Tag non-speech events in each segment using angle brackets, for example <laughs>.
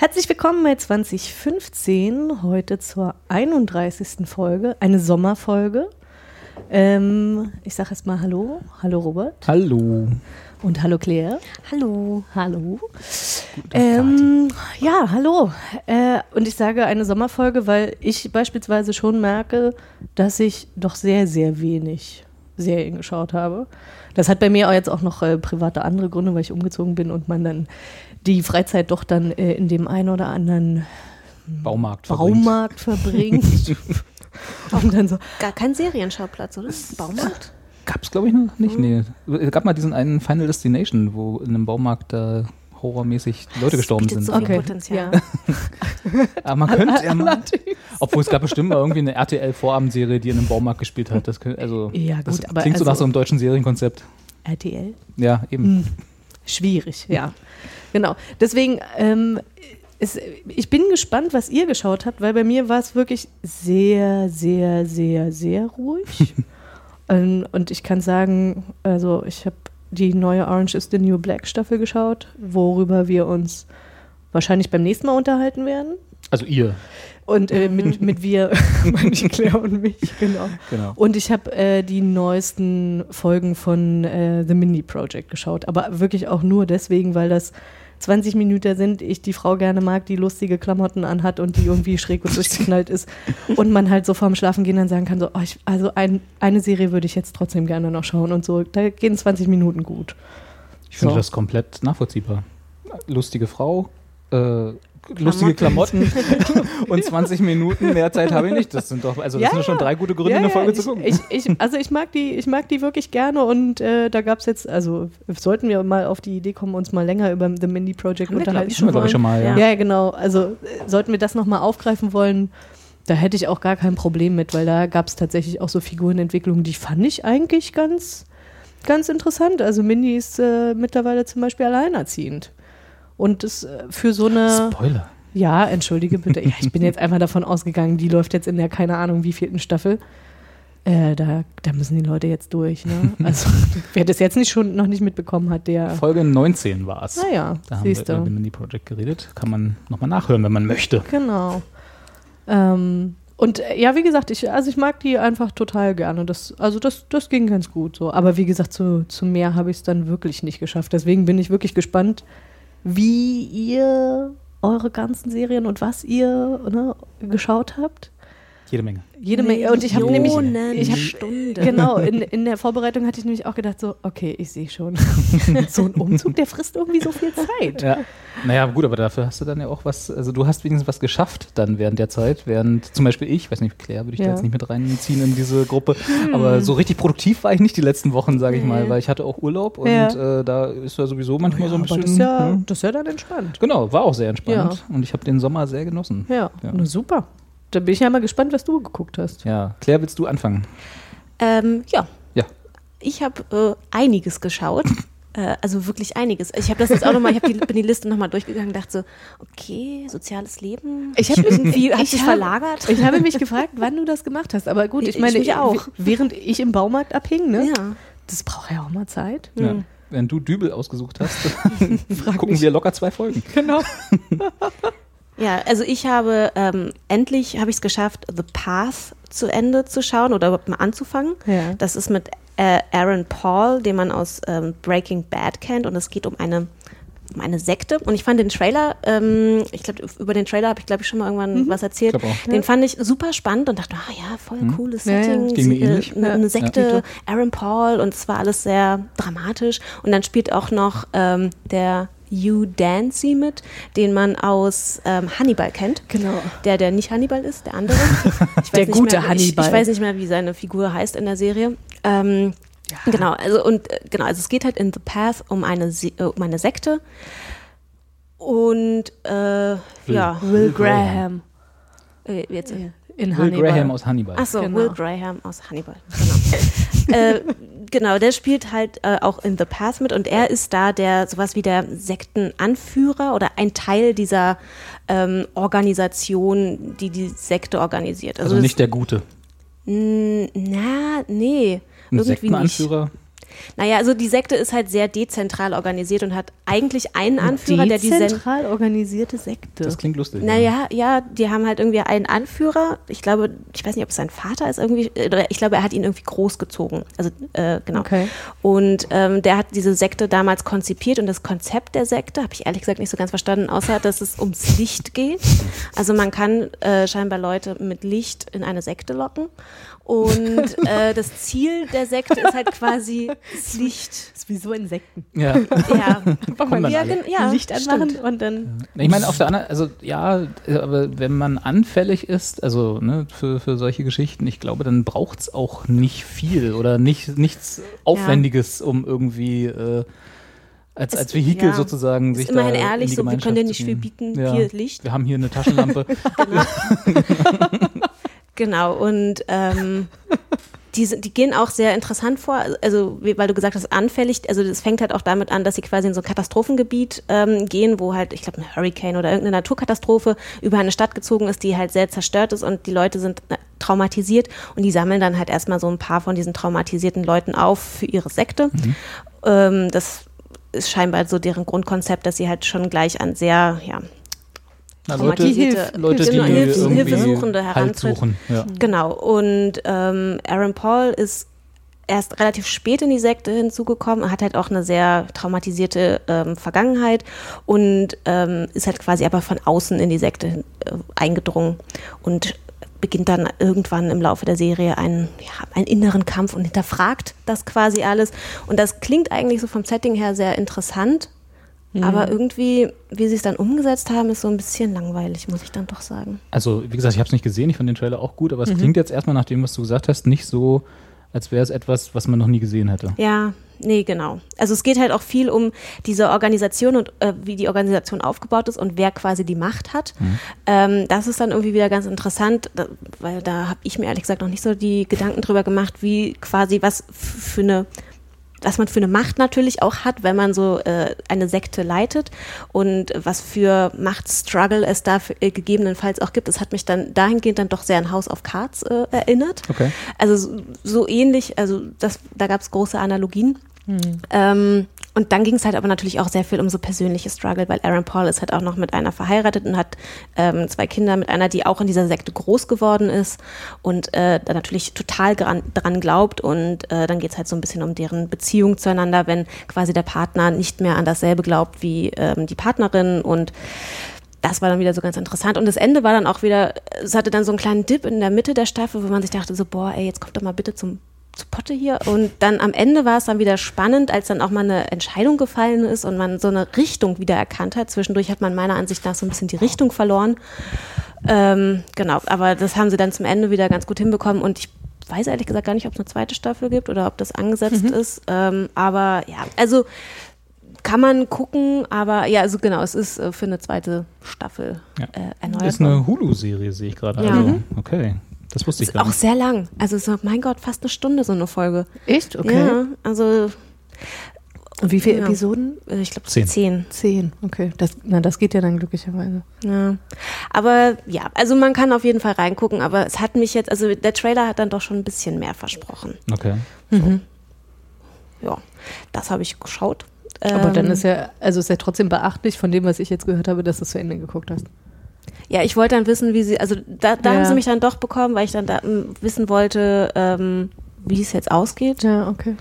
Herzlich willkommen bei 2015, heute zur 31. Folge, eine Sommerfolge. Ähm, ich sage erst mal Hallo. Hallo Robert. Hallo. Und hallo Claire. Hallo. Hallo. Ähm, ja, hallo. Äh, und ich sage eine Sommerfolge, weil ich beispielsweise schon merke, dass ich doch sehr, sehr wenig Serien geschaut habe. Das hat bei mir auch jetzt auch noch äh, private andere Gründe, weil ich umgezogen bin und man dann die Freizeit doch dann äh, in dem einen oder anderen Baumarkt Baumarkt verbringt. und <laughs> dann so, Gar kein Serienschauplatz, oder? Baumarkt? Gab es, glaube ich, noch nicht. Nee. Es gab mal diesen einen Final Destination, wo in einem Baumarkt da horrormäßig Leute gestorben sind. so Okay, Potenzial. <laughs> Aber man könnte ja mal. Obwohl es gab bestimmt mal irgendwie eine RTL-Vorabendserie, die in einem Baumarkt gespielt hat. Das, könnte- also, Ja, gut, das aber klingt so also- nach so einem deutschen Serienkonzept. RTL. Ja, eben. Schwierig, ja. Genau. Deswegen, ähm, ist, ich bin gespannt, was ihr geschaut habt, weil bei mir war es wirklich sehr, sehr, sehr, sehr ruhig. <laughs> ähm, und ich kann sagen, also ich habe die neue Orange is the New Black Staffel geschaut, worüber wir uns wahrscheinlich beim nächsten Mal unterhalten werden. Also ihr. Und äh, mit, mit wir, <laughs> meine ich Claire und mich, genau. Genau. Und ich habe äh, die neuesten Folgen von äh, The Mindy Project geschaut. Aber wirklich auch nur deswegen, weil das 20 Minuten sind, ich die Frau gerne mag, die lustige Klamotten anhat und die irgendwie schräg und durchgeknallt ist. Und man halt so vorm Schlafengehen dann sagen kann, so, oh, ich, also ein, eine Serie würde ich jetzt trotzdem gerne noch schauen und so. Da gehen 20 Minuten gut. Ich finde So. das komplett nachvollziehbar. Lustige Frau, äh, lustige Klamotten <laughs> und 20 Minuten mehr Zeit habe ich nicht. Das sind doch, also das Ja, sind doch schon drei gute Gründe, Ja, eine Folge ich, zu gucken. Ich, ich, also ich mag die, ich mag die wirklich gerne und äh, da gab es jetzt, also sollten wir mal auf die Idee kommen, uns mal länger über The Mindy Project Haben wir, glaub unterhalten ich, zu Schon mal, glaube ich, schon mal, ja. Ja, genau. Also äh, sollten wir das nochmal aufgreifen wollen, da hätte ich auch gar kein Problem mit, weil da gab es tatsächlich auch so Figurenentwicklungen, die fand ich eigentlich ganz, ganz interessant. Also Mindy ist äh, mittlerweile zum Beispiel alleinerziehend. Und das äh, für so eine. Spoiler. Ja, entschuldige bitte. Ja, ich bin jetzt einfach davon ausgegangen, die läuft jetzt in der keine Ahnung wievielten Staffel. Äh, da, da müssen die Leute jetzt durch. Ne? <laughs> Also wer das jetzt nicht schon noch nicht mitbekommen hat, der. Folge 19 war es. Naja, Da haben wir siehst über du. The Mini Project geredet. Kann man nochmal nachhören, wenn man möchte. Genau. Ähm, und äh, ja, wie gesagt, ich, also ich mag die einfach total gerne. Das, also das, das ging ganz gut so. Aber wie gesagt, zu, zu mehr habe ich es dann wirklich nicht geschafft. Deswegen bin ich wirklich gespannt, wie ihr eure ganzen Serien und was ihr ne, geschaut habt. Jede Menge. Jede Menge. Und ich habe nämlich, ich hab, Stunde. genau, in, in der Vorbereitung hatte ich nämlich auch gedacht, so, okay, ich sehe schon. <laughs> so ein Umzug, der frisst irgendwie so viel Zeit. Ja. Naja, gut, aber dafür hast du dann ja auch was, also du hast wenigstens was geschafft dann während der Zeit, während zum Beispiel ich, weiß nicht, Claire würde ich Ja. da jetzt nicht mit reinziehen in diese Gruppe, aber so richtig produktiv war ich nicht die letzten Wochen, sage ich mal, weil ich hatte auch Urlaub und Ja. äh, da ist ja sowieso manchmal so ein Aber bisschen. das ist, ja, hm. das ist ja dann entspannt. Genau, war auch sehr entspannt und ich habe den Sommer sehr genossen. Ja, Ja. Na, super. Da bin ich ja mal gespannt, was du geguckt hast. Ja, Claire, willst du anfangen? Ähm, ja. Ja. Ich habe äh, einiges geschaut. <laughs> Äh, also wirklich einiges. Ich habe das jetzt auch nochmal, ich hab die, bin die Liste nochmal durchgegangen und dachte so, okay, soziales Leben. Ich hab- irgendwie, hat ich sich hab- verlagert. Ich habe mich gefragt, wann du das gemacht hast. Aber gut, ich Ich meine, mich auch. während ich im Baumarkt abhing, ne? ja. Das braucht ja auch mal Zeit. Ja. Wenn du Dübel ausgesucht hast, <laughs> <laughs> gucken mich. wir locker zwei Folgen. Genau. Ja, also ich habe ähm, endlich habe ich es geschafft, The Path zu Ende zu schauen oder überhaupt mal anzufangen. Ja. Das ist mit äh, Aaron Paul, den man aus ähm, Breaking Bad kennt, und es geht um eine um eine Sekte. Und ich fand den Trailer, ähm, ich glaube über den Trailer habe ich glaube ich schon mal irgendwann was erzählt. Den fand ich super spannend und dachte, ah ja, voll cooles Ja, ja. Setting, Sie- äh, eine, Ja. eine Sekte, Aaron Paul und es war alles sehr dramatisch. Und dann spielt auch noch ähm, der Hugh Dancy mit, den man aus ähm, Hannibal kennt. Genau. Der, der nicht Hannibal ist, der andere. <laughs> Ich Der gute mehr, Hannibal. Ich, ich weiß nicht mehr, wie seine Figur heißt in der Serie. Ähm, Genau, also und äh, genau, also es geht halt in The Path um eine, Se äh, um eine Sekte. Und äh, ja, Will Graham. äh, jetzt. In Will Hannibal. Graham aus Hannibal. Ach so, Genau. Will Graham aus Hannibal. Genau. <laughs> äh, genau, der spielt halt äh, auch in The Path mit und er ist da der sowas wie der Sektenanführer oder ein Teil dieser ähm, Organisation, die die Sekte organisiert. also das- nicht der Gute. Na, nee. Ein irgendwie nicht. Naja, also die Sekte ist halt sehr dezentral organisiert und hat eigentlich einen Anführer, der die Dezentral organisierte Sekte. Das klingt lustig. Naja, ja, die haben halt irgendwie einen Anführer. Ich glaube, ich weiß nicht, ob es sein Vater ist irgendwie, oder ich glaube, er hat ihn irgendwie großgezogen. Also, äh, genau. Okay. Und ähm, der hat diese Sekte damals konzipiert und das Konzept der Sekte habe ich ehrlich gesagt nicht so ganz verstanden, außer dass es ums Licht geht. Also man kann äh, scheinbar Leute mit Licht in eine Sekte locken. Und <laughs> äh, das Ziel der Sekte ist halt quasi <laughs> das Licht. ist wie so Insekten. Ja. <laughs> Ja, Kommen dann ja, ja Licht anmachen stimmt. und dann. Ich meine, auf der anderen, also ja, aber wenn man anfällig ist, also ne, für, für solche Geschichten, ich glaube, dann braucht es auch nicht viel oder nicht, nichts Aufwendiges, um irgendwie äh, als, als Vehikel ja. sozusagen sich Ist immerhin da ehrlich, in die so, wir können dir nicht viel bieten, Ja. hier Licht. Wir haben hier eine Taschenlampe. Genau, und ähm, <laughs> die, sind- die gehen auch sehr interessant vor, also weil du gesagt hast, anfällig, also das fängt halt auch damit an, dass sie quasi in so ein Katastrophengebiet ähm, gehen, wo halt, ich glaube, ein Hurricane oder irgendeine Naturkatastrophe über eine Stadt gezogen ist, die halt sehr zerstört ist und die Leute sind äh, traumatisiert und die sammeln dann halt erstmal so ein paar von diesen traumatisierten Leuten auf für ihre Sekte. Ähm, das ist scheinbar so deren Grundkonzept, dass sie halt schon gleich an sehr, ja, Na, Leute, traumatisierte Leute, die Hilfs- irgendwie Hilfesuchende Halt herantritt. suchen. Ja. Genau, und ähm, Aaron Paul ist erst relativ spät in die Sekte hinzugekommen, hat halt auch eine sehr traumatisierte ähm, Vergangenheit und ähm, ist halt quasi aber von außen in die Sekte äh, eingedrungen und beginnt dann irgendwann im Laufe der Serie einen, ja, einen inneren Kampf und hinterfragt das quasi alles. Und das klingt eigentlich so vom Setting her sehr interessant, aber irgendwie, wie sie es dann umgesetzt haben, ist so ein bisschen langweilig, muss ich dann doch sagen. Also, wie gesagt, ich habe es nicht gesehen, ich fand den Trailer auch gut, aber es klingt jetzt erstmal nach dem, was du gesagt hast, nicht so, als wäre es etwas, was man noch nie gesehen hätte. Ja, nee, genau. Also es geht halt auch viel um diese Organisation und äh, wie die Organisation aufgebaut ist und wer quasi die Macht hat. Ähm, das ist dann irgendwie wieder ganz interessant, da, weil da habe ich mir ehrlich gesagt noch nicht so die Gedanken drüber gemacht, wie quasi was für eine was man für eine Macht natürlich auch hat, wenn man so äh, eine Sekte leitet und was für Machtstruggle es da für, äh, gegebenenfalls auch gibt. Das hat mich dann dahingehend dann doch sehr an House of Cards äh, erinnert. Okay. Also so, so ähnlich, also das, da gab es große Analogien. Ähm, und dann ging es halt aber natürlich auch sehr viel um so persönliche Struggle, weil Aaron Paul ist halt auch noch mit einer verheiratet und hat ähm, zwei Kinder mit einer, die auch in dieser Sekte groß geworden ist und äh, da natürlich total dran, dran glaubt. Und äh, dann geht es halt so ein bisschen um deren Beziehung zueinander, wenn quasi der Partner nicht mehr an dasselbe glaubt wie ähm, die Partnerin und das war dann wieder so ganz interessant. Und das Ende war dann auch wieder, es hatte dann so einen kleinen Dip in der Mitte der Staffel, wo man sich dachte so, boah, ey, jetzt kommt doch mal bitte zum zu Potte hier. Und dann am Ende war es dann wieder spannend, als dann auch mal eine Entscheidung gefallen ist und man so eine Richtung wieder erkannt hat. Zwischendurch hat man meiner Ansicht nach so ein bisschen die Richtung verloren. Ähm, genau, aber das haben sie dann zum Ende wieder ganz gut hinbekommen und ich weiß ehrlich gesagt gar nicht, ob es eine zweite Staffel gibt oder ob das angesetzt ist. Ähm, aber ja, also kann man gucken, aber ja, also genau, es ist äh, für eine zweite Staffel Ja. äh, erneuert. Ist eine Hulu-Serie, sehe ich gerade. Ja. Also, Mhm. okay. Das wusste ich Ist gar auch nicht. sehr lang. Also so, mein Gott, fast eine Stunde so eine Folge. Echt? Okay. Ja, also Und wie viele Ja. Episoden? äh, ich glaube Zehn. zehn. Zehn. Okay. Das, na, das geht ja dann glücklicherweise. Ja. Aber ja, also man kann auf jeden Fall reingucken, aber es hat mich jetzt, also der Trailer hat dann doch schon ein bisschen mehr versprochen. Okay. Ja, das habe ich geschaut. Aber Ähm, dann ist ja, also ist ja trotzdem beachtlich von dem, was ich jetzt gehört habe, dass du es zu Ende geguckt hast. Ja, ich wollte dann wissen, wie sie, also da, da Ja. haben sie mich dann doch bekommen, weil ich dann da ähm, wissen wollte, ähm, wie es jetzt ausgeht. Ja, okay.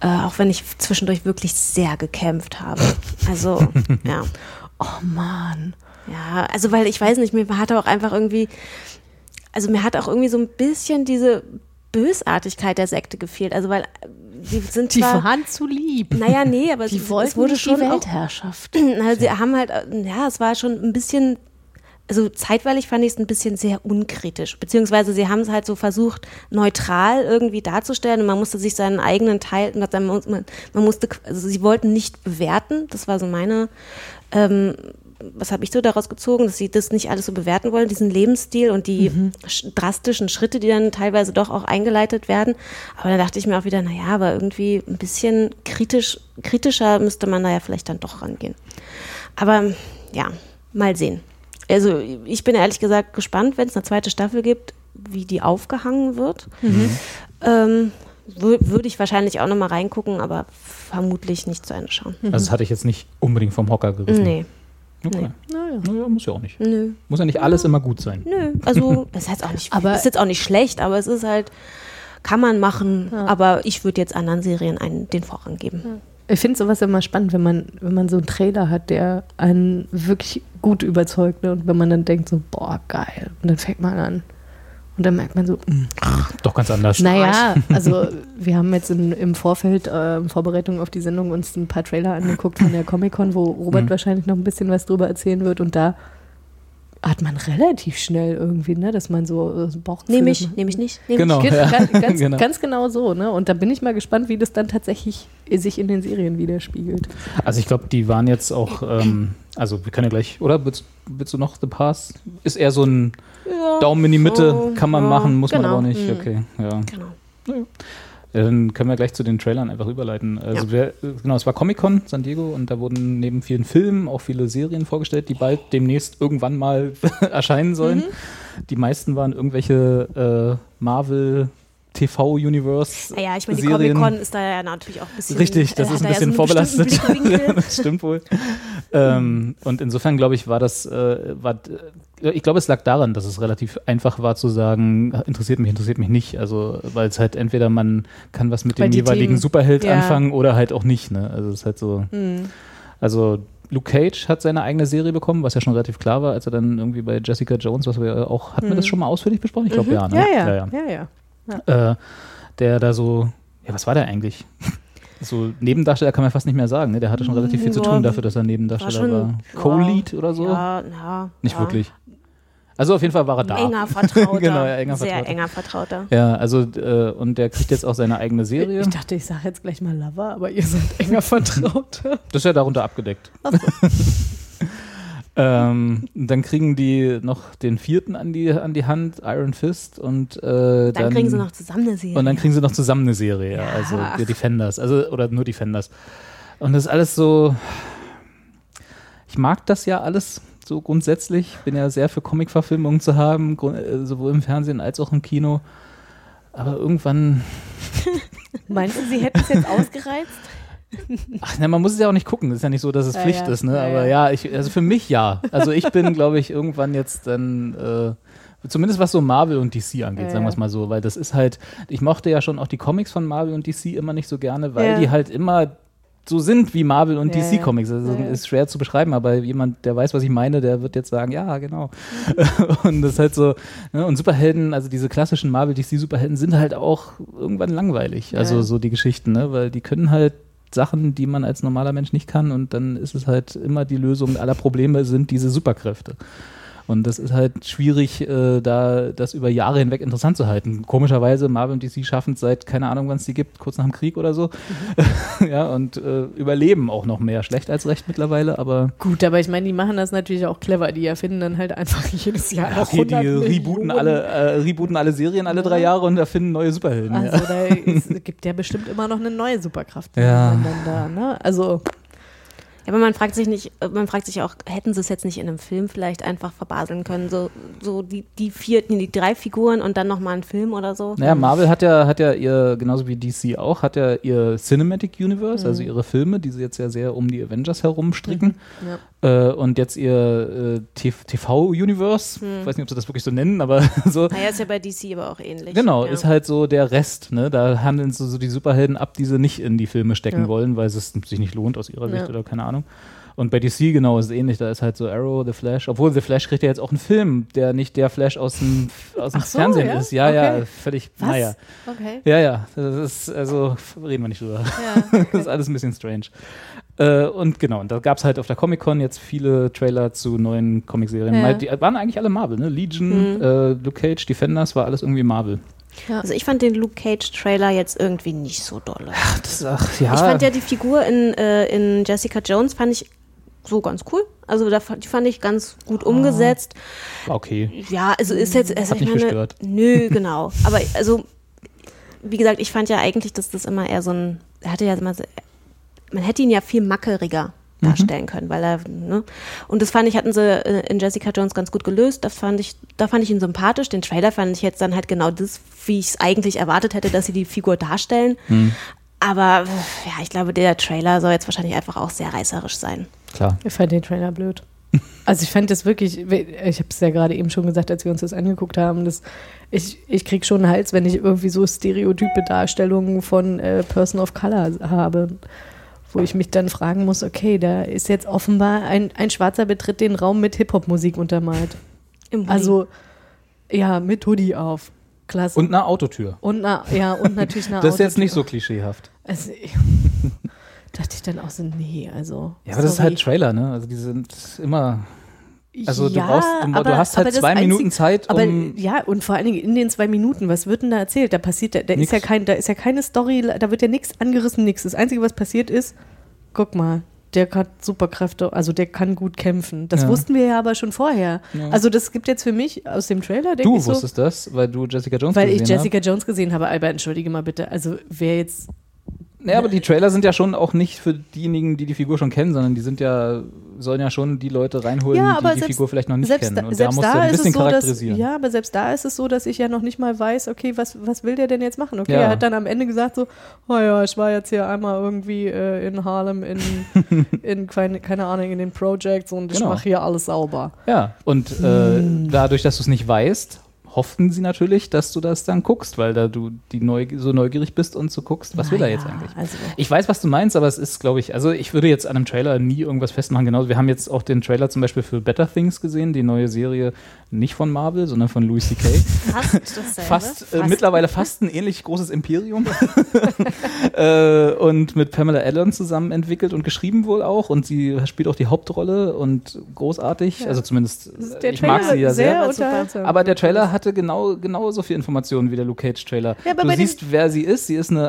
Äh, auch wenn ich zwischendurch wirklich sehr gekämpft habe. <laughs> Also, ja. Oh Mann. Ja, also weil ich weiß nicht, mir hat auch einfach irgendwie, also mir hat auch irgendwie so ein bisschen diese Bösartigkeit der Sekte gefehlt. Also weil äh, die sind Die zwar, waren zu lieb. naja, nee, aber es, Die wollten es wurde schon die auch, Weltherrschaft. <clears throat> also sie haben halt, äh, ja, es war schon ein bisschen, also zeitweilig fand ich es ein bisschen sehr unkritisch, beziehungsweise sie haben es halt so versucht, neutral irgendwie darzustellen und man musste sich seinen eigenen Teil, man, musste, also sie wollten nicht bewerten, das war so meine ähm, was habe ich so daraus gezogen, dass sie das nicht alles so bewerten wollen, diesen Lebensstil und die Mhm. sch- drastischen Schritte, die dann teilweise doch auch eingeleitet werden. Aber da dachte ich mir auch wieder, naja, aber irgendwie ein bisschen kritisch, kritischer müsste man da ja vielleicht dann doch rangehen. Aber ja, mal sehen. Also ich bin ehrlich gesagt gespannt, wenn es eine zweite Staffel gibt, wie die aufgehangen wird. Ähm, wür- Würde ich wahrscheinlich auch nochmal reingucken, aber vermutlich nicht zu Ende schauen. Also das hatte ich jetzt nicht unbedingt vom Hocker gerissen. Nee, Okay. Naja. Naja, muss ja auch nicht. nö, Muss ja nicht alles immer gut sein. nö. Also <laughs> ist jetzt auch nicht, Aber- ist jetzt auch nicht schlecht, aber es ist halt, kann man machen, aber ich würde jetzt anderen Serien einen, den Vorrang geben. Ich finde sowas immer spannend, wenn man, wenn man so einen Trailer hat, der einen wirklich gut überzeugt. Ne? Und wenn man dann denkt so, boah, geil. Und dann fängt man an. Und dann merkt man so, mm, Doch ganz anders. naja, <laughs> also wir haben jetzt in, im Vorfeld, äh, in Vorbereitung auf die Sendung, uns ein paar Trailer angeguckt von der Comic-Con, wo Robert Mhm. wahrscheinlich noch ein bisschen was drüber erzählen wird. Und da hat man relativ schnell irgendwie, ne, dass man so äh, Bauchgefühl Nehme hat. ich, nehme ich nicht. Nehm Genau. Ich. Ja, ganz, <laughs> ganz, genau. ganz genau so, ne? Und da bin ich mal gespannt, wie das dann tatsächlich sich in den Serien widerspiegelt. Also ich glaube, die waren jetzt auch, ähm, also wir können ja gleich, oder? Willst, willst du noch The Pass? Ist eher so ein Ja, Daumen in die Mitte, so, kann man ja, machen, muss man genau. aber auch nicht. Mhm. Okay, ja. Genau. Dann können wir gleich zu den Trailern einfach überleiten. Also Ja. wir, genau, es war Comic-Con San Diego und da wurden neben vielen Filmen auch viele Serien vorgestellt, die bald demnächst irgendwann mal <laughs> erscheinen sollen. Mhm. Die meisten waren irgendwelche äh, Marvel TV-Universe. Naja, ich meine, die. Comic-Con ist da ja natürlich auch ein bisschen. Richtig, das äh, ist ein ja bisschen so vorbelastet. <laughs> das stimmt wohl. ähm, und insofern glaube ich, war das, äh, war, äh, ich glaube, es lag daran, dass es relativ einfach war zu sagen, interessiert mich, interessiert mich nicht. Also, weil es halt entweder man kann was mit Weil dem jeweiligen Themen- Superheld ja. anfangen oder halt auch nicht. Ne? Also, es ist halt so. Hm. Also, Luke Cage hat seine eigene Serie bekommen, was ja schon relativ klar war, als er dann irgendwie bei Jessica Jones, was wir ja auch, hatten wir das schon mal ausführlich besprochen? Ich glaube, ja, ne? Mhm. Ja, ja, ja, ja, ja. äh, der da so, ja, was war der eigentlich? <laughs> So Nebendarsteller kann man fast nicht mehr sagen, ne? Der hatte schon relativ viel zu Ja, tun dafür, dass er Nebendarsteller war war. Co-Lead oder so? Ja, ja. Nicht ja. wirklich. Also auf jeden Fall war er da. Enger Vertrauter. <laughs> Genau, ja, enger Sehr Vertrauter. enger Vertrauter. Ja, also äh, und der kriegt jetzt auch seine eigene Serie. Ich dachte, ich sage jetzt gleich mal Lover, aber ihr seid enger <laughs> Vertrauter. Das ist ja darunter abgedeckt. Ähm, dann kriegen die noch den vierten an die, an die Hand, Iron Fist, und äh, Dann, dann, kriegen sie noch zusammen eine Serie. Und dann kriegen sie noch zusammen eine Serie, ja. also die Defenders, also oder nur Defenders. Und das ist alles so. Ich mag das ja alles so grundsätzlich. Bin ja sehr für Comic-Verfilmungen zu haben, äh, sowohl im Fernsehen als auch im Kino. Aber irgendwann, <laughs> Meinst du, sie hätten es jetzt <laughs> ausgereizt? Ach, na, man muss es ja auch nicht gucken. Es ist ja nicht so, dass es Ja, Pflicht ja. ist, ne? Ja, Aber ja, ich, also für mich ja. Also ich bin, <laughs> glaube ich, irgendwann jetzt dann. Äh, Zumindest was so Marvel und DC angeht, Ja, sagen wir es mal so, weil das ist halt, ich mochte ja schon auch die Comics von Marvel und DC immer nicht so gerne, weil Ja. die halt immer so sind wie Marvel und Ja, ja. DC-Comics. Also Ja, ja. ist schwer zu beschreiben, aber jemand, der weiß, was ich meine, der wird jetzt sagen, ja, genau. <laughs> und das ist halt so, ne? und Superhelden, also diese klassischen Marvel, DC-Superhelden sind halt auch irgendwann langweilig. Also so die Geschichten, ne? weil die können halt Sachen, die man als normaler Mensch nicht kann und dann ist es halt immer die Lösung aller Probleme sind diese Superkräfte. Und das ist halt schwierig, äh, da das über Jahre hinweg interessant zu halten. Komischerweise, Marvel und DC schaffen es seit, keine Ahnung, wann es die gibt, kurz nach dem Krieg oder so. <laughs> ja, und äh, überleben auch noch mehr. Schlecht als recht mittlerweile, aber Gut, aber ich meine, die machen das natürlich auch clever. Die erfinden dann halt einfach <laughs> jedes Jahr ja, okay, die 100 rebooten alle, äh, rebooten alle Serien alle drei Jahre und erfinden neue Superhelden. ja. Also da ist, gibt ja bestimmt immer noch eine neue Superkraft. Ja. da, ne? Also Ja, aber man fragt sich nicht, man fragt sich auch, hätten sie es jetzt nicht in einem Film vielleicht einfach verbaseln können? So, so die, die vier, die drei Figuren und dann nochmal ein Film oder so? Naja, Marvel hat ja, hat ja ihr, genauso wie DC auch, hat ja ihr Cinematic Universe, also ihre Filme, die sie jetzt ja sehr um die Avengers herum stricken. Äh, und jetzt ihr äh, TV-Universe, ich weiß nicht, ob sie das wirklich so nennen, aber <laughs> so. Naja, ist ja bei DC aber auch ähnlich. Genau, ja. ist halt so der Rest, ne? Da handeln so, so die Superhelden ab, die sie nicht in die Filme stecken Ja. wollen, weil es sich nicht lohnt aus ihrer. Sicht oder keine Ahnung. Und bei DC genau ist es ähnlich, da ist halt so Arrow, The Flash, obwohl The Flash kriegt ja jetzt auch einen Film, der nicht der Flash aus dem, aus dem Ach so, Fernsehen ja? ist. Ja, ja, Okay. völlig, Was? naja. Okay. Ja, ja, das ist, also reden wir nicht drüber. Ja. <laughs> Das ist alles ein bisschen strange. Äh, und genau, und da gab es halt auf der Comic-Con jetzt viele Trailer zu neuen Comicserien. Ja. Die waren eigentlich alle Marvel, ne? Legion, äh, Luke Cage, Defenders, war alles irgendwie Marvel. Also ich fand den Luke Cage Trailer jetzt irgendwie nicht so dolle. Das, ach, ja. Ich fand ja die Figur in, äh, in Jessica Jones fand ich so ganz cool. Also da fand, die fand ich ganz gut umgesetzt. War okay. Ja, also ist jetzt, also Hat ich nicht meine, gestört. nö, genau. Aber also, wie gesagt, ich fand ja eigentlich, dass das immer eher so ein, er hatte ja immer, so- man hätte ihn ja viel mackeriger Mhm. darstellen können, weil er, ne? Und das fand ich, hatten sie äh, in Jessica Jones ganz gut gelöst. Das fand ich, da fand ich ihn sympathisch. Den Trailer fand ich jetzt dann halt genau das, wie ich es eigentlich erwartet hätte, dass sie die Figur darstellen. Mhm. Aber äh, ja, ich glaube, der Trailer soll jetzt wahrscheinlich einfach auch sehr reißerisch sein. Klar. Ich fand den Trailer blöd. <laughs> Also ich fand das wirklich, ich habe es ja gerade eben schon gesagt, als wir uns das angeguckt haben, dass ich, ich krieg schon einen Hals, wenn ich irgendwie so stereotype Darstellungen von äh, Person of Color habe, wo ich mich dann fragen muss, okay, da ist jetzt offenbar ein, ein Schwarzer betritt den Raum mit Hip-Hop-Musik untermalt. Im. Also ja, mit Hoodie auf. Klasse. Und eine Autotür. und na, ja, und natürlich eine <laughs> Das ist jetzt Autotür. nicht so klischeehaft. Also, <laughs> dachte ich dann auch so, nee, also. Ja, aber das ist sorry. halt Trailer, ne? Also die sind immer. Also du Ja, brauchst, du, aber- du hast aber halt zwei Einzige- Minuten Zeit, Aber um. ja, und vor allen Dingen in den zwei Minuten, was wird denn da erzählt? Da passiert, da, da ist ja kein, da ist ja keine Story, da wird ja nichts angerissen, nichts. Das Einzige, was passiert ist, guck mal, der hat Superkräfte, also der kann gut kämpfen. Das Ja. wussten wir ja aber schon vorher. Ja. Also das gibt jetzt für mich aus dem Trailer, denke du ich so, wusstest das, weil du Jessica Jones weil gesehen ich Jessica Jones gesehen habe. Albert, entschuldige mal bitte. Also wer jetzt hast. Naja, aber die Trailer sind ja schon auch nicht für diejenigen, die die Figur schon kennen, sondern die sind ja, sollen ja schon die Leute reinholen, Ja, die die selbst- Figur vielleicht noch nicht kennen. da, Und da selbst du da ein ist es bisschen so, dass, ja, aber selbst da ist es so, dass ich ja noch nicht mal weiß, okay, was, was will der denn jetzt machen? Okay, Ja. er hat dann am Ende gesagt so, oh ja, ich war jetzt hier einmal irgendwie äh, in Harlem in, <laughs> in keine, keine Ahnung, in den Projects und ich Genau. mache hier alles sauber. Ja, und Hm. äh, dadurch, dass du es nicht weißt, hofften sie natürlich, dass du das dann guckst, weil da du die neu, so neugierig bist und so guckst, was will er jetzt eigentlich? Also, Ich weiß, was du meinst, aber es ist, glaube ich, also ich würde jetzt an einem Trailer nie irgendwas festmachen. Genau, wir haben jetzt auch den Trailer zum Beispiel für Better Things gesehen, die neue Serie nicht von Marvel, sondern von Louis C.K. Fast dasselbe. fast, Äh, mittlerweile fast ein ähnlich großes Imperium. <laughs> äh, und mit Pamela Allen zusammen entwickelt und geschrieben wohl auch. Und sie spielt auch die Hauptrolle und großartig. Ja. Also zumindest, ich Trailer mag sie ja sehr. Unterhaltsam. Aber der Trailer hatte genau, genauso viel Informationen wie der Luke Cage Trailer. Ja, aber du siehst, wer sie ist. Sie ist eine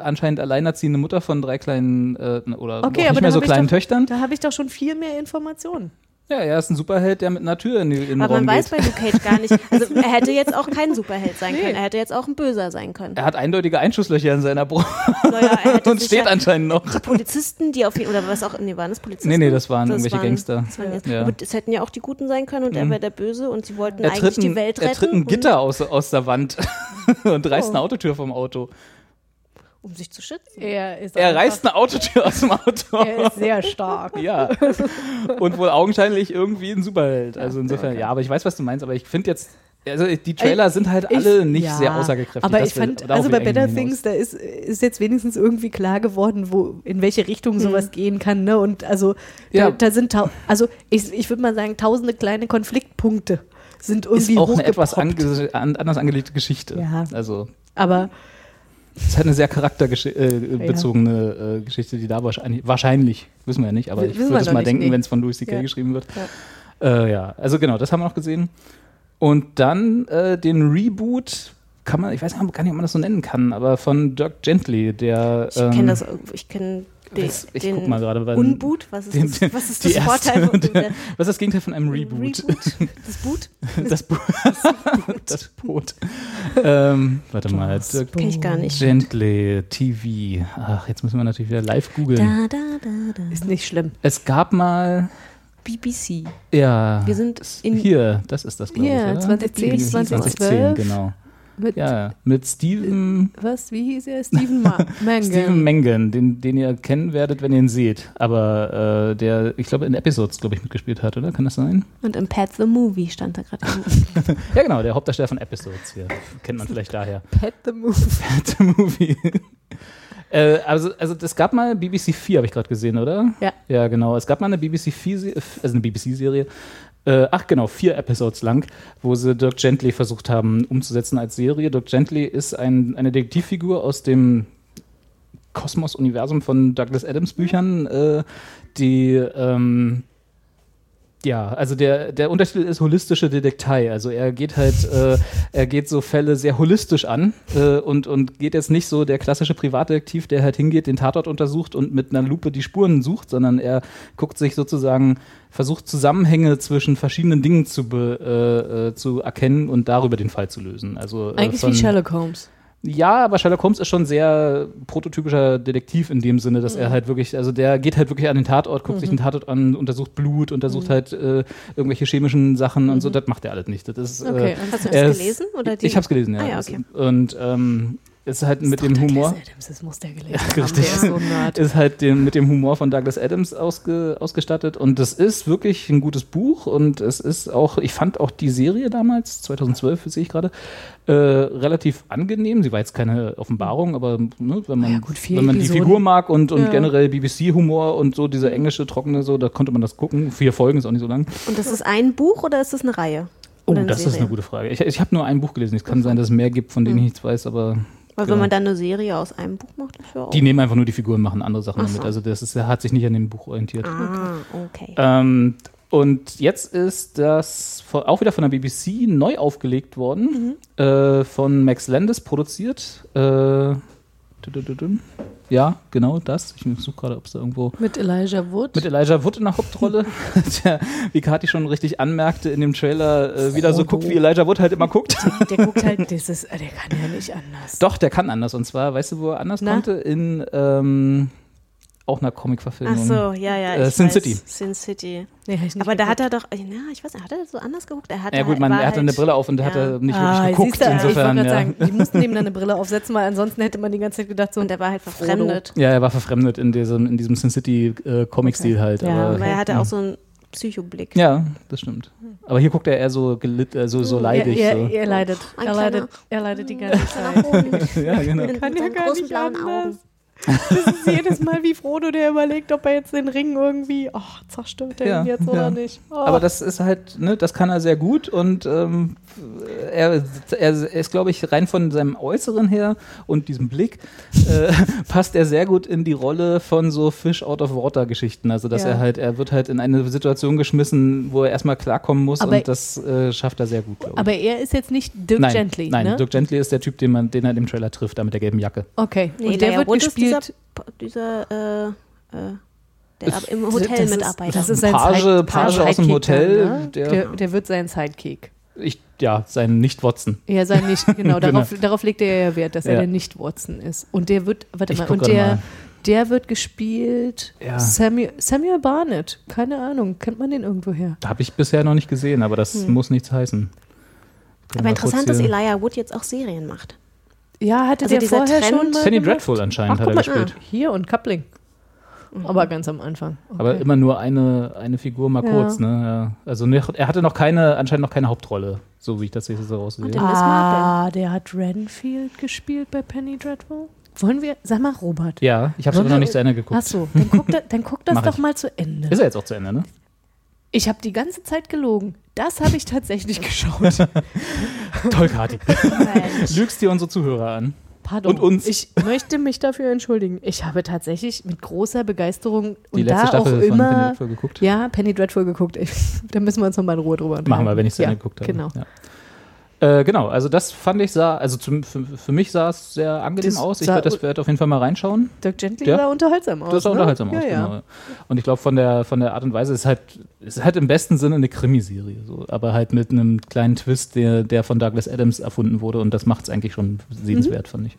äh, anscheinend alleinerziehende Mutter von drei kleinen äh, oder auch Okay, nicht mehr so kleinen doch- Töchtern. Da habe ich doch schon viel mehr Informationen. Ja, er ist ein Superheld, der mit einer Tür in, die, in den Aber Raum man weiß geht. bei Luke Cage gar nicht. <laughs> Also er hätte jetzt auch kein Superheld sein Nee. können. Er hätte jetzt auch ein Böser sein können. Er hat eindeutige Einschusslöcher in seiner Brust Naja, er <laughs> und steht ja anscheinend noch. die Polizisten, die auf jeden oder was auch, nee, waren das Polizisten? Nee, nee, das waren irgendwelche Gangster. Das waren jetzt, Ja. Es hätten ja auch die Guten sein können und er wäre der Böse und sie wollten Er eigentlich tritt, die ein, Welt er retten. tritt ein Gitter aus, aus der Wand <laughs> und reißt Oh. eine Autotür vom Auto. Um sich zu schützen. Er ist Er reißt eine Autotür aus dem Auto. Er ist sehr stark. Ja. Und wohl augenscheinlich irgendwie ein Superheld. Also insofern, ja, aber ich weiß, was du meinst, aber ich finde jetzt, also die Trailer sind halt Ich- alle nicht ja, sehr aussagekräftig. Aber ich fand, also will bei ich Better Things, da ist, ist jetzt wenigstens irgendwie klar geworden, wo, in welche Richtung sowas gehen kann. Ne? Und also Ja. da, da sind, also ich, ich würde mal sagen, tausende kleine Konfliktpunkte sind Ist irgendwie auch eine etwas ange an, anders angelegte Geschichte. Ja. Also Aber es ist halt eine sehr charakterbezogene äh, Geschichte, die da wahrscheinlich, wahrscheinlich, wissen wir ja nicht, aber W- ich würde es mal nicht, denken, nee. wenn es von Louis C.K. Ja. geschrieben wird. Ja. Äh, ja, also genau, das haben wir noch gesehen. Und dann äh, den Reboot, kann man, ich weiß gar nicht, ob man das so nennen kann, aber von Dirk Gently, der. Ich kenne das, ich kenne den, das- ich den guck mal gerade, weil- Unboot. Was ist den- das, was ist das erste- Vorteil von der- <laughs> Was ist das Gegenteil von einem Reboot? <laughs> Das Boot? Das Boot. <laughs> das Boot. ähm, warte mal. Dirk Kenn ich gar nicht. Gently, TV. Ach, jetzt müssen wir natürlich wieder live googeln. Da, da, da, da. ist nicht schlimm. Es gab mal, BBC. ja. Wir sind in Hier, das ist das, glaube ich, oder? 2010, BBC 2012. genau. Mit, Ja, mit Steven, Was, wie hieß er? Steven Ma <laughs> Mangan. Steven Mengen, den, den ihr kennen werdet, wenn ihr ihn seht. Aber äh, der, ich glaube, in Episodes, glaube ich, mitgespielt hat, oder? Kann das sein? Und im Pet the Movie stand da gerade. <laughs> Ja, genau, der Hauptdarsteller von Episodes hier. Kennt man vielleicht daher. <laughs> Pet the Move. The Movie. äh, also, also es gab mal BBC 4, habe ich gerade gesehen, oder? Ja. Ja, genau. Es gab mal eine BBC 4, Se- also eine BBC-Serie. Äh, ach genau, vier Episodes lang, wo sie Dirk Gently versucht haben umzusetzen als Serie. Dirk Gently ist ein, eine Detektivfigur aus dem Kosmos-Universum von Douglas Adams Büchern, äh, die ähm, Ja, also der, der Untertitel ist holistische Detektei. Also er geht halt, äh, er geht so Fälle sehr holistisch an äh, und, und geht jetzt nicht so der klassische Privatdetektiv, der halt hingeht, den Tatort untersucht und mit einer Lupe die Spuren sucht, sondern er guckt sich sozusagen, versucht Zusammenhänge zwischen verschiedenen Dingen zu, be, äh, äh, zu erkennen und darüber den Fall zu lösen. Also, äh, Eigentlich wie Sherlock Holmes. Ja, aber Sherlock Holmes ist schon sehr prototypischer Detektiv in dem Sinne, dass er Mhm. halt wirklich, also der geht halt wirklich an den Tatort, guckt sich den Tatort an, untersucht Blut, Mhm. untersucht halt äh, irgendwelche chemischen Sachen und so. Das macht er alles nicht. Das ist, Okay, äh, Hast du er das gelesen? Oder die? Ich hab's gelesen, ja. Ah, ja, okay. Und ähm, ist halt mit dem Humor. Douglas Adams, das muss der gelesen Ja, haben. richtig. Der ist. Ist halt dem, mit dem Humor von Douglas Adams ausge, ausgestattet und das ist wirklich ein gutes Buch und es ist auch, ich fand auch die Serie damals, 2012 sehe ich gerade, äh, relativ angenehm. Sie war jetzt keine Offenbarung, aber ne, wenn man, Ja, gut, wenn man die. Figur mag und, und Ja. generell BBC-Humor und so, dieser englische, trockene, so, da konnte man das gucken. Vier Folgen ist auch nicht so lang. Und das ist ein Buch oder ist das eine Reihe? Oh, das ist Serie? eine gute Frage. Ich, ich habe nur ein Buch gelesen. Es kann sein, dass es mehr gibt, von denen ich nichts weiß, aber Weil Genau. wenn man dann eine Serie aus einem Buch macht, ist ja auch. die nehmen einfach nur die Figuren, machen andere Sachen Ach damit. so. Also das ist, hat sich nicht an dem Buch orientiert. ah, okay. Ähm, und jetzt ist das auch wieder von der BBC neu aufgelegt worden, äh, von Max Landis produziert. Äh. Ja, genau das. Ich suche gerade, ob es da irgendwo Mit Elijah Wood. mit Elijah Wood in der Hauptrolle, <laughs> der, wie Kati schon richtig anmerkte, in dem Trailer äh, wieder so guckt, wie Elijah Wood halt immer guckt. <laughs> der guckt halt, das ist, der kann ja nicht anders. Doch, der kann anders. Und zwar, weißt du, wo er anders Na? konnte? In ähm, auch einer Comic-Verfilmung. Ach so, ja, ja. Äh, ich Sin weiß. City. Sin City. Nee, ich Aber da hat er doch, ja, ich weiß nicht, hat er so anders geguckt? Er hatte Ja gut, man, er hatte eine halt- Brille auf und da hat ja. er nicht Ah, wirklich geguckt. siehst du, ich insofern, gerade ja. sagen, die mussten ihm dann eine Brille aufsetzen, weil ansonsten hätte man die ganze Zeit gedacht, so, Und er war halt verfremdet. Ja, er war verfremdet in diesem, in diesem Sin City äh, Comic-Stil halt. Ja, aber, Aber er hatte ja. auch so einen Psychoblick. Ja, das stimmt. Aber hier guckt er eher so, gelit, äh, so, so leidig. er, so. er, er leidet, Ein er leidet, er leidet die ganze Zeit. Nach <laughs> oben. ja, genau. Mit Kann ja seinen gar großen nicht blauen anders. Augen. Das ist jedes Mal wie Frodo, der überlegt, ob er jetzt den Ring irgendwie, oh, zerstört er Ja, ihn jetzt oder ja. nicht. Oh. Aber das ist halt, ne, das kann er sehr gut und ähm, er, er ist, glaube ich, rein von seinem Äußeren her und diesem Blick äh, <laughs> passt er sehr gut in die Rolle von so Fish out of Water Geschichten. Also, dass Ja. er halt, er wird halt in eine Situation geschmissen, wo er erstmal klarkommen muss Aber- und das äh, schafft er sehr gut, glaube ich. Aber er ist jetzt nicht Dirk nein, Gently, nein, ne? Dirk Gently ist der Typ, den, man, den er im Trailer trifft, da mit der gelben Jacke. Okay, Nee, und der Elijah wird gespielt. Dieser, dieser äh, äh, der im das Hotel ist- mitarbeitet. Das ist sein Page- Side- Page aus dem Sidekick Hotel, Dann, ne? der- der, der wird sein Sidekick. Ich, ja, sein Nicht-Watson. Ja, sein nicht, <laughs> genau, Genau. darauf, darauf legt er ja Wert, dass er Ja. der Nicht-Watson ist. Und der wird, warte Ich mal, und der, mal. der wird gespielt Ja. Samuel, Samuel Barnett. Keine Ahnung, kennt man den irgendwo her? Habe ich bisher noch nicht gesehen, aber das Hm. muss nichts heißen. Können Aber interessant, dass Elijah Wood jetzt auch Serien macht. Ja, hatte Also der vorher Trend- schon mal Penny gemacht? Dreadful anscheinend Ach, hat er gespielt. Hier und Coupling. Aber ganz am Anfang. Okay. Aber immer nur eine, eine Figur mal Ja. kurz, ne? Ja. Also nicht, er hatte noch keine, anscheinend noch keine Hauptrolle, so wie ich das jetzt so raussehe. Ah, der hat Renfield gespielt bei Penny Dreadful. Wollen wir, sag mal, Robert. Ja, ich habe es noch nicht zu Ende geguckt. Ach so, dann guck, da, dann guck das doch ich. mal zu Ende. Ist er jetzt auch zu Ende, ne? Ich habe die ganze Zeit gelogen. Das habe ich tatsächlich <laughs> geschaut. Toll, Kati. Lügst dir unsere Zuhörer an. Pardon. Und uns. Ich möchte mich dafür entschuldigen. Ich habe tatsächlich mit großer Begeisterung Die und letzte da auch immer. Penny Dreadful geguckt. Ja, Penny Dreadful geguckt. Ich, <laughs> da müssen wir uns nochmal in Ruhe drüber unterhalten. Machen wir, wenn ich es ja, geguckt habe. Genau. Ja. Äh, genau, also das fand ich sah, also zum, für, für mich sah es sehr angenehm Das aus. Ich werde das werd auf jeden Fall mal reinschauen. Dirk Gently Ja. sah unterhaltsam aus. Das sah ne? unterhaltsam ja, aus, ja. genau. Und ich glaube, von der, von der Art und Weise ist halt, ist halt im besten Sinne eine Krimiserie. So. Aber halt mit einem kleinen Twist, der, der von Douglas Adams erfunden wurde. Und das macht es eigentlich schon sehenswert, fand ich.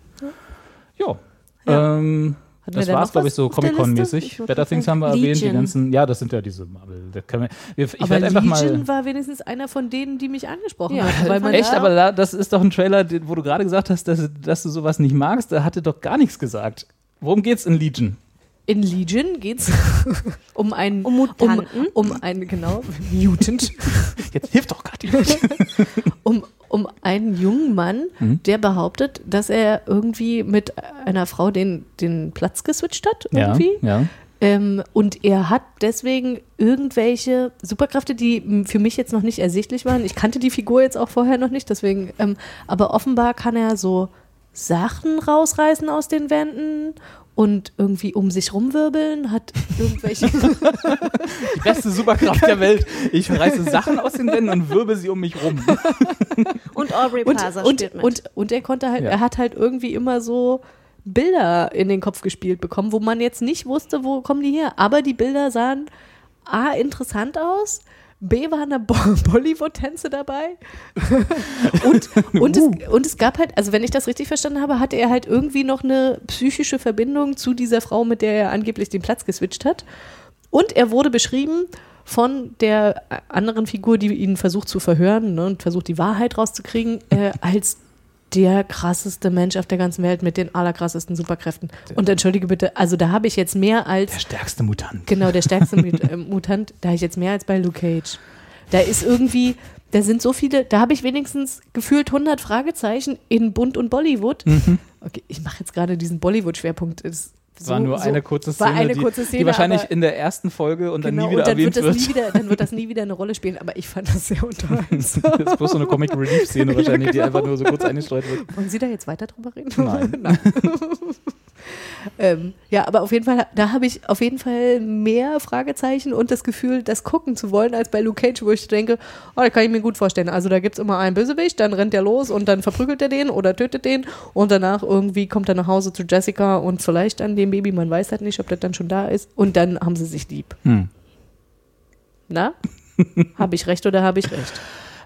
Ja. Mhm. Ja. Ähm, Hatten das war es, glaube ich, so Comic-Con-mäßig. Better gerade Things haben wir erwähnt, die Legion. ganzen, ja, das sind ja diese Marvel. Wir, ich Aber werde einfach Legion mal. war wenigstens einer von denen, die mich angesprochen Ja, haben. Weil man Echt, da, aber da, das ist doch ein Trailer, wo du gerade gesagt hast, dass, dass du sowas nicht magst. Da hatte doch gar nichts gesagt. Worum geht's in Legion? in Legion geht es <laughs> um einen Um um, um einen genau Mutant <laughs> Jetzt hilft doch Kathi. <laughs> um, um einen jungen Mann, Mhm. der behauptet, dass er irgendwie mit einer Frau den, den Platz geswitcht hat ja, irgendwie. ja. Ähm, und er hat deswegen irgendwelche Superkräfte, die für mich jetzt noch nicht ersichtlich waren. Ich kannte die Figur jetzt auch vorher noch nicht, deswegen, ähm, aber offenbar kann er so Sachen rausreißen aus den Wänden und irgendwie um sich rumwirbeln, hat irgendwelche. <laughs> Die beste Superkraft der Welt. Ich reiße Sachen aus den Wänden und wirbel sie um mich rum. <laughs> Und Aubrey und, Plaza und, mit. und, und er konnte halt, Ja. er hat halt irgendwie immer so Bilder in den Kopf gespielt bekommen, wo man jetzt nicht wusste, wo kommen die her. Aber die Bilder sahen A, interessant aus, B, waren da Bo Bollywood-Tänze dabei. <laughs> und, und, es, und es gab halt, also wenn ich das richtig verstanden habe, hatte er halt irgendwie noch eine psychische Verbindung zu dieser Frau, mit der er angeblich den Platz geswitcht hat. Und er wurde beschrieben von der anderen Figur, die ihn versucht zu verhören ne, und versucht, die Wahrheit rauszukriegen, äh, als der krasseste Mensch auf der ganzen Welt mit den allerkrassesten Superkräften. Und entschuldige bitte, also da habe ich jetzt mehr als Der stärkste Mutant. Genau, der stärkste äh, <laughs> Mutant, da habe ich jetzt mehr als bei Luke Cage. Da ist irgendwie, da sind so viele, da habe ich wenigstens gefühlt 100 Fragezeichen in Bunt und Bollywood. Okay, ich mache jetzt gerade diesen Bollywood-Schwerpunkt. Das Das war nur so- eine kurze Szene, eine die, kurze Szene, die wahrscheinlich in der ersten Folge und dann Genau, nie wieder und dann erwähnt wird, wird. das nie wieder, dann wird das nie wieder eine Rolle spielen, aber ich fand das sehr unterhaltsam. <laughs> das ist bloß so eine Comic Relief Szene <laughs> wahrscheinlich, die einfach nur so kurz eingestreut wird. Wollen Sie da jetzt weiter drüber reden? Nein. <laughs> ähm, ja, aber auf jeden Fall, da habe ich auf jeden Fall mehr Fragezeichen und das Gefühl, das gucken zu wollen, als bei Luke Cage, wo ich denke, oh, da kann ich mir gut vorstellen. Also da gibt es immer einen Bösewicht, dann rennt der los und dann verprügelt er den oder tötet den und danach irgendwie kommt er nach Hause zu Jessica und vielleicht an dem Baby, man weiß halt nicht, ob das dann schon da ist und dann haben sie sich lieb. Hm. Na? <laughs> habe ich recht oder habe ich recht?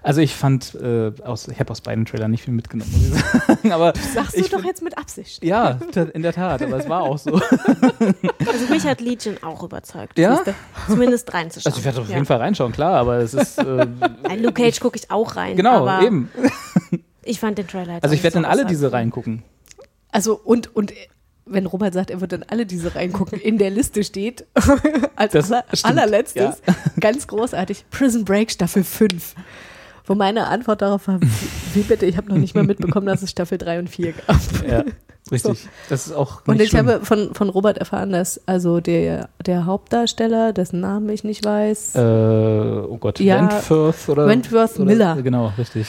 Also ich fand, äh, aus, ich habe aus beiden Trailern nicht viel mitgenommen, muss ich sagen. <laughs> Aber Sagst ich du doch jetzt mit Absicht. Ja, in der Tat, aber es war auch so. <laughs> Also mich hat Legion auch überzeugt. Ja? Zumindest reinzuschauen. Also ich werde auf ja. jeden Fall reinschauen, klar, aber es ist äh, <laughs> Ein Luke Cage gucke ich auch rein. genau aber eben. Ich fand den Trailer jetzt Also ich werde in so alle diese reingucken. Also und, und wenn Robert sagt, er wird dann alle diese reingucken, in der Liste steht, als Das aller, allerletztes, ganz großartig, Prison Break Staffel 5. Wo meine Antwort darauf war, wie, bitte, ich habe noch nicht mal mitbekommen, dass es Staffel 3 und 4 gab. Ja, <laughs> richtig. Das ist auch Und ich schlimm. habe von, von Robert erfahren, dass also der, der Hauptdarsteller, dessen Namen ich nicht weiß, äh, oh Gott, Ja, Wentworth oder Wentworth oder, Miller. Genau, richtig.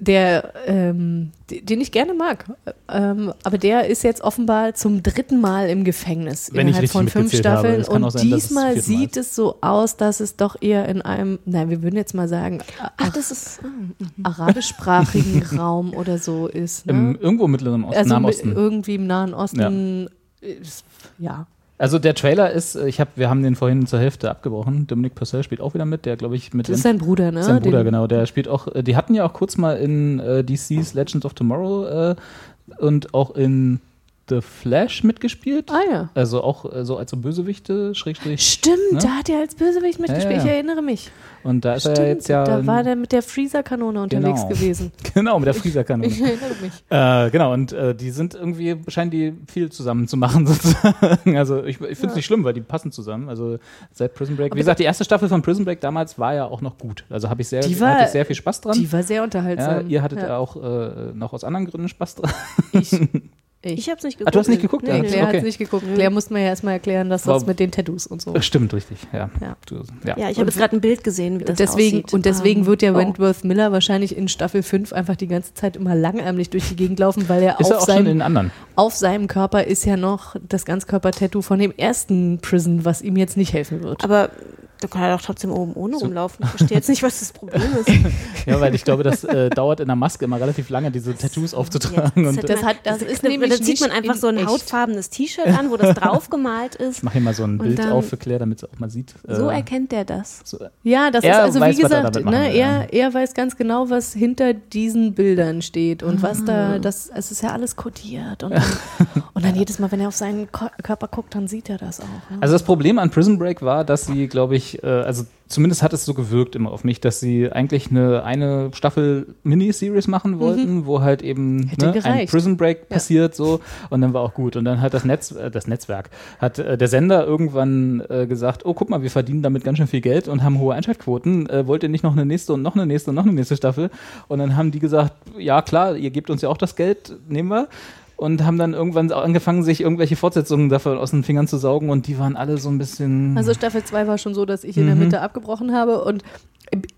Der, ähm, den ich gerne mag. Ähm, aber der ist jetzt offenbar zum dritten Mal im Gefängnis Wenn ich innerhalb von fünf habe. Staffeln. Es Und sein, es diesmal Mal sieht es so aus, dass es doch eher in einem, nein, wir würden jetzt mal sagen, Ach, das ist. ah, arabischsprachigen <laughs> Raum oder so ist. Ne? Im, irgendwo im Mittleren Osten, also Nahen Osten. irgendwie im Nahen Osten. Ist, ja. Also der Trailer ist, äh, ich hab, wir haben den vorhin zur Hälfte abgebrochen. Dominic Purcell spielt auch wieder mit, der glaube ich mit Das ist sein Bruder, ne? sein Bruder, Den- genau. Der spielt auch, äh, die hatten ja auch kurz mal in äh, DC's Legends of Tomorrow äh, und auch in The Flash mitgespielt. Ah ja. Also auch äh, so als so Bösewichte, Schrägstrich. Stimmt, Ne? da hat er als Bösewicht mitgespielt. Ja, ja. Ich erinnere mich. Und da ist Stimmt, er jetzt ja. da war der mit der Freezer-Kanone unterwegs Genau. gewesen. <laughs> genau, mit der Frieserkanone. Ich erinnere mich. <laughs> Äh, genau, und äh, die sind irgendwie, scheinen die viel zusammen zu machen, <laughs> sozusagen. Also ich, ich finde es nicht schlimm, weil die passen zusammen. Also seit Prison Break. Wie gesagt, die erste Staffel von Prison Break damals war ja auch noch gut. Also habe ich sehr, war- hatte ich sehr viel Spaß dran. Die war sehr ja, unterhaltsam. ihr hattet Ja. auch äh, noch aus anderen Gründen Spaß dran. Ich. Ich hab's nicht geguckt. Ah, du hast nicht geguckt? Nee, Ja, nee. Claire okay. hat nicht geguckt. Claire musste mir ja erstmal erklären, dass das mit den Tattoos und so. Stimmt, richtig, ja. Ja. Du, ja. Ja, ich habe jetzt gerade ein Bild gesehen, wie das deswegen, aussieht. und deswegen Ähm, wird ja oh. Wentworth Miller wahrscheinlich in Staffel 5 einfach die ganze Zeit immer langärmlich durch die Gegend laufen, weil er, Ist er auf, auch schon in seinem, den anderen? auf seinem Körper ist ja noch das Ganzkörper-Tattoo von dem ersten Prison, was ihm jetzt nicht helfen wird. Aber da kann er doch trotzdem oben ohne rumlaufen. Ich verstehe jetzt nicht, was das Problem ist. <laughs> Ja, weil ich glaube, das äh, dauert in der Maske immer relativ lange, diese Tattoos aufzutragen. Und, Das hat- das ist nämlich Da zieht man einfach in so ein echt. hautfarbenes T-Shirt an, wo das <laughs> draufgemalt ist. ich mache hier mal so ein Bild dann- auf für Claire, damit sie auch mal sieht. So äh, erkennt er das. so, Ja, das Er ist also weiß, wie er gesagt, ne, ja. er, er weiß ganz genau, was hinter diesen Bildern steht und was da, das, es ist ja alles kodiert und dann, <laughs> und dann jedes Mal, wenn er auf seinen Ko Körper guckt, dann sieht er das auch. Ne? Also das Problem an Prison Break war, dass sie, glaube ich, äh, also zumindest hat es so gewirkt immer auf mich, dass sie eigentlich eine eine Staffel Miniseries machen wollten, wo halt eben Mhm. Ne, ein. Prison Break passiert so und dann war auch gut und dann hat das Netz äh, das Netzwerk hat äh, der Sender irgendwann äh, gesagt, oh guck mal, wir verdienen damit ganz schön viel Geld und haben hohe Einschaltquoten, wollt ihr nicht noch eine nächste und noch eine nächste und noch eine nächste Staffel und dann haben die gesagt, ja klar, ihr gebt uns ja auch das Geld, nehmen wir und haben dann irgendwann angefangen, sich irgendwelche Fortsetzungen davon aus den Fingern zu saugen und die waren alle so ein bisschen. Also Staffel 2 war schon so, dass ich in der Mhm. Mitte abgebrochen habe und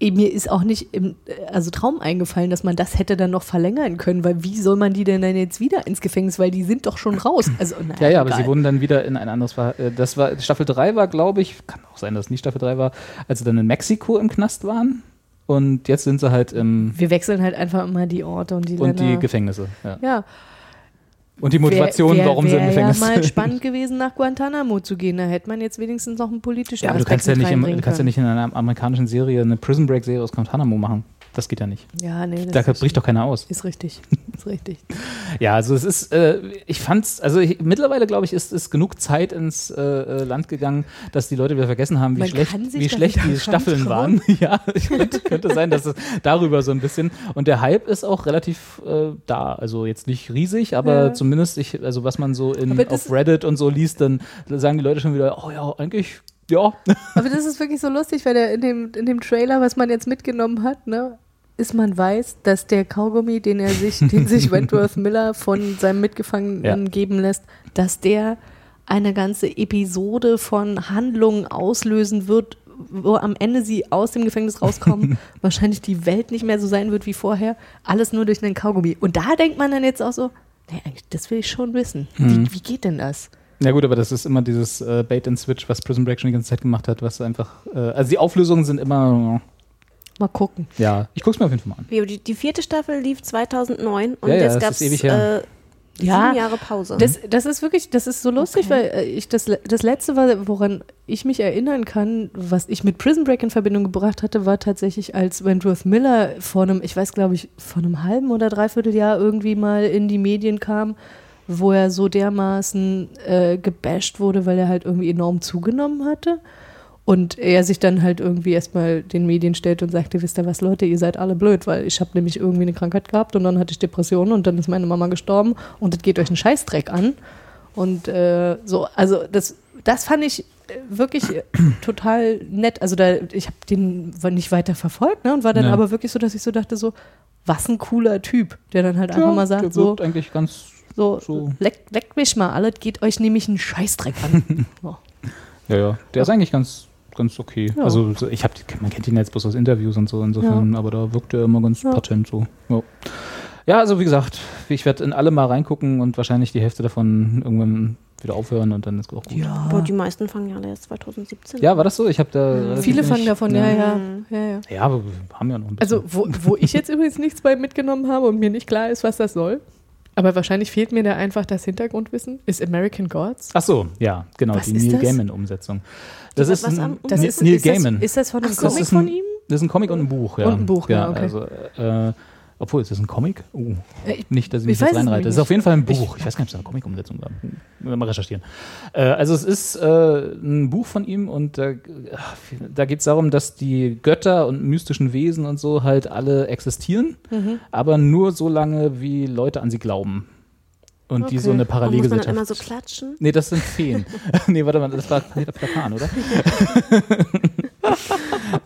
Äh, Mir ist auch nicht im äh, also Traum eingefallen, dass man das hätte dann noch verlängern können, weil wie soll man die denn dann jetzt wieder ins Gefängnis, weil die sind doch schon raus. Also, naja, Ja, ja, aber egal. sie wurden dann wieder in ein anderes Ver äh, Das war Staffel 3 war, glaube ich, kann auch sein, dass es nicht Staffel 3 war, als sie dann in Mexiko im Knast waren. Und jetzt sind sie halt im Wir wechseln halt einfach immer die Orte und die und die. Gefängnisse. Ja. ja, Und die Motivation, wär, wär, warum sie im wär Gefängnis ja mal sind. spannend gewesen, nach Guantanamo zu gehen. Da hätte man jetzt wenigstens noch einen politischen Ja, aber du Aspekt kannst ja, mit nicht im, du kannst ja nicht in einer amerikanischen Serie eine Prison Break Serie aus Guantanamo machen. Das geht ja nicht. Ja, nee, das Da bricht doch keiner aus. ist richtig. <laughs> Ist richtig. Ja, also es ist, äh, ich fand's, also ich, mittlerweile glaube ich, ist, ist genug Zeit ins äh, äh, Land gegangen, dass die Leute wieder vergessen haben, wie Man schlecht, wie schlecht wieder die Staffeln waren. <laughs> ja, ich könnte, könnte sein, dass es darüber so ein bisschen. Und der Hype ist auch relativ äh, da. Also jetzt nicht riesig, aber Ja. zumindest, ich, also was man so in, auf Reddit und so liest, dann sagen die Leute schon wieder, oh ja, eigentlich, ja. Aber das ist wirklich so lustig, weil der in dem, in dem Trailer, was man jetzt mitgenommen hat, ne, ist man weiß, dass der Kaugummi, den er sich, <laughs> den sich Wentworth Miller von seinem Mitgefangenen Ja. geben lässt, dass der eine ganze Episode von Handlungen auslösen wird, wo am Ende sie aus dem Gefängnis rauskommen, <laughs> wahrscheinlich die Welt nicht mehr so sein wird wie vorher, alles nur durch einen Kaugummi. Und da denkt man dann jetzt auch so, nee, eigentlich, das will ich schon wissen. Mhm. Wie, wie geht denn das? Ja gut, aber das ist immer dieses äh, Bait and Switch, was Prison Break schon die ganze Zeit gemacht hat, was einfach, äh, also die Auflösungen sind immer, Mal gucken. ja, ich guck's mir auf jeden Fall mal an. Die, die vierte Staffel lief 2009 und Ja, ja, jetzt gab es äh, Ja, sieben Jahre Pause. Das, das ist wirklich, das ist so lustig, Okay. weil äh, ich das, das letzte, war, woran ich mich erinnern kann, was ich mit Prison Break in Verbindung gebracht hatte, war tatsächlich, als Wentworth Miller vor einem, ich weiß glaube ich, vor einem halben oder dreiviertel Jahr irgendwie mal in die Medien kam, wo er so dermaßen äh, gebasht wurde, weil er halt irgendwie enorm zugenommen hatte. Und er sich dann halt irgendwie erstmal den Medien stellt und sagte, wisst ihr was, Leute, ihr seid alle blöd, weil ich habe nämlich irgendwie eine Krankheit gehabt und dann hatte ich Depressionen und dann ist meine Mama gestorben und das geht euch einen Scheißdreck an. Und äh, so, also das, das fand ich äh, wirklich äh, <clears throat> total nett. Also da, ich habe den nicht weiter verfolgt, ne? Und war dann Ja. aber wirklich so, dass ich so dachte, so, was ein cooler Typ, der dann halt einfach mal der sagt, so, wirkt eigentlich ganz so, so. leckt leck mich mal alle, geht euch nämlich einen Scheißdreck an. <laughs> so. Ja, ja. Der ist eigentlich ganz, ganz okay. Ja. Also so, ich hab, man kennt ihn jetzt bloß aus Interviews und so insofern, aber da wirkt er immer ganz Ja. patent so. Ja. ja, also wie gesagt, ich werde in alle mal reingucken und wahrscheinlich die Hälfte davon irgendwann wieder aufhören und dann ist auch gut. Ja, Aber die meisten fangen ja alle erst 2017 war das so? Ich habe da relativ Viele fangen davon, ja, ja. ja, ja. Ja, aber wir haben ja noch ein bisschen. Also, wo, wo ich jetzt übrigens nichts bei mitgenommen habe und mir nicht klar ist, was das soll, aber wahrscheinlich fehlt mir da einfach das Hintergrundwissen, ist American Gods. Ach so, ja, genau, Was die Neil? Gaiman-Umsetzung. Das ist was am- Das Neil ist, Neil ist, das, Gaiman. ist das von einem Ach. Comic Das ein- von ihm? Das ist ein Comic und ein Buch, ja. Und ein Buch, ja, okay. Also, äh, obwohl, ist das ein Comic? Uh, Äh, ich- nicht, dass ich mich ich jetzt es reinreite. Das ist auf jeden Fall ein Buch. Ich, weiß gar nicht, ob es eine Comic-Umsetzung war. Hm, Mal recherchieren. Äh, also es ist äh, ein Buch von ihm und ach, da geht es darum, dass die Götter und mystischen Wesen und so halt alle existieren, Mhm. aber nur so lange, wie Leute an sie glauben. Und die Okay. so eine Und muss man dann Parallelgesellschaft. immer so klatschen? Nee, das sind Feen. <laughs> nee, warte mal, das war Peter Pan, oder? <laughs>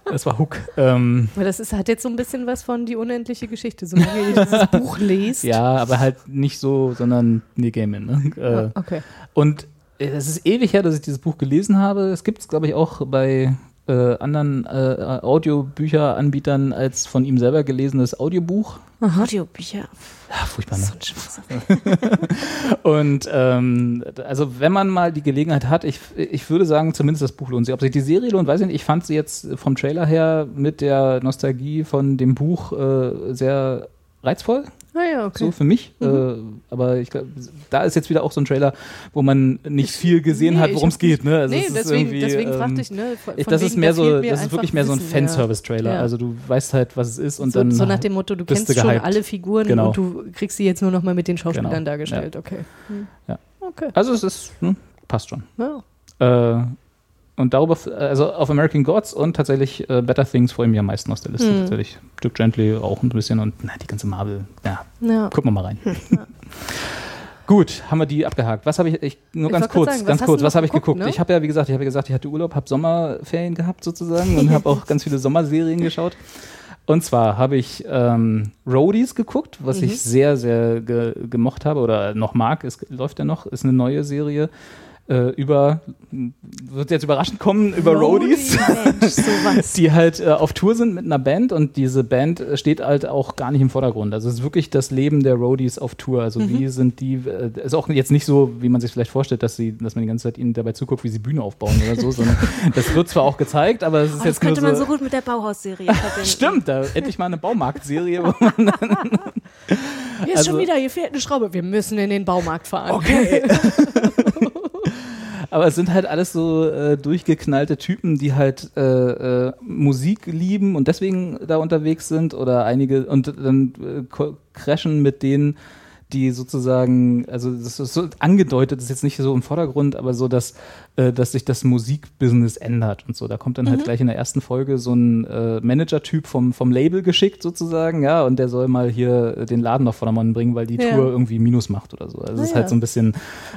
das war Hook. Ähm, Aber das ist, hat jetzt so ein bisschen was von die unendliche Geschichte, solange ihr dieses <laughs> Buch lest. ja, aber halt nicht so, sondern Neil Gaiman. Ne? Ah, Äh, okay. und äh, es ist ewig her, dass ich dieses Buch gelesen habe. Es gibt es, glaube ich, auch bei äh, anderen äh, Audiobücheranbietern als von ihm selber gelesenes Audiobuch. Audiobücher. Ja, furchtbar, ne? So ein Schwachsinn. <laughs> Und ähm, also wenn man mal die Gelegenheit hat, ich, ich würde sagen, zumindest das Buch lohnt sich. Ob sich die Serie lohnt, weiß ich nicht. Ich fand sie jetzt vom Trailer her mit der Nostalgie von dem Buch äh, sehr reizvoll, ja, okay. so für mich. Äh, aber ich glaube, da ist jetzt wieder auch so ein Trailer, wo man nicht viel gesehen nee, hat, worum es geht. Ne? Also nee, deswegen, deswegen ähm, fragte ich, ne? Von das wegen, ist mehr so, das ist wirklich mehr so ein ja. Fanservice-Trailer. Ja. Also du weißt halt, was es ist und so, dann so nach dem Motto, du kennst du schon alle Figuren Genau. und du kriegst sie jetzt nur noch mal mit den Schauspielern Genau, dargestellt. Okay. Hm. Ja. Okay. Also es ist, hm, passt schon. Ja. Äh, und darüber, also auf American Gods und tatsächlich äh, Better Things freue ich mich am meisten aus der Liste. Mhm. Tatsächlich. Duke Gently auch ein bisschen und na, die ganze Marvel. Ja, Ja. gucken wir mal rein. <laughs> Gut, haben wir die abgehakt. Was habe ich, ich, nur Ich ganz kurz, sagen, ganz kurz, was habe ich geguckt, geguckt? ne? Ich habe ja, wie gesagt, ich habe ja gesagt, ich hatte Urlaub, habe Sommerferien gehabt sozusagen und habe auch <laughs> ganz viele Sommerserien geschaut. Und zwar habe ich ähm, Roadies geguckt, was Mhm. ich sehr, sehr ge gemocht habe oder noch mag. Es läuft ja noch, ist eine neue Serie. Äh, über, wird jetzt überraschend kommen, über Roadies, sowas. <laughs> die halt äh, auf Tour sind mit einer Band und diese Band äh, steht halt auch gar nicht im Vordergrund. Also es ist wirklich das Leben der Roadies auf Tour. Also Mhm. wie sind die, äh, ist auch jetzt nicht so, wie man sich vielleicht vorstellt, dass sie, dass man die ganze Zeit ihnen dabei zuguckt, wie sie Bühne aufbauen oder so, sondern <laughs> das wird zwar auch gezeigt, aber es ist Oh, das jetzt könnte nur man so, so gut mit der Bauhaus-Serie verbinden. <laughs> Stimmt, da endlich mal eine Baumarktserie. wo man Hier ist Also- schon wieder, hier fehlt eine Schraube. Wir müssen in den Baumarkt fahren. Okay. <laughs> Aber es sind halt alles so äh, durchgeknallte Typen, die halt äh, äh, Musik lieben und deswegen da unterwegs sind oder einige und dann äh, crashen mit denen, die sozusagen, also das ist so angedeutet, ist jetzt nicht so im Vordergrund, aber so, dass, äh, dass sich das Musikbusiness ändert und so. Da kommt dann halt gleich in der ersten Folge so ein äh, Manager-Typ vom, vom Label geschickt sozusagen, ja, und der soll mal hier äh, den Laden auf Vordermann bringen, weil die Ja. Tour irgendwie Minus macht oder so. Also es ist Ah, halt ja. so ein bisschen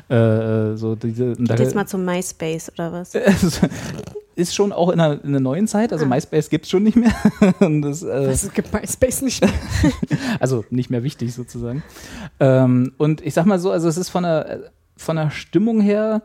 äh, so diese. und da- Geht jetzt mal zum MySpace oder was? <laughs> ist schon auch in einer, in einer neuen Zeit, also MySpace gibt es schon nicht mehr. <laughs> Das, äh, Es gibt MySpace nicht mehr. <laughs> also nicht mehr wichtig sozusagen. Ähm, und ich sag mal so, also es ist von der, von der Stimmung her,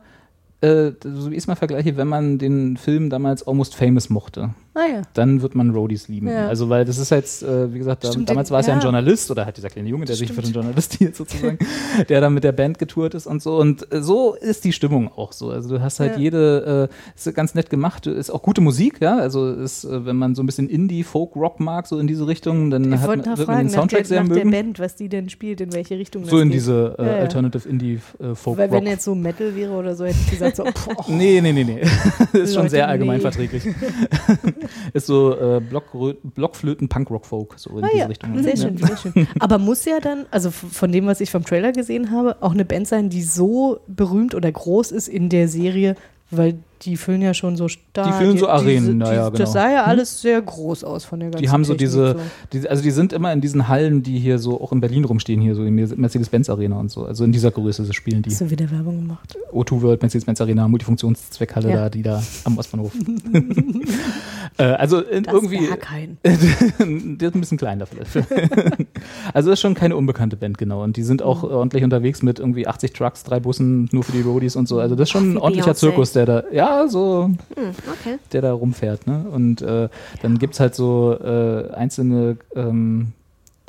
äh, so wie ich es mal vergleiche, wenn man den Film damals Almost Famous mochte, Naja. dann wird man Roadies lieben. Ja. Also weil das ist jetzt, äh, wie gesagt, Stimmt, damals den- war es ja ein ja. Journalist oder halt dieser kleine Junge, der sich für den Journalist hielt sozusagen, <laughs> der dann mit der Band getourt ist und so. Und äh, so ist die Stimmung auch so. Also du hast halt Ja. jede, äh, ist ganz nett gemacht, ist auch gute Musik, ja. Also ist, äh, wenn man so ein bisschen Indie, Folk, Rock mag, so in diese Richtung, dann Ich hat man, wird man fragen, den nach, Soundtrack der, sehr nach der mögen. Band, was die denn spielt, in welche Richtung das so in geht. diese äh, Ja, ja. Alternative Indie, Folk, Weil Rock. wenn jetzt so Metal wäre oder so, hätte ich gesagt so, <laughs> boah, Nee, nee, nee, nee. <laughs> ist schon Leute, sehr allgemein nee. verträglich. <laughs> ist so äh, Block, Blockflöten, Punkrock-Folk, so in Ah diese ja, Richtung. sehr schön, sehr schön. Aber muss ja dann, also von dem, was ich vom Trailer gesehen habe, auch eine Band sein, die so berühmt oder groß ist in der Serie, weil die füllen ja schon so stark. füllen so Arenen, ja, ja, genau. Das sah ja alles sehr groß aus von der ganzen Die haben so diese, die, also die sind immer in diesen Hallen, die hier so auch in Berlin rumstehen, hier so in der Mercedes-Benz Arena und so. Also in dieser Größe spielen die. Hast du wieder Werbung gemacht? O2 World, Mercedes-Benz Arena, Multifunktionszweckhalle Ja. da, die da <laughs> am Ostbahnhof. <laughs> äh, also in, Das irgendwie. kein. <laughs> der ist ein bisschen klein dafür. also das ist schon keine unbekannte Band, genau. Und die sind auch Mhm. ordentlich unterwegs mit irgendwie 80 Trucks, drei Bussen, nur für die Roadies und so. Also das ist schon Ach, ein ordentlicher Beyoncé. Zirkus, der da, ja, so, Hm, okay. der da rumfährt. Ne? Und äh, dann gibt's halt so äh, einzelne, ähm,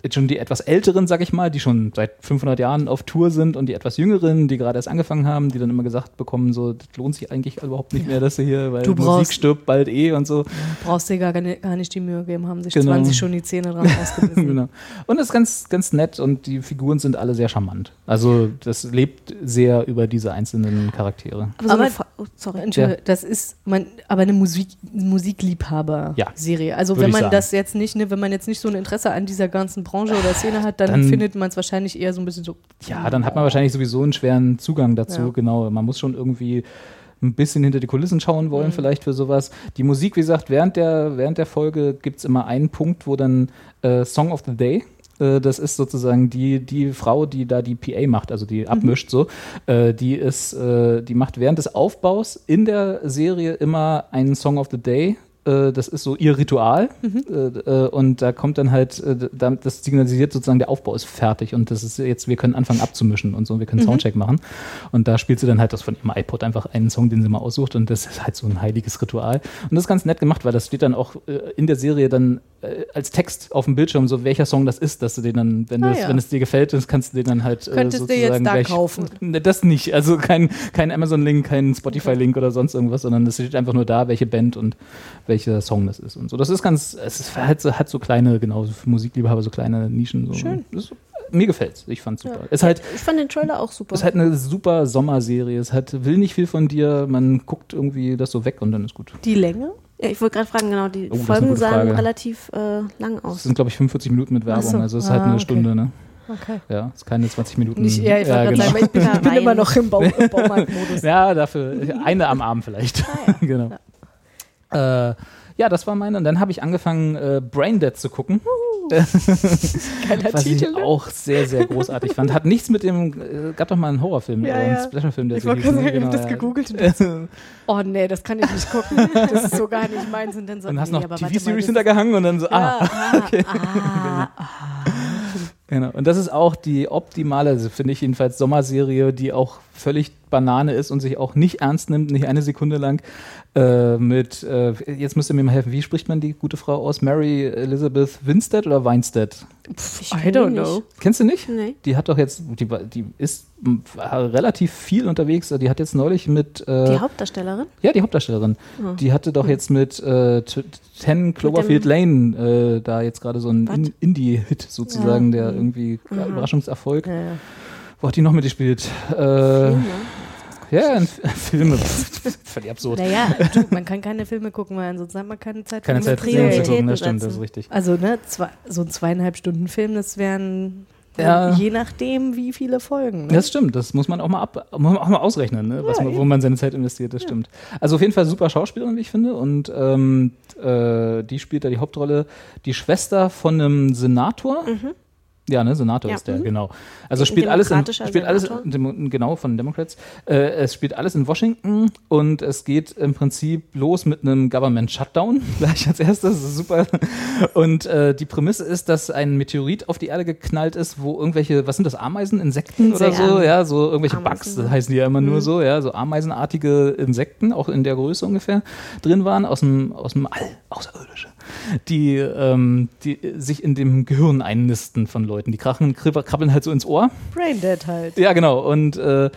jetzt schon die etwas älteren, sag ich mal, die schon seit 500 Jahren auf Tour sind und die etwas jüngeren, die gerade erst angefangen haben, die dann immer gesagt bekommen, so, das lohnt sich eigentlich überhaupt nicht mehr, dass sie hier, weil Du Musik brauchst- stirbt bald eh und so. Brauchst dir gar, gar nicht die Mühe geben, haben sich Genau. 20 schon die Zähne dran <laughs> ausgebissen. genau. Und das ist ganz, ganz nett und die Figuren sind alle sehr charmant. Also das lebt sehr über diese einzelnen Charaktere. Aber, so Aber- oh, sorry. Entschuldigung, das ist man, aber eine Musik, Musikliebhaber-Serie. Ja, also wenn man das jetzt nicht, ne, wenn man jetzt nicht so ein Interesse an dieser ganzen Branche oder Szene hat, dann, Dann- findet man es wahrscheinlich eher so ein bisschen so. Ja, dann hat man wahrscheinlich sowieso einen schweren Zugang dazu, Ja. genau. Man muss schon irgendwie ein bisschen hinter die Kulissen schauen wollen, Mhm. vielleicht für sowas. Die Musik, wie gesagt, während der, während der Folge gibt es immer einen Punkt, wo dann äh, Song of the Day. äh, Das ist sozusagen die, die Frau, die da die PA macht, also Mhm. die abmischt so. äh, Die ist, äh, die macht während des Aufbaus in der Serie immer einen Song of the Day. Äh, Das ist so ihr Ritual. Mhm. Äh, äh, Und da kommt dann halt, das signalisiert sozusagen, der Aufbau ist fertig und das ist jetzt, wir können anfangen abzumischen und so, wir können Mhm. Soundcheck machen. Und da spielt sie dann halt das von ihrem iPod einfach einen Song, den sie mal aussucht und das ist halt so ein heiliges Ritual. Und das ist ganz nett gemacht, weil das steht dann auch in der Serie dann als Text auf dem Bildschirm, so welcher Song das ist, dass du den dann, wenn, Ah, das, ja. wenn es dir gefällt, das kannst du den dann halt Könntest du sozusagen jetzt da gleich, kaufen. <laughs> Ne, Das nicht, also kein, kein Amazon-Link, kein Spotify-Link oder sonst irgendwas, sondern es steht einfach nur da, welche Band und welcher Song das ist und so. Das ist ganz, es ist, hat, so, hat so kleine, genau, für Musikliebhaber so kleine Nischen. So. Schön. Das ist, mir gefällt's, ich fand's super. Ist halt, Ich fand den Trailer auch super. ist halt eine super Sommerserie. Es hat, will nicht viel von dir, man guckt irgendwie das so weg und dann ist gut. Die Länge? ja, ich wollte gerade fragen, genau, die Oh, das Folgen sahen Frage. relativ äh, lang Es aus. sind, glaube ich, 45 Minuten mit Werbung, so. also es ist halt Ah, eine okay. Stunde, ne? Okay. Ja, es ist keine 20 Minuten. Nicht, ja, ich gerade genau. sagen, ich bin, ich bin immer noch im, Bau, im Baumarktmodus. <laughs> Ja, dafür eine am Abend vielleicht. <laughs> genau. Äh, ja, das war meine. Und dann habe ich angefangen, äh, Braindead zu gucken. <laughs> Geiler was Titel. ich ne? auch sehr, sehr großartig fand. Hat nichts mit dem, äh, gab doch mal einen Horrorfilm, Ja, äh, einen ja. Splasherfilm, der Ich so hieß, ne? sagen, ich habe Genau, das gegoogelt und dachte, <laughs> oh nee, das kann ich nicht gucken. Das ist so gar nicht meins. Und dann so, Und hast nee, noch TV-Series hintergehangen und dann so, ah, Ja, <laughs> ah, ah, Genau. Und das ist auch die optimale, also finde ich jedenfalls, Sommerserie, die auch völlig Banane ist und sich auch nicht ernst nimmt, nicht eine Sekunde lang. Äh, mit, äh, jetzt müsst ihr mir mal helfen, wie spricht man die gute Frau aus? Mary Elizabeth Winstead oder Weinstead? Ich I don't know. Kennst du nicht? Nee. Die hat doch jetzt, die, war- die ist relativ viel unterwegs. Die hat jetzt neulich mit. Äh, Die Hauptdarstellerin? ja, die Hauptdarstellerin. Die hatte doch jetzt mit äh, Ten Cloverfield Lane äh, da jetzt gerade so einen? In Indie-Hit sozusagen, der irgendwie Überraschungserfolg. Ja, ja. Hat die noch mitgespielt? Äh, ja, in F- <laughs> Filme. Völlig absurd. Naja, du, man kann keine Filme gucken, weil ansonsten hat man keine Zeit Keine für Zeit, Filme Filme zu Prioritäten gucken, das stimmt, das ist richtig. Also, ne, zwei, so ein zweieinhalb Stunden Film, das wären Ja. je nachdem, wie viele Folgen. Ne? Das stimmt, das muss man auch mal, ab, muss man auch mal ausrechnen, ne? Was Ja, wo man seine Zeit investiert, das stimmt. Also auf jeden Fall super Schauspielerin, wie ich finde. Und ähm, äh, die spielt da die Hauptrolle, die Schwester von einem Senator. Ja, ne, Senator Ja, ist der, mhm. genau. Also spielt alles in, spielt alles in, genau von Democrats. Äh, es spielt alles in Washington und es geht im Prinzip los mit einem Government Shutdown <laughs> gleich als erstes. Das ist super. Und äh, die Prämisse ist, dass ein Meteorit auf die Erde geknallt ist, wo irgendwelche, was sind das, Ameisen, Insekten oder so, Insekten. ja, so irgendwelche Ameisen, Bugs, das heißen die ja immer nur so, ja, so ameisenartige Insekten, auch in der Größe ungefähr, drin waren, aus dem, aus dem All, außerirdische, die, ähm, die sich in dem Gehirn einnisten von Leuten. Die krachen, krabbeln halt so ins Ohr. Braindead halt. Ja, genau. Und, äh,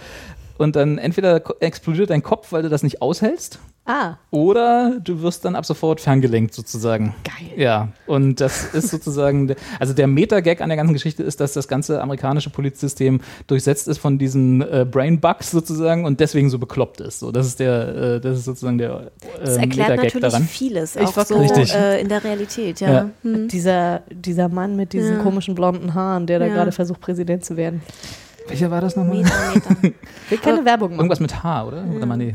und dann entweder explodiert dein Kopf, weil du das nicht aushältst, Ah, oder du wirst dann ab sofort ferngelenkt sozusagen. geil. Ja, und das ist sozusagen, der- also der Meta-Gag an der ganzen Geschichte ist, dass das ganze amerikanische Polizsystem durchsetzt ist von diesen äh, Brain-Bugs sozusagen und deswegen so bekloppt ist. So, das ist der, äh, das ist sozusagen der äh, Das erklärt natürlich daran. vieles, Ich auch so Richtig. äh, in der Realität, ja. Ja. Hm. Dieser, dieser Mann mit diesen Ja. komischen blonden Haaren, der da Ja. gerade versucht, Präsident zu werden. Welcher war das nochmal? Meter, Meter. Will keine Werbung machen. Irgendwas mit H, oder? Oder mal nee.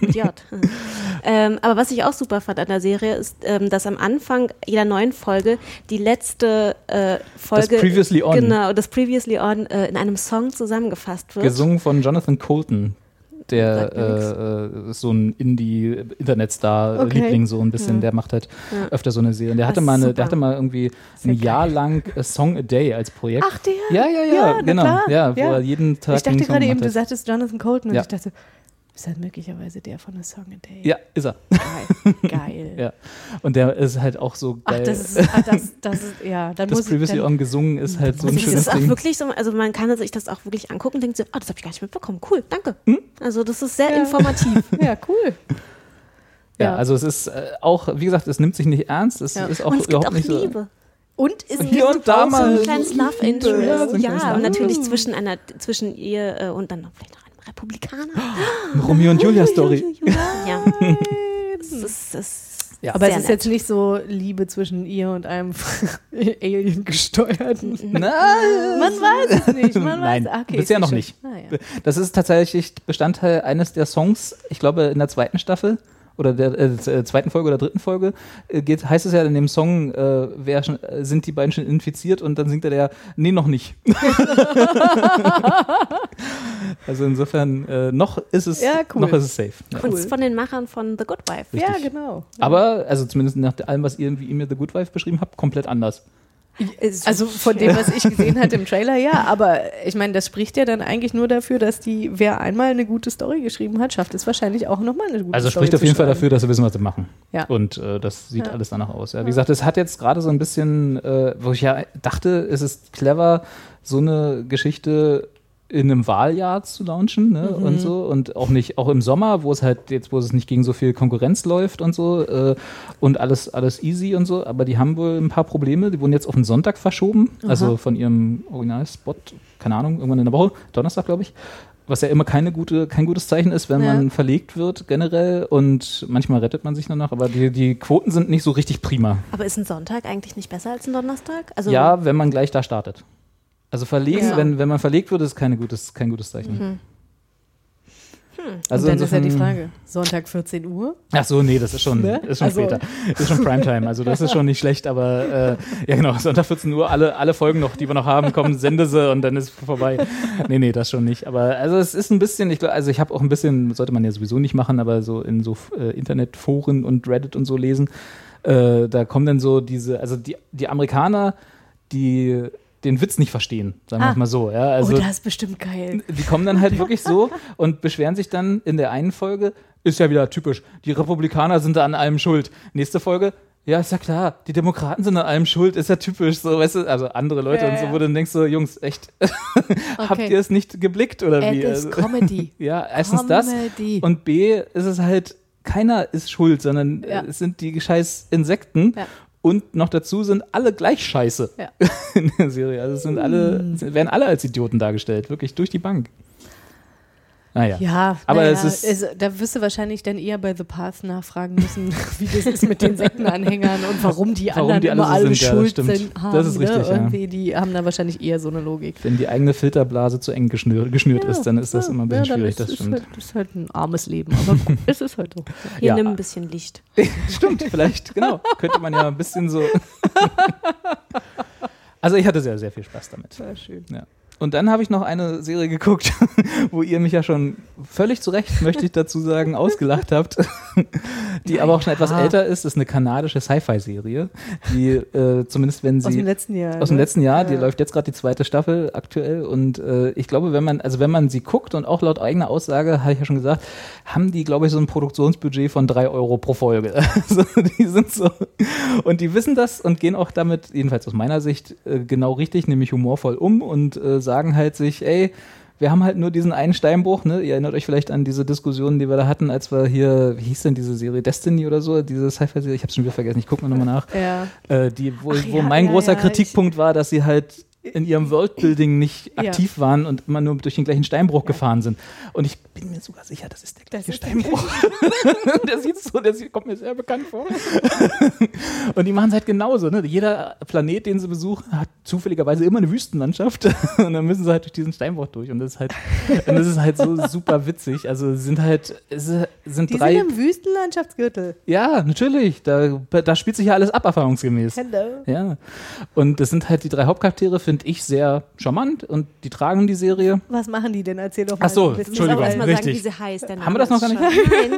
Idiot. <laughs> ähm, aber was ich auch super fand an der Serie ist, ähm, dass am Anfang jeder neuen Folge die letzte äh, Folge Previously On. genau das Previously On äh, in einem Song zusammengefasst wird. Gesungen von Jonathan Colton. Der äh, äh, ist so ein Indie-Internetstar, Okay. Liebling so ein bisschen, der macht halt Ja. öfter so eine Serie. Der Das hatte mal, eine, super. der hatte mal irgendwie ein Jahr lang a Song a Day als Projekt. Ach, der? ja, ja, ja, Ja, na genau. Ja, wo Ja. er jeden Tag Ich dachte gerade eben, du sagtest Jonathan Colton und Ja. ich dachte, ist das möglicherweise der von A Song a Day? Ja, ist er. Geil. Geil. <laughs> Ja. Und der ist halt auch so Ach, geil. das ist, ah, das, das ist, ja, dann das muss Previously dann, On gesungen ist halt so ein Also schönes ist auch Ding. wirklich so, also man kann sich das auch wirklich angucken und denkt so, oh, das habe ich gar nicht mitbekommen. Cool, danke. Hm? Also das ist sehr Ja. informativ. <laughs> Ja, cool. <laughs> Ja, Ja. also es ist äh, auch, wie gesagt, es nimmt sich nicht ernst. Es Ja. ist auch und es überhaupt auch nicht so. Liebe. Und ist hier und da so mal ein kleines Love Interest. ja, so Ja, und natürlich zwischen einer, zwischen ihr äh, und dann noch vielleicht Republikaner. <gasps> Romeo und Julia Story. Ja. <laughs> Das ist, das ist Ja. Aber es ist nett. jetzt nicht so Liebe zwischen ihr und einem <laughs> Alien gesteuerten. Nein. <laughs> Man weiß es nicht. Man Nein, weiß, ah, okay, bisher noch nicht. Ah, ja. Das ist tatsächlich Bestandteil eines der Songs, ich glaube in der zweiten Staffel oder der äh, äh, zweiten Folge oder dritten Folge äh, geht, heißt es ja in dem Song, äh, wer schon, äh, sind die beiden schon infiziert und dann singt er der, nee, noch nicht. <laughs> also insofern, äh, noch ist es, Ja, cool. noch ist es safe. Ja. Und es ist von den Machern von The Good Wife. Richtig. ja, genau. Aber, also zumindest nach allem, was ihr, wie ihr mir The Good Wife beschrieben habt, komplett anders. Also von dem, was ich gesehen hatte im Trailer, ja, aber ich meine, das spricht ja dann eigentlich nur dafür, dass die, wer einmal eine gute Story geschrieben hat, schafft es wahrscheinlich auch nochmal eine gute Also Story spricht auf jeden Fall dafür, dass sie wissen, was sie machen. Ja. Und äh, das sieht Ja. alles danach aus. Ja. Wie gesagt, es hat jetzt gerade so ein bisschen, äh, wo ich ja dachte, es ist clever, so eine Geschichte in einem Wahljahr zu launchen ne? Mhm. und so und auch nicht auch im Sommer, wo es halt jetzt, wo es nicht gegen so viel Konkurrenz läuft und so äh, und alles alles easy und so, aber die haben wohl ein paar Probleme. Die wurden jetzt auf den Sonntag verschoben, also von ihrem Originalspot, keine Ahnung, irgendwann in der Woche, Donnerstag glaube ich. Was ja immer keine gute, kein gutes Zeichen ist, wenn Ja. man verlegt wird generell und manchmal rettet man sich danach, aber die, die Quoten sind nicht so richtig prima. Aber ist ein Sonntag eigentlich nicht besser als ein Donnerstag? Also ja, wenn man gleich da startet. Also verlegen, Ja. wenn, wenn man verlegt wird, ist keine gutes, kein gutes Zeichen. Also Und dann ist ja die insofern- Frage, Sonntag 14 Uhr? Ach so, nee, das ist schon, Ne? ist schon Also- später. Ist schon Primetime, also das ist schon nicht schlecht, aber äh, ja genau, Sonntag 14 Uhr, alle, alle Folgen noch, die wir noch haben, kommen, sende sie und dann ist vorbei. Nee, nee, das schon nicht. Aber also es ist ein bisschen, ich glaube, also ich habe auch ein bisschen, sollte man ja sowieso nicht machen, aber so in so äh, Internetforen und Reddit und so lesen, äh, da kommen dann so diese, also die, die Amerikaner, die den Witz nicht verstehen, sagen wir Ah. es mal so. Ja, also oh, das ist bestimmt geil. die kommen dann halt wirklich so <laughs> und beschweren sich dann in der einen Folge, ist ja wieder typisch, die Republikaner sind da an allem schuld. Nächste Folge, ja, ist ja klar, die Demokraten sind an allem schuld, ist ja typisch, so, weißt du, also andere Leute Ja, und so, ja. wo du dann denkst so, Jungs, echt, <laughs> habt Okay. ihr es nicht geblickt oder It wie? is Also, Comedy. <laughs> ja, erstens das Comedy. und B ist es halt, keiner ist schuld, sondern Ja. es sind die scheiß Insekten. Und noch dazu sind alle gleich scheiße Ja. <laughs> in der Serie. Also es sind alle, es werden alle als Idioten dargestellt, wirklich durch die Bank. Naja. Ja, Aber naja, es ist- da wirst du wahrscheinlich dann eher bei The Path nachfragen müssen, <laughs> wie das ist mit den Sektenanhängern und warum die Warum anderen die alle immer so alle sind, ja, das schuld stimmt. sind. Haben, Das ist richtig, ne? ja. Irgendwie, die haben da wahrscheinlich eher so eine Logik. Wenn die eigene Filterblase zu eng geschnürt, geschnürt ist, dann ist das Ja, immer ein bisschen ja, schwierig, ist, das ist stimmt. Halt, ist halt ein armes Leben, aber gut, <laughs> es ist halt so. Hier Ja. nimm ein bisschen Licht. <laughs> Stimmt, vielleicht, genau. Könnte man ja ein bisschen so. Also ich hatte sehr, sehr viel Spaß damit. War schön. Ja. Und dann habe ich noch eine Serie geguckt, <laughs> wo ihr mich ja schon völlig zu Recht, möchte ich dazu sagen, <laughs> ausgelacht habt, <laughs> die aber auch schon etwas älter ist. Das ist eine kanadische Sci-Fi-Serie, die äh, zumindest wenn sie Aus dem letzten Jahr. aus dem ne? letzten Jahr, die Ja. läuft jetzt gerade die zweite Staffel aktuell und äh, ich glaube, wenn man, also wenn man sie guckt und auch laut eigener Aussage, habe ich ja schon gesagt, haben die, glaube ich, so ein Produktionsbudget von drei Euro pro Folge. Also die sind so und die wissen das und gehen auch damit, jedenfalls aus meiner Sicht, äh, genau richtig, nämlich humorvoll um und äh, sagen halt sich, ey, wir haben halt nur diesen einen Steinbruch, ne? Ihr erinnert euch vielleicht an diese Diskussionen, die wir da hatten, als wir hier, wie hieß denn diese Serie, Destiny oder so, diese Sci-Fi-Serie, ich habe schon wieder vergessen, ich gucke mal nochmal nach Ja. äh, die, wo, Ach wo ja, mein ja, großer Kritikpunkt war, dass sie halt in ihrem Worldbuilding nicht Ja. aktiv waren und immer nur durch den gleichen Steinbruch gefahren sind. Und ich bin mir sogar sicher, das ist der gleiche ist Steinbruch. <laughs> der sieht so, der sieht, kommt mir sehr bekannt vor. <laughs> und die machen es halt genauso. Ne? Jeder Planet, den sie besuchen, hat zufälligerweise immer eine Wüstenlandschaft. <laughs> und dann müssen sie halt durch diesen Steinbruch durch. Und das ist halt, und das ist halt so super witzig. Also sind halt, sind Die drei. sind im Wüstenlandschaftsgürtel. ja, natürlich. Da, da spielt sich ja alles ab, erfahrungsgemäß. Hello. Ja. Und das sind halt die drei Hauptcharaktere, finde ich sehr charmant und die tragen die Serie. Was machen die denn? Erzähl doch mal. Ach so, Entschuldigung, erst mal sagen, richtig. wie sie heißt. Der Name Haben wir das noch gar nicht?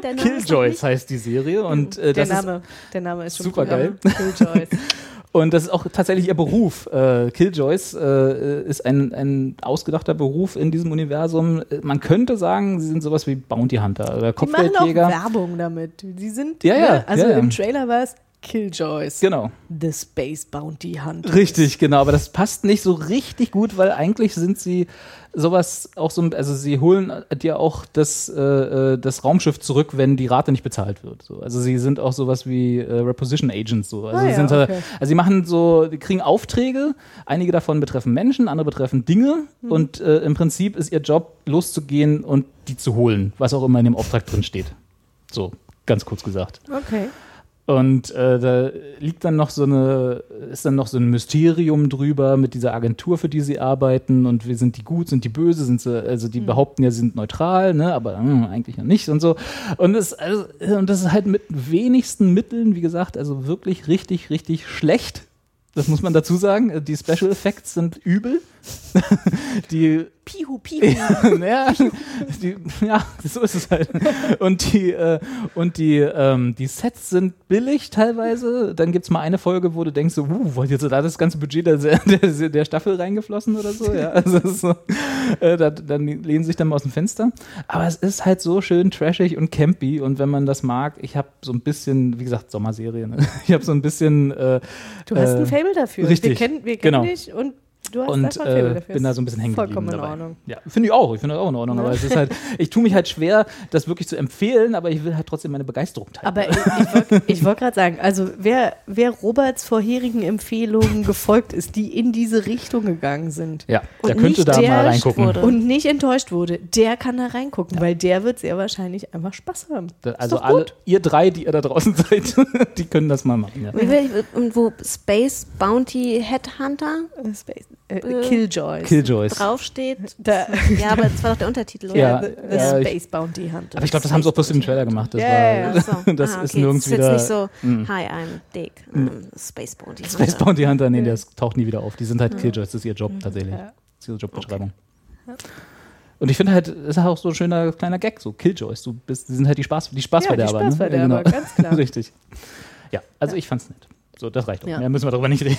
Nein, Killjoys heißt die Serie und äh, Der Name, der Name ist schon Super geil. Killjoys. <laughs> und das ist auch tatsächlich ihr Beruf. Äh, Killjoys äh, ist ein, ein ausgedachter Beruf in diesem Universum. Man könnte sagen, sie sind sowas wie Bounty Hunter oder Die machen auch Kopfgeldjäger. Werbung damit. Die sind, Ja, ja, ne? also ja, ja. im Trailer war es Killjoys. Genau. The Space Bounty Hunters. Richtig, genau, aber das passt nicht so richtig gut, weil eigentlich sind sie sowas auch so, also sie holen dir auch das, äh, äh, das Raumschiff zurück, wenn die Rate nicht bezahlt wird. So. Also sie sind auch sowas wie äh, Reposition Agents. So. Also, Ah sie ja, sind, okay. also sie machen so, die kriegen Aufträge, einige davon betreffen Menschen, andere betreffen Dinge Mhm. und äh, im Prinzip ist ihr Job loszugehen und die zu holen, was auch immer in dem Auftrag drin steht. So, ganz kurz gesagt. Okay. Und äh, da liegt dann noch so eine, ist dann noch so ein Mysterium drüber mit dieser Agentur, für die sie arbeiten und wir sind die gut, sind die böse, sind sie, also die behaupten ja, sie sind neutral, ne, aber hm, eigentlich ja nicht und so. Und das, also, und das ist halt mit wenigsten Mitteln, wie gesagt, also wirklich richtig, richtig schlecht. Das muss man dazu sagen. Die Special Effects sind übel. Die Pihu, Pihu. <laughs> ja, die, ja, so ist es halt. Und die, äh, und die, ähm, die Sets sind billig teilweise. Dann gibt es mal eine Folge, wo du denkst, so, uh, wo hat jetzt da das ganze Budget der, der, der Staffel reingeflossen oder so. Ja, also so, äh, da, dann lehnen sich dann mal aus dem Fenster. Aber es ist halt so schön trashig und campy. Und wenn man das mag, ich habe so ein bisschen, wie gesagt, Sommerserie. Ne? Ich habe so ein bisschen. Äh, Du hast äh, ein Fable dafür. richtig, Wir kennen, wir kennen genau. dich und du hast und einfach ein Fable äh, dafür. bin da so ein bisschen hängen geblieben Vollkommen in dabei. Ordnung. Ja, finde ich auch. Ich finde das auch in Ordnung. Aber es ist halt, <laughs> ich tue mich halt schwer, das wirklich zu empfehlen, aber ich will halt trotzdem meine Begeisterung teilen. Aber ich, ich wollte wollt gerade sagen, also wer, wer Roberts vorherigen Empfehlungen gefolgt ist, die in diese Richtung gegangen sind ja, Und der könnte nicht da der mal reingucken. wurde. und nicht enttäuscht wurde, der kann da reingucken, weil der wird sehr wahrscheinlich einfach Spaß haben. Da- Also alle, ihr drei, die ihr da draußen <laughs> seid, die können das mal machen. Ja. Und wo Space Bounty Headhunter Äh, Space, äh, Killjoys. Killjoys. draufsteht. Da- <laughs> Ja, aber das war doch der Untertitel, oder? Ja, the, the ja, ich- Space Bounty Hunter. Aber ich glaube, das haben sie auch bloß für den Trailer gemacht. Das, Ja, war, so. <laughs> das Ah, ist okay. nirgends Es ist wieder. jetzt nicht so, Mm. hi, I'm Dick, ähm, Space Bounty Hunter. Space Bounty Hunter, nee, das taucht nie wieder auf. Die sind halt Killjoys, das ist ihr Job tatsächlich. Ja. Das ist ihre Jobbeschreibung. Und ich finde halt, das ist auch so ein schöner kleiner Gag, so Killjoys. Du bist, die sind halt die, Spaß, die Spaßverderber. Ja, die Spaßverderber, ne? Ja, ganz klar. <laughs> Richtig. Ja, also ich fand's nett. So, das reicht auch. Ja. Mehr müssen wir darüber nicht reden.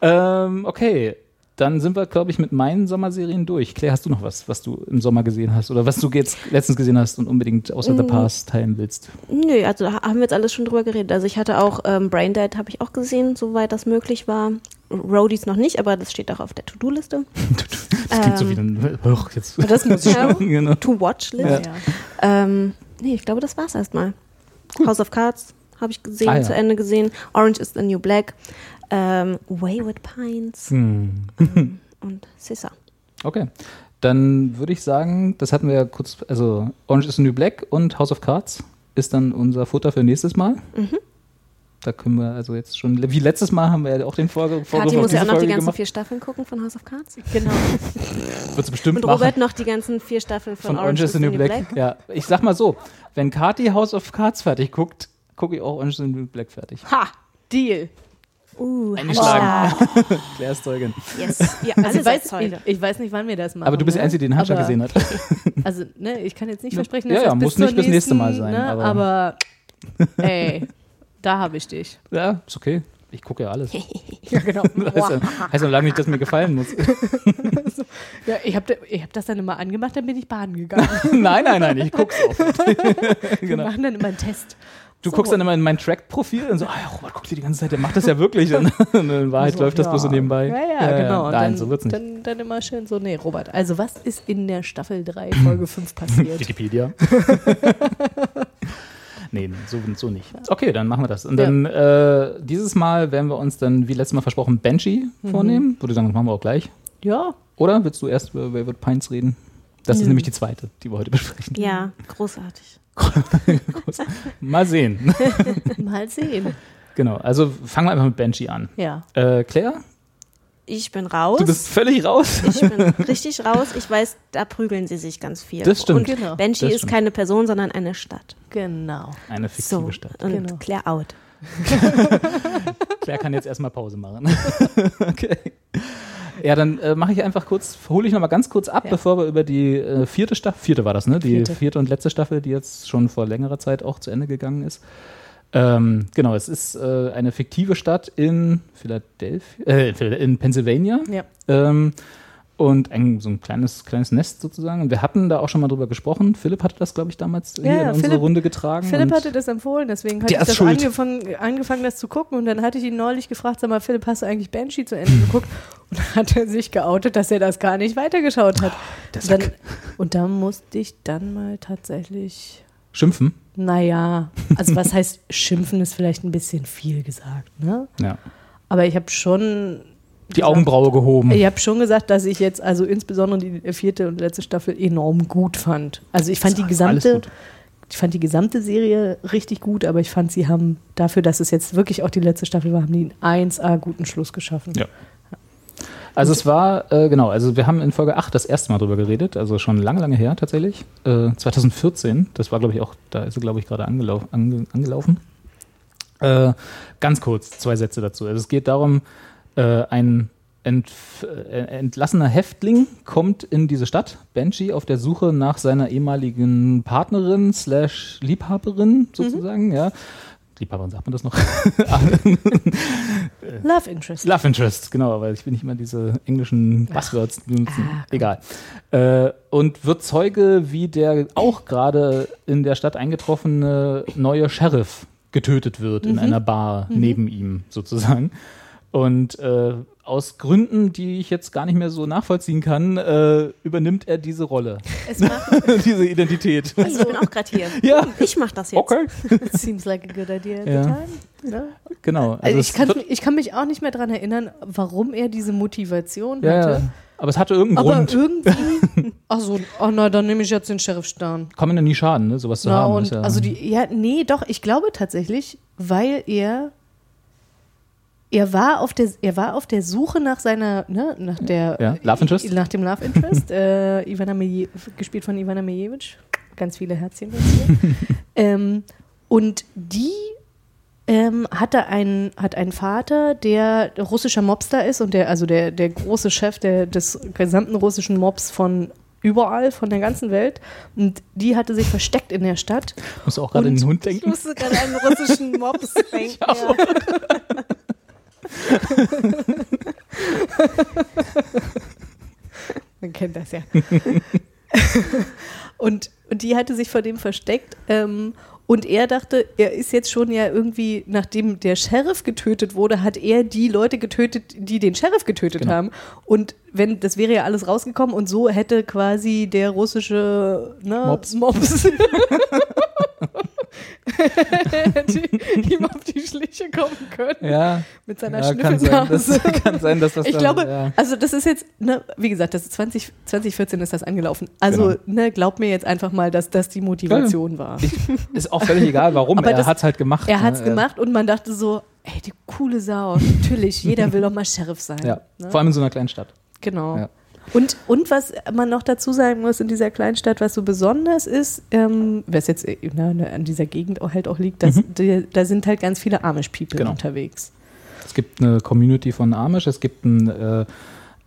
Ja. Ähm, okay, dann sind wir, glaube ich, mit meinen Sommerserien durch. Claire, hast du noch was, was du im Sommer gesehen hast oder was du jetzt letztens gesehen hast und unbedingt außer Mm. The Past teilen willst? Nö, also da haben wir jetzt alles schon drüber geredet. Also ich hatte auch ähm, Braindead habe ich auch gesehen, soweit das möglich war. Roadies noch nicht, aber das steht auch auf der To-Do-Liste. <laughs> Das klingt so wie Ähm. ein. Ach, jetzt. Das muss genau. To-Watch-List. Ja. Ähm, nee, ich glaube, das war's erstmal. House of Cards habe ich gesehen, Ah, ja. zu Ende gesehen. Orange is the New Black. Ähm, Wayward Pines Hm. und Sissa. Okay. Dann würde ich sagen, das hatten wir ja kurz, also Orange is the New Black und House of Cards ist dann unser Futter für nächstes Mal. Mhm. Da können wir also jetzt schon, wie letztes Mal haben wir ja auch den Vorge Vorgriff Kathi muss ja auch noch die Folge ganzen gemacht. vier Staffeln gucken von House of Cards. <laughs> Genau. Wird sie bestimmt Und machen. Robert noch die ganzen vier Staffeln von, von Orange is the New Black. Ja, ich sag mal so, wenn Kati House of Cards fertig guckt, gucke ich auch Orange is the New Black fertig. Ha! Deal. Uh, Eingeschlagen. <laughs> Claire ist Zeugin. Yes. <laughs> Ja, Also ich, weiß, ich, weiß nicht, wann wir das machen. Aber du bist die ne? Einzige, die den Handschlag Aber- gesehen hat. <laughs> Also, ne, ich kann jetzt nicht Ja, versprechen, ja, dass ja, das muss bis nicht bis nächste Mal sein, Ne, aber- aber, ey, da habe ich dich. Ja, ist okay. Ich gucke ja alles. Ja, genau. Das heißt, ja- heißt noch lange nicht, dass mir gefallen muss. Ja, ich habe ich hab das dann immer angemacht, dann bin ich baden gegangen. nein, nein, nein, ich guck's auch. Wir genau. machen dann immer einen Test. Du So. guckst dann immer in mein Track-Profil und so, ah ja, Robert guckt dir die ganze Zeit, der macht das ja wirklich. Und in <laughs> Wahrheit So, läuft das ja. bloß so nebenbei. Ja, ja, genau. Und Nein, dann, so wird's nicht. Dann, dann immer schön so, nee, Robert, also was ist in der Staffel 3, Folge <laughs> 5 passiert? Wikipedia. <laughs> nee, so, so nicht. Okay, dann machen wir das. Und dann äh, dieses Mal werden wir uns dann, wie letztes Mal versprochen, Banshee Mhm. vornehmen. Würde sagen, das machen wir auch gleich. ja, Oder willst du erst über Wayward Pines reden? Das ist nämlich die zweite, die wir heute besprechen. Ja, großartig. <laughs> Mal sehen. <laughs> mal sehen. genau, also fangen wir einfach mit Banshee an. Ja. Äh, Claire, Ich bin raus. du bist völlig raus. ich bin richtig raus. Ich weiß, da prügeln sie sich ganz viel. Das stimmt. Und Genau. Banshee Das ist stimmt. keine Person, sondern eine Stadt. Genau. Eine fiktive So, Stadt. und Genau. Claire out. <laughs> Claire kann jetzt erstmal Pause machen. okay. Ja, dann äh, mache ich einfach kurz, hole ich nochmal ganz kurz ab, Ja. bevor wir über die äh, vierte Staffel, vierte war das, ne? Die vierte. Vierte. und letzte Staffel, die jetzt schon vor längerer Zeit auch zu Ende gegangen ist. Ähm, genau, es ist äh, eine fiktive Stadt in Philadelphia, äh, in Pennsylvania. Ja. Ähm, und ein, so ein kleines, kleines Nest sozusagen. Und wir hatten da auch schon mal drüber gesprochen. Philipp hatte das, glaube ich, damals hier ja, in unsere Philipp- Runde getragen. Philipp hatte das empfohlen, deswegen hatte ich das angefangen, angefangen, das zu gucken. Und dann hatte ich ihn neulich gefragt, sag mal, Philipp, hast du eigentlich Banshee zu Ende geguckt? <laughs> Und dann hat er sich geoutet, dass er das gar nicht weitergeschaut hat. Und dann, und da musste ich dann mal tatsächlich, Schimpfen. naja, also was heißt schimpfen ist vielleicht ein bisschen viel gesagt, ne? Ja. Aber ich habe schon Die Augenbraue gehoben. Ich habe schon gesagt, dass ich jetzt also insbesondere die vierte und letzte Staffel enorm gut fand. Also ich fand die gesamte, ich fand die gesamte Serie richtig gut, aber ich fand, sie haben dafür, dass es jetzt wirklich auch die letzte Staffel war, haben die einen 1A guten Schluss geschaffen. Ja. Also es war, äh, genau, also wir haben in Folge 8 das erste Mal drüber geredet, also schon lange, lange her tatsächlich. Äh, 2014, das war glaube ich auch, da ist sie glaube ich gerade angelau ange angelaufen. Äh, ganz kurz, zwei Sätze dazu. Also es geht darum, äh, ein entf äh, entlassener Häftling kommt in diese Stadt, Banshee, auf der Suche nach seiner ehemaligen Partnerin slash Liebhaberin sozusagen, ja. Liebhaberin sagt man das noch? <laughs> Love Interest. Love Interest, genau, aber ich will nicht immer diese englischen Buzzwords benutzen. Ah. Egal. Äh, und wird Zeuge, wie der auch gerade in der Stadt eingetroffene neue Sheriff getötet wird Mhm. in einer Bar neben ihm sozusagen. Und äh, aus Gründen, die ich jetzt gar nicht mehr so nachvollziehen kann, äh, übernimmt er diese Rolle, Es macht, <laughs> diese Identität. ich bin auch gerade hier. Ja. Ich mach das jetzt. Okay. Seems like a good idea at Ja. the time. Ne? Genau. Also es ich, kann, ich kann mich auch nicht mehr daran erinnern, warum er diese Motivation ja, hatte. ja. Aber es hatte irgendeinen Aber Grund. irgendwie, ach <laughs> so, oh na, dann nehme ich jetzt den Sheriff Stern. Kann man ja nie schaden, ne? sowas zu Na, haben. und ist ja, also die, ja, nee, doch, ich glaube tatsächlich, weil er er war auf der er war auf der Suche nach seiner ne, nach der Ja, Love Interest? nach dem Love Interest <laughs> äh, Ivana Milje, gespielt von Ivana Miljevic ganz viele Herzchen <laughs> ähm, und die ähm, hatte einen, hat einen Vater, der russischer Mobster ist und der, also der, der große Chef der, des gesamten russischen Mobs von überall, von der ganzen Welt. Und die hatte sich versteckt in der Stadt. Muss auch gerade an den Hund Ich denken. musste gerade an einen russischen Mops <laughs> denken. <laughs> Man kennt das ja. <laughs> und, und die hatte sich vor dem versteckt. Ähm, und er dachte, er ist jetzt schon ja irgendwie, nachdem der Sheriff getötet wurde, hat er die Leute getötet, die den Sheriff getötet Genau. haben. Und wenn, das wäre ja alles rausgekommen und so hätte quasi der russische ne, Mops. Mops <laughs> hätte <laughs> ihm auf die Schliche kommen können Ja, mit seiner ja kann, Schnüffelnase. <laughs> kann sein, dass das Ich dann, glaube, ja. also das ist jetzt, ne, wie gesagt, das ist 20, 2014 ist das angelaufen. Also, Genau. ne, glaub mir jetzt einfach mal, dass das die Motivation war. Ich, ist auch völlig egal, warum. Aber er das- hat es halt gemacht. Er hat's ne? gemacht und man dachte so, ey, die coole Sau. Natürlich, jeder will doch mal Sheriff sein. Ja, Ne? vor allem in so einer kleinen Stadt. Genau. Und, und was man noch dazu sagen muss in dieser Kleinstadt, was so besonders ist, ähm, was jetzt äh, ne, an dieser Gegend auch halt auch liegt, dass die, da sind halt ganz viele Amish-People Genau. unterwegs. Es gibt eine Community von Amish, es gibt ein äh,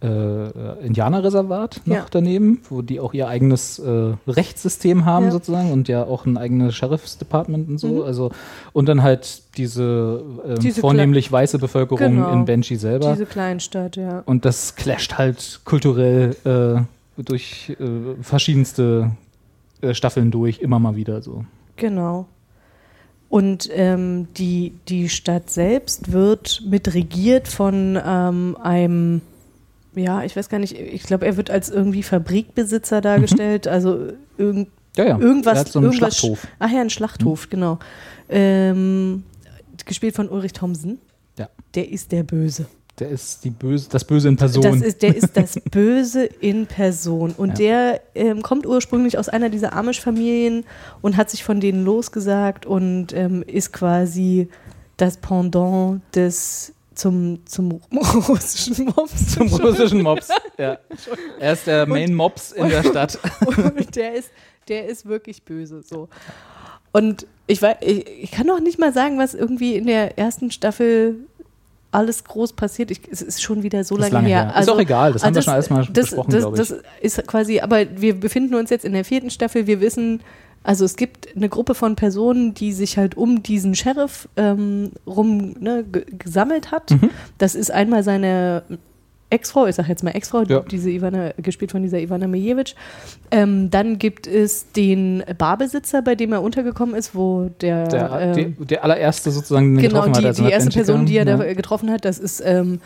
äh, Indianerreservat noch Ja. daneben, wo die auch ihr eigenes äh, Rechtssystem haben Ja. sozusagen und ja auch ein eigenes Sheriff's Department und so. Mhm. Also und dann halt diese, ähm, Diese vornehmlich weiße Bevölkerung Genau. in Benji selber. Diese Kleinstadt, ja. und das clasht halt kulturell äh, durch äh, verschiedenste äh, Staffeln durch, immer mal wieder so. Genau. Und ähm, die, die Stadt selbst wird mit regiert von ähm, einem, ja, ich weiß gar nicht, ich glaube, er wird als irgendwie Fabrikbesitzer dargestellt, also irgend, Ja, ja. irgendwas. So irgendwas Schlachthof. Ach ja, ein Schlachthof, genau. Ähm, gespielt von Ulrich Thomsen. Ja. Der ist der Böse. Der ist die Böse, das Böse in Person. Das ist, der ist <laughs> das Böse in Person. Und der ähm, kommt ursprünglich aus einer dieser Amish-Familien und hat sich von denen losgesagt und ähm, ist quasi das Pendant des zum, zum russischen Mops. <laughs> Zum russischen Mops. Ja. <laughs> Er ist der Main Mops in der Stadt. <laughs> Und der ist, der ist wirklich böse. So. Und ich, weiß, ich, ich kann noch nicht mal sagen, was irgendwie in der ersten Staffel alles groß passiert. Ich, es ist schon wieder so Das lange, lange her. her. Ist auch egal, das haben wir schon alles mal Also das, besprochen, das, glaube ich. Das ist quasi, aber wir befinden uns jetzt in der vierten Staffel. Wir wissen, also es gibt eine Gruppe von Personen, die sich halt um diesen Sheriff ähm, rum ne, ge- gesammelt hat. Mhm. Das ist einmal seine Ex-Frau, ich sage jetzt mal Ex-Frau, Ja. diese Ivana, gespielt von dieser Ivana Mijewitsch. Ähm, dann gibt es den Barbesitzer, bei dem er untergekommen ist, wo der, Der, ähm, die, der allererste sozusagen, den genau, getroffen die, hat. als die er erste Benji Person, die er ja. da getroffen hat, das ist, ähm,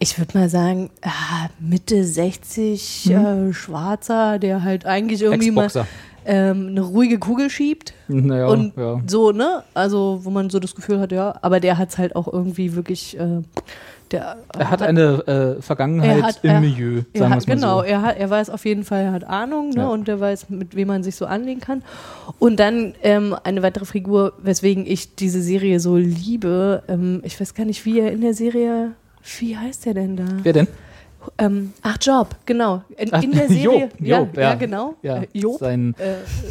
ich würde mal sagen, ah, Mitte 60, Mhm. äh, Schwarzer, der halt eigentlich irgendwie mal. Ähm, eine ruhige Kugel schiebt. Naja, und ja. so, ne? Also, wo man so das Gefühl hat, ja, aber der hat es halt auch irgendwie wirklich, äh, der Er hat eine äh, Vergangenheit Er hat- im er- Milieu, sagen wir hat, mal genau, so. er, hat, er weiß auf jeden Fall, er hat Ahnung ne, Ja. und er weiß, mit wem man sich so anlegen kann. Und dann ähm, eine weitere Figur, weswegen ich diese Serie so liebe. Ähm, ich weiß gar nicht, wie er in der Serie, wie heißt er denn da? Wer denn? Ähm, ach, Job, genau. In, Ach, in der <laughs> Serie. Job, ja, Job, ja. ja. genau. Ja, Äh, Job. Sein,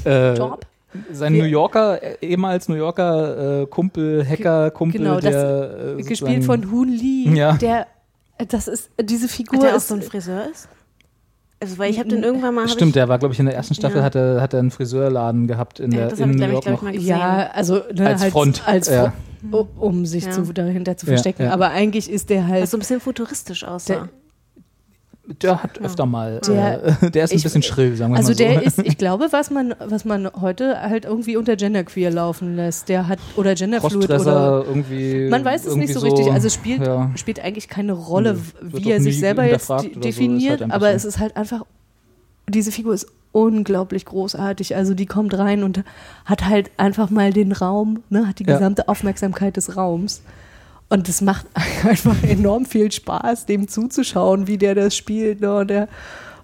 äh, äh, Job. sein New Yorker, äh, ehemals New Yorker äh, Kumpel, Hacker, Kumpel, genau, das- der äh, gespielt von Hoon Lee. Ja. Der, das ist, diese Figur Hat der auch ist, so ein Friseur ist? Also, weil ich habe den irgendwann mal. Stimmt, der war, glaube ich, in der ersten Staffel Ja. hat, er, hat er einen Friseurladen gehabt in Ja, der das in ich, New York ich, noch. mal gesehen. Ja, also ne, Als halt Front, als ja. Front, um sich Ja. zu, dahinter zu Ja, verstecken. ja. Aber eigentlich ist der halt was so ein bisschen futuristisch aussah. Der hat öfter mal, Der- äh, <laughs> der ist ein ich- bisschen schrill, sagen wir Also mal so. der ist, ich glaube, was man, was man heute halt irgendwie unter Genderqueer laufen lässt, der hat oder Genderfluid oder irgendwie. man weiß es irgendwie nicht so richtig. Also es spielt, ja. spielt eigentlich keine Rolle, wird wie er sich selber jetzt hinterfragt de- oder so, definiert, halt aber so. es ist halt einfach, diese Figur ist unglaublich großartig. Also die kommt rein und hat halt einfach mal den Raum, ne, hat die Ja. gesamte Aufmerksamkeit des Raums. Und es macht <laughs> einfach enorm viel Spaß, dem zuzuschauen, wie der das spielt. Ne? Und der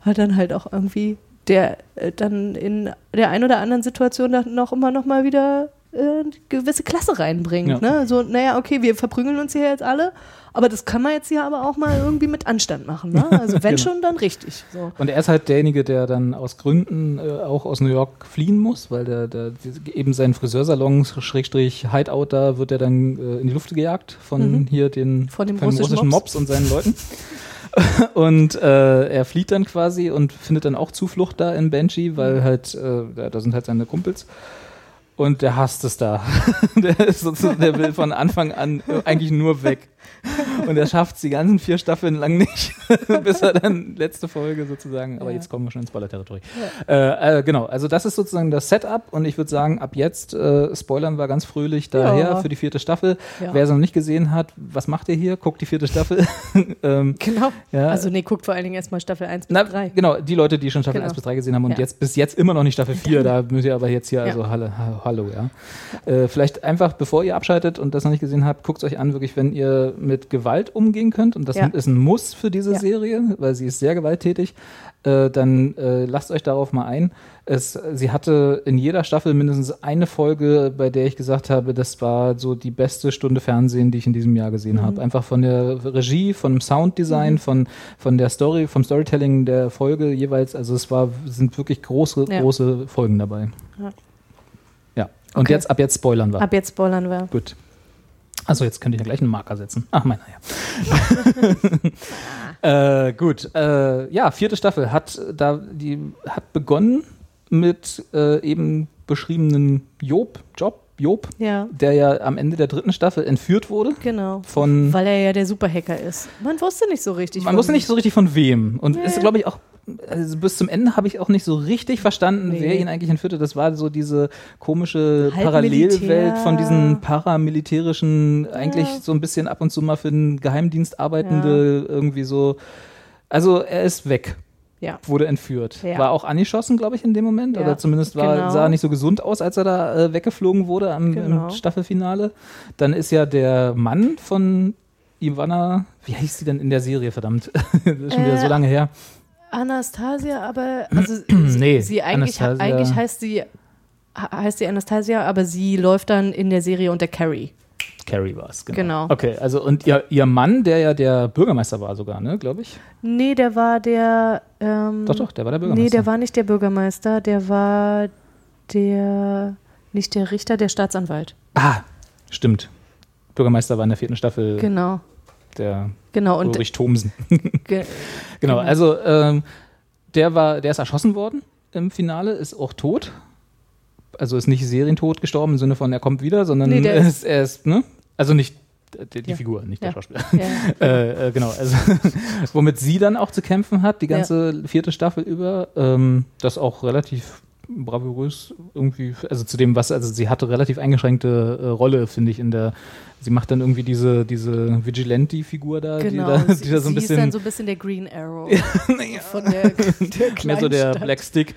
hat dann halt auch irgendwie, der äh, dann in der ein oder anderen Situation dann noch immer noch mal wieder eine gewisse Klasse reinbringt. Ja. Ne? So, naja, okay, wir verprügeln uns hier jetzt alle, aber das kann man jetzt hier aber auch mal irgendwie mit Anstand machen. Ne? Also <laughs> wenn Genau. schon, dann richtig. So. Und er ist halt derjenige, der dann aus Gründen äh, auch aus New York fliehen muss, weil der, der eben sein Friseursalon, Schrägstrich Hideout, da wird er dann äh, in die Luft gejagt von Mhm. hier den Von dem von russischen Mops. Mops und seinen Leuten. <laughs> und äh, er flieht dann quasi und findet dann auch Zuflucht da in Benji, Mhm. weil halt, äh, da sind halt seine Kumpels. Und der hasst es da. <laughs> der, ist sozusagen, der will von Anfang an eigentlich nur weg. <laughs> Und er schafft es die ganzen vier Staffeln lang nicht, <laughs> bis er dann letzte Folge sozusagen, aber Ja. jetzt kommen wir schon ins Spoiler-Territorium. Äh, äh, genau, also das ist sozusagen das Setup und ich würde sagen, ab jetzt äh, spoilern wir ganz fröhlich daher Ja. für die vierte Staffel. Ja. Wer es noch nicht gesehen hat, was macht ihr hier? Guckt die vierte Staffel. <laughs> ähm, Genau. Ja. Also nee, guckt vor allen Dingen erstmal Staffel 1 bis na, 3. genau, die Leute, die schon Staffel Genau. 1 bis 3 gesehen haben und Ja. jetzt bis jetzt immer noch nicht Staffel 4, da müsst ihr aber jetzt hier, Ja. also hallo, ha- hallo ja. Äh, vielleicht einfach, bevor ihr abschaltet und das noch nicht gesehen habt, guckt es euch an, wirklich, wenn ihr mit Gewalt umgehen könnt und das Ja. ist ein Muss für diese Ja. Serie, weil sie ist sehr gewalttätig, äh, dann äh, lasst euch darauf mal ein. Es, sie hatte in jeder Staffel mindestens eine Folge, bei der ich gesagt habe, das war so die beste Stunde Fernsehen, die ich in diesem Jahr gesehen Mhm. habe. Einfach von der Regie, von dem Sounddesign, von, von der Story, vom Storytelling der Folge jeweils. Also es war, sind wirklich große, Ja. große Folgen dabei. Ja. Ja. Und Okay. jetzt, ab jetzt spoilern wir. Ab jetzt spoilern wir. Gut. Also jetzt könnte ich ja gleich einen Marker setzen. Ach, meiner ja. <laughs> äh, gut. Äh, ja, vierte Staffel hat da die hat begonnen mit äh, eben beschriebenen Job, Job, Job, Ja, der ja am Ende der dritten Staffel entführt wurde genau. von Weil er ja der Superhacker ist. Man wusste nicht so richtig. man wusste nicht so richtig von wem. Und Nee. ist, glaube ich, auch, also bis zum Ende habe ich auch nicht so richtig verstanden, Nee. wer ihn eigentlich entführte. Das war so diese komische Halb Parallelwelt Militär. von diesen paramilitärischen, eigentlich so ein bisschen ab und zu mal für den Geheimdienst arbeitende, irgendwie so. Also er ist weg. Ja. Wurde entführt. Ja. War auch angeschossen, glaube ich, in dem Moment. Ja, Oder zumindest war, genau. sah er nicht so gesund aus, als er da äh, weggeflogen wurde am, Genau. im Staffelfinale. Dann ist ja der Mann von Ivana, wie hieß sie denn in der Serie, verdammt? <laughs> das ist schon wieder Äh, so lange her. Anastasia, aber also <clears throat> Nee, sie eigentlich, Anastasia- eigentlich heißt sie heißt sie Anastasia, aber sie läuft dann in der Serie unter Carrie. Carrie war es, genau. Genau. Okay, also und ihr, ihr Mann, der ja der Bürgermeister war sogar, ne, glaube ich. Nee, der war der ähm, Doch, doch, der war der Bürgermeister. Nee, der war nicht der Bürgermeister, der war der nicht der Richter, der Staatsanwalt. Ah, stimmt. Bürgermeister war in der vierten Staffel Genau. der Genau und Ulrich Thomsen. <laughs> ge <laughs> Genau, Genau. also ähm, der war, der ist erschossen worden im Finale, ist auch tot. Also ist nicht serientot gestorben im Sinne von er kommt wieder, sondern Nee, ist- <laughs> ist, er ist, ne? Also nicht die, die Ja. Figur, nicht der Ja. Schauspieler. ja, <laughs> äh, äh, genau, also <laughs> womit sie dann auch zu kämpfen hat, die Ja. ganze vierte Staffel über, ähm, das auch relativ bravourös irgendwie, also zu dem, was, also sie hatte relativ eingeschränkte äh, Rolle, finde ich, in der, sie macht dann irgendwie diese, diese Vigilante-Figur da, genau. die da, <laughs> sie die da so ein sie ist bisschen, dann so ein bisschen der Green Arrow von der, der mehr so der. Black Stick.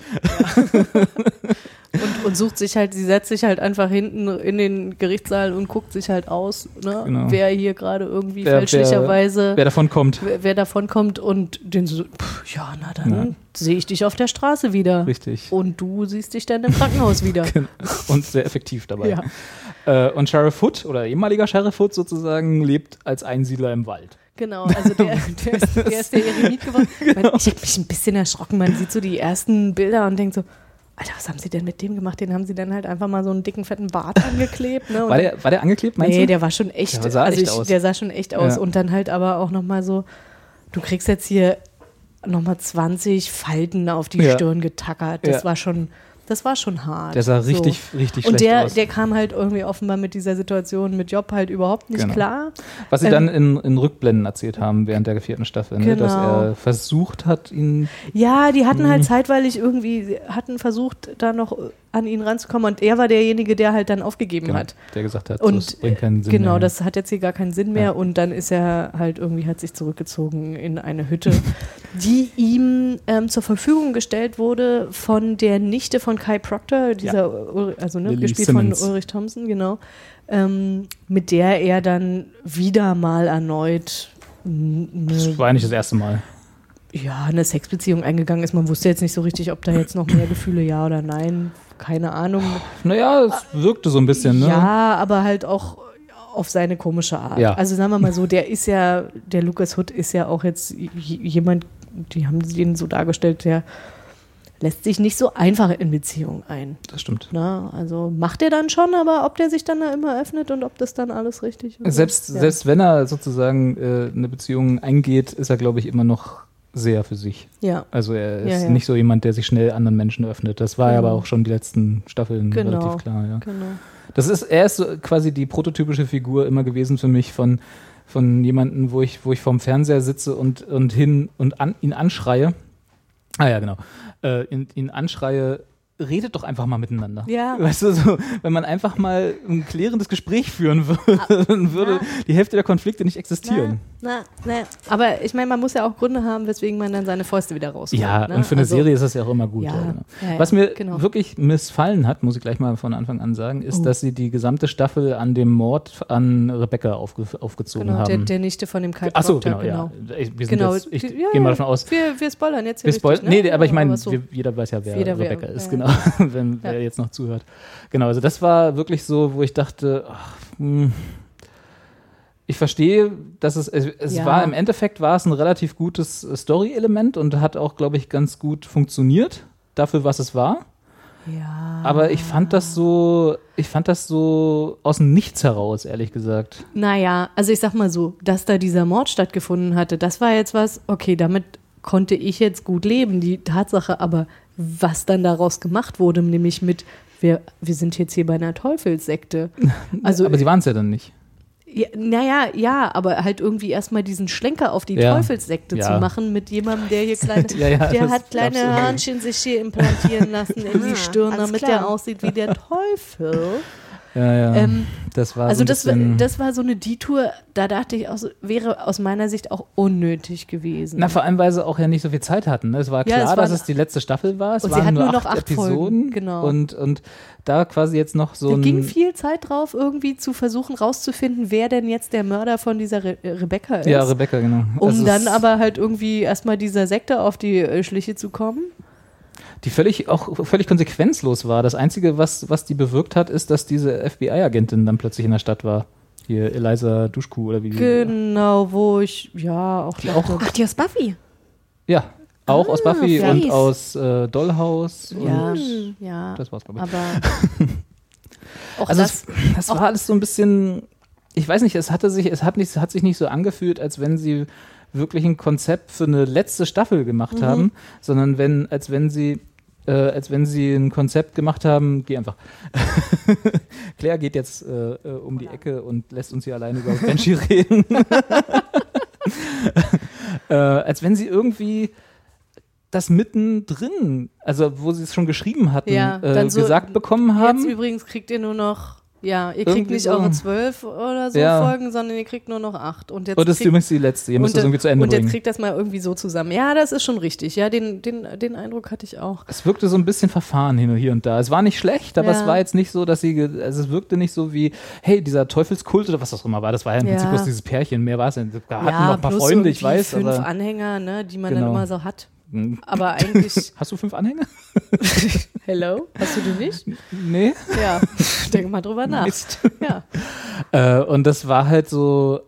Und, und sucht sich halt, sie setzt sich halt einfach hinten in den Gerichtssaal und guckt sich halt aus, ne, Genau. wer hier gerade irgendwie Wer- fälschlicherweise Wer davon kommt. wer, wer davon kommt und den so, pff, ja, na dann Ja. sehe ich dich auf der Straße wieder. Richtig. Und du siehst dich dann im Krankenhaus wieder. <laughs> Und sehr effektiv dabei. Ja. Äh, und Sheriff Hood, oder ehemaliger Sheriff Hood sozusagen, lebt als Einsiedler im Wald. Genau, also der, <laughs> der, ist, der ist der Eremit geworden. Genau. Ich habe mich ein bisschen erschrocken. Man sieht so die ersten Bilder und denkt so, Alter, was haben sie denn mit dem gemacht? Den haben sie dann halt einfach mal so einen dicken, fetten Bart angeklebt. Ne? War der, war der angeklebt, meinst nee, du? der war schon echt, Der sah also echt ich, aus. der sah schon echt aus. Ja. Und dann halt aber auch nochmal so, du kriegst jetzt hier nochmal 20 Falten auf die Ja. Stirn getackert. Das Ja. war schon, das war schon hart. Der sah So. richtig, richtig Und schlecht der, aus. der kam halt irgendwie offenbar mit dieser Situation mit Job halt überhaupt nicht Genau. klar. Was sie ähm, dann in, in Rückblenden erzählt haben während der vierten Staffel, ne? dass Genau. er versucht hat, ihn. Ja, die hatten Mhm. halt zeitweilig irgendwie, hatten versucht, da noch an ihn ranzukommen und er war derjenige, der halt dann aufgegeben Genau, hat. der gesagt hat, Und das bringt keinen Sinn genau, mehr. das hat jetzt hier gar keinen Sinn mehr Ja. und dann ist er halt irgendwie, hat sich zurückgezogen in eine Hütte, <laughs> die ihm ähm, zur Verfügung gestellt wurde von der Nichte von Kai Proctor, dieser, Ul- also ne, Lily gespielt Simmons. von Ulrich Thompson, genau, ähm, mit der er dann wieder mal erneut n- Das ne, war ja nicht das erste Mal. Ja, eine Sexbeziehung eingegangen ist. Man wusste jetzt nicht so richtig, ob da jetzt noch mehr Gefühle ja oder nein. Keine Ahnung. Naja, es wirkte so ein bisschen, ne? Ja, aber halt auch auf seine komische Art. Ja. Also sagen wir mal so, der ist ja, der Lucas Hood ist ja auch jetzt jemand, die haben den so dargestellt, der lässt sich nicht so einfach in Beziehungen ein. Das stimmt. Na, also macht er dann schon, aber ob der sich dann da immer öffnet und ob das dann alles richtig ist. Selbst, ja. selbst wenn er sozusagen äh, eine Beziehung eingeht, ist er, glaube ich, immer noch sehr für sich. Ja, Also er ist Ja, ja. nicht so jemand, der sich schnell anderen Menschen öffnet. Das war ja Genau. aber auch schon die letzten Staffeln Genau. relativ klar. Ja. genau. Das ist, er ist so quasi die prototypische Figur immer gewesen für mich von von jemandem, wo ich, wo ich vorm Fernseher sitze und, und hin und an, ihn anschreie. Ah ja, genau. Äh, ihn, ihn anschreie, redet doch einfach mal miteinander. Ja. Weißt du, so, wenn man einfach mal ein klärendes Gespräch führen <laughs> würde, dann würde die Hälfte der Konflikte nicht existieren. Na, na. Aber ich meine, man muss ja auch Gründe haben, weswegen man dann seine Fäuste wieder rausholt. Ja, ne? und für eine Also- Serie ist das ja auch immer gut. Ja, Ja, genau. ja, ja, Was mir genau. wirklich missfallen hat, muss ich gleich mal von Anfang an sagen, ist, Oh. dass sie die gesamte Staffel an dem Mord an Rebecca aufge aufgezogen Genau, der, haben. der Nichte von dem Kai Achso, Proctor, genau, ja. Ich, wir sind Genau. jetzt, ich Ja, gehe mal ja. davon aus, Wir, wir spoilern jetzt hier wir spoil richtig, ne? Nee, aber ich meine, so. jeder weiß ja, wer Jeder, wer- Rebecca ist, ja, genau, <laughs> wenn wer jetzt noch zuhört. Genau, also das war wirklich so, wo ich dachte, ach, hm, ich verstehe, dass es, es, es Ja. war im Endeffekt war es ein relativ gutes äh, Story-Element und hat auch, glaube ich, ganz gut funktioniert dafür, was es war. ja. Aber ich fand das so, ich fand das so aus dem Nichts heraus, ehrlich gesagt. Naja, also ich sag mal so, dass da dieser Mord stattgefunden hatte, das war jetzt was, okay, damit konnte ich jetzt gut leben. Die Tatsache aber, was dann daraus gemacht wurde, nämlich mit, wir, wir sind jetzt hier bei einer Teufelssekte. <laughs> Also, Aber sie waren es ja dann nicht. ja, naja, ja, aber halt irgendwie erstmal diesen Schlenker auf die Ja. Teufelssekte Ja. zu machen mit jemandem, der hier <laughs> kleine, Ja, ja, der hat kleine. Hörnchen sich hier implantieren lassen in die <laughs> Stirn, damit klar. der aussieht wie der Teufel. Ja, ja. Ähm, das war Also so das, das war so eine Detour, da dachte ich auch, wäre aus meiner Sicht auch unnötig gewesen. Na, vor allem, weil sie auch ja nicht so viel Zeit hatten. Ne? Es war Ja, klar, es war- dass es die letzte Staffel war. Es waren hatten nur, nur noch acht, acht Episoden. Genau. Und, und da quasi jetzt noch so da ging viel Zeit drauf, irgendwie zu versuchen rauszufinden, wer denn jetzt der Mörder von dieser Re äh, Rebecca ist. ja, Rebecca, genau. um Also dann aber halt irgendwie erstmal dieser Sekte auf die äh, Schliche zu kommen. Die völlig, auch völlig konsequenzlos war. Das Einzige, was, was die bewirkt hat, ist, dass diese FBI-Agentin dann plötzlich in der Stadt war. Hier, Eliza Duschku oder wie die. Genau, wo ich ja auch Die dachte, Ach, die aus Buffy. Ja, auch aus Buffy fies. und aus äh, Dollhouse. ja, Und ja, das war's, glaube ich. aber <laughs> auch Also das, es, das war alles so ein bisschen, ich weiß nicht, es hatte sich, es hat nicht, es hat sich nicht so angefühlt, als wenn sie wirklich ein Konzept für eine letzte Staffel gemacht Mhm. haben, sondern wenn, als wenn sie, äh, als wenn sie ein Konzept gemacht haben, geh einfach. <laughs> Claire geht jetzt äh, äh, um die Ecke und lässt uns hier alleine über Banshee <laughs> reden. <laughs> äh, als wenn sie irgendwie das mittendrin, also wo sie es schon geschrieben hatten, Ja, äh, dann so- gesagt bekommen haben. Jetzt übrigens kriegt ihr nur noch, ja, ihr kriegt Irgendwie nicht so. eure zwölf oder so Ja. Folgen, sondern ihr kriegt nur noch acht. Und jetzt Und das ist kriegt- übrigens die letzte. Ihr müsst und, das irgendwie zu Ende und jetzt bringen. kriegt das mal irgendwie so zusammen. Ja, das ist schon richtig. Ja, den, den, den Eindruck hatte ich auch. Es wirkte so ein bisschen verfahren hin und hier und da. Es war nicht schlecht, aber Ja. es war jetzt nicht so, dass sie, also es wirkte nicht so wie, hey, dieser Teufelskult oder was das auch immer war. Das war ja im. Prinzip bloß dieses Pärchen. Mehr war es nicht. Da hatten ja, noch ein paar Freunde, ich weiß, fünf aber. Anhänger, ne, die man Genau. dann immer so hat. Hm. Aber eigentlich, <laughs> Hast du fünf Anhänger? <laughs> hello, hast du den nicht? Nee. Ja, <laughs> denk mal drüber nach. Mist. Ja. Äh, und das war halt so,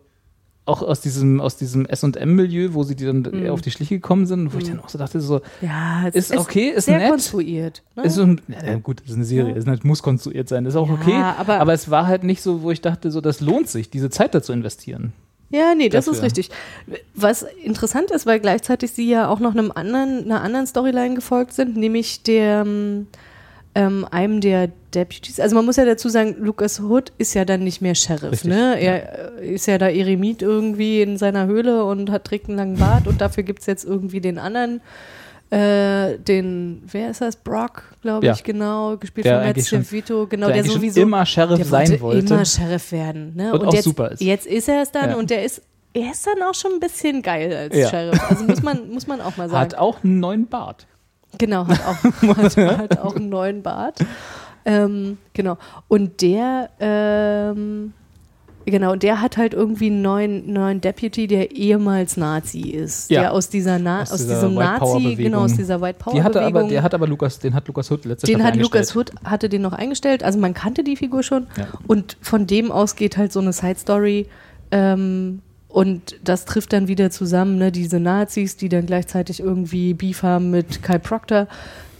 auch aus diesem, aus diesem SM-Milieu, wo sie die dann Mhm. auf die Schliche gekommen sind, wo ich dann auch so dachte, so, ja, es Ist okay, ist sehr nett. konstruiert. Ne? ist so ein, ja, gut, ist eine Serie, Ja. es ist- muss konstruiert sein, ist auch Ja, okay, aber- aber es war halt nicht so, wo ich dachte, so, das lohnt sich, diese Zeit dazu investieren. Ja, nee, das dafür. ist richtig. Was interessant ist, weil gleichzeitig sie ja auch noch einem anderen, einer anderen Storyline gefolgt sind, nämlich der ähm, einem der Deputies. Also man muss ja dazu sagen, Lucas Hood ist ja dann nicht mehr Sheriff, Richtig, ne? Er äh, ist ja da Eremit irgendwie in seiner Höhle und hat trägt einen langen Bart und dafür gibt es jetzt irgendwie den anderen. Äh, den, wer ist das? Brock, glaube Ja. ich, genau, gespielt Der von Matt Stevito, genau, der der sowieso immer Sheriff sein wollte. immer Sheriff werden. Ne? Und auch jetzt, super ist. Jetzt ist er es dann Ja. und der ist, er ist dann auch schon ein bisschen geil als Ja. Sheriff. Also muss man, muss man auch mal sagen. Hat auch einen neuen Bart. Genau, hat auch, <laughs> hat, hat auch einen neuen Bart. Ähm, genau. Und der, ähm, genau, der hat halt irgendwie einen neuen, neuen Deputy, der ehemals Nazi ist. Ja. Der aus dieser, Na Aus aus, dieser diesem Nazi, genau, aus dieser White Power Die hatte aber, der hat aber Lukas, den hat Lukas Hood letzte Den Staffel hat eingestellt. Hood, hatte den noch eingestellt. Also man kannte die Figur schon. Ja. Und von dem aus geht halt so eine Side-Story. Ähm, und das trifft dann wieder zusammen, ne, diese Nazis, die dann gleichzeitig irgendwie Beef haben mit Kai Proctor.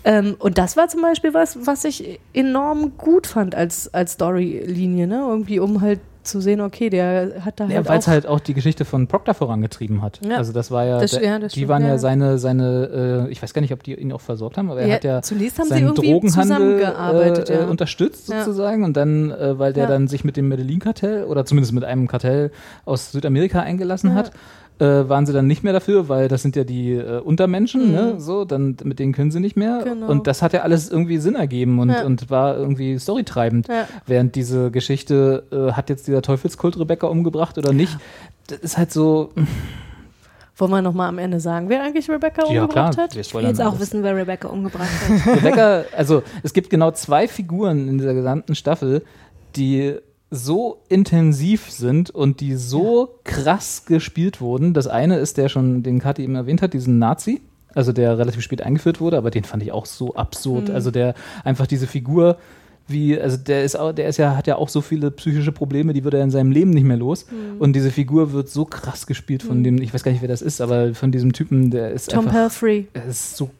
Ähm, und das war zum Beispiel was, was ich enorm gut fand als, als Storylinie, ne? Irgendwie um halt zu sehen, okay, der hat da Ja, halt weil auch es halt auch die Geschichte von Proctor vorangetrieben hat. Ja. Also das war ja, Das- der, ja, das die stimmt, waren ja, ja. seine, seine, äh, ich weiß gar nicht, ob die ihn auch versorgt haben, aber er hat ja zunächst haben seinen Drogenhandel äh, äh, unterstützt sozusagen und dann, äh, weil der dann sich mit dem Medellin-Kartell oder zumindest mit einem Kartell aus Südamerika eingelassen hat, äh, waren sie dann nicht mehr dafür, weil das sind ja die äh, Untermenschen, ne, so, dann mit denen können sie nicht mehr. Mhm. Genau. Und das hat ja alles irgendwie Sinn ergeben und, Ja. und war irgendwie storytreibend. Ja. Während diese Geschichte, äh, hat jetzt dieser Teufelskult Rebecca umgebracht oder nicht, das ist halt so, Wollen wir nochmal am Ende sagen, wer eigentlich Rebecca ja umgebracht klar, hat? wir Ich will jetzt auch wissen, wer Rebecca umgebracht hat. Rebecca, also es gibt genau zwei Figuren in dieser gesamten Staffel, die so intensiv sind und die so krass gespielt wurden. Das eine ist der schon, den Kathi eben erwähnt hat, diesen Nazi, also der relativ spät eingeführt wurde, aber den fand ich auch so absurd. Also der einfach diese Figur wie, also der ist auch, der ist ja, hat ja auch so viele psychische Probleme, die wird er in seinem Leben nicht mehr los. Und diese Figur wird so krass gespielt von dem, ich weiß gar nicht, wer das ist, aber von diesem Typen, der ist Tom einfach, Pelfrey. er ist so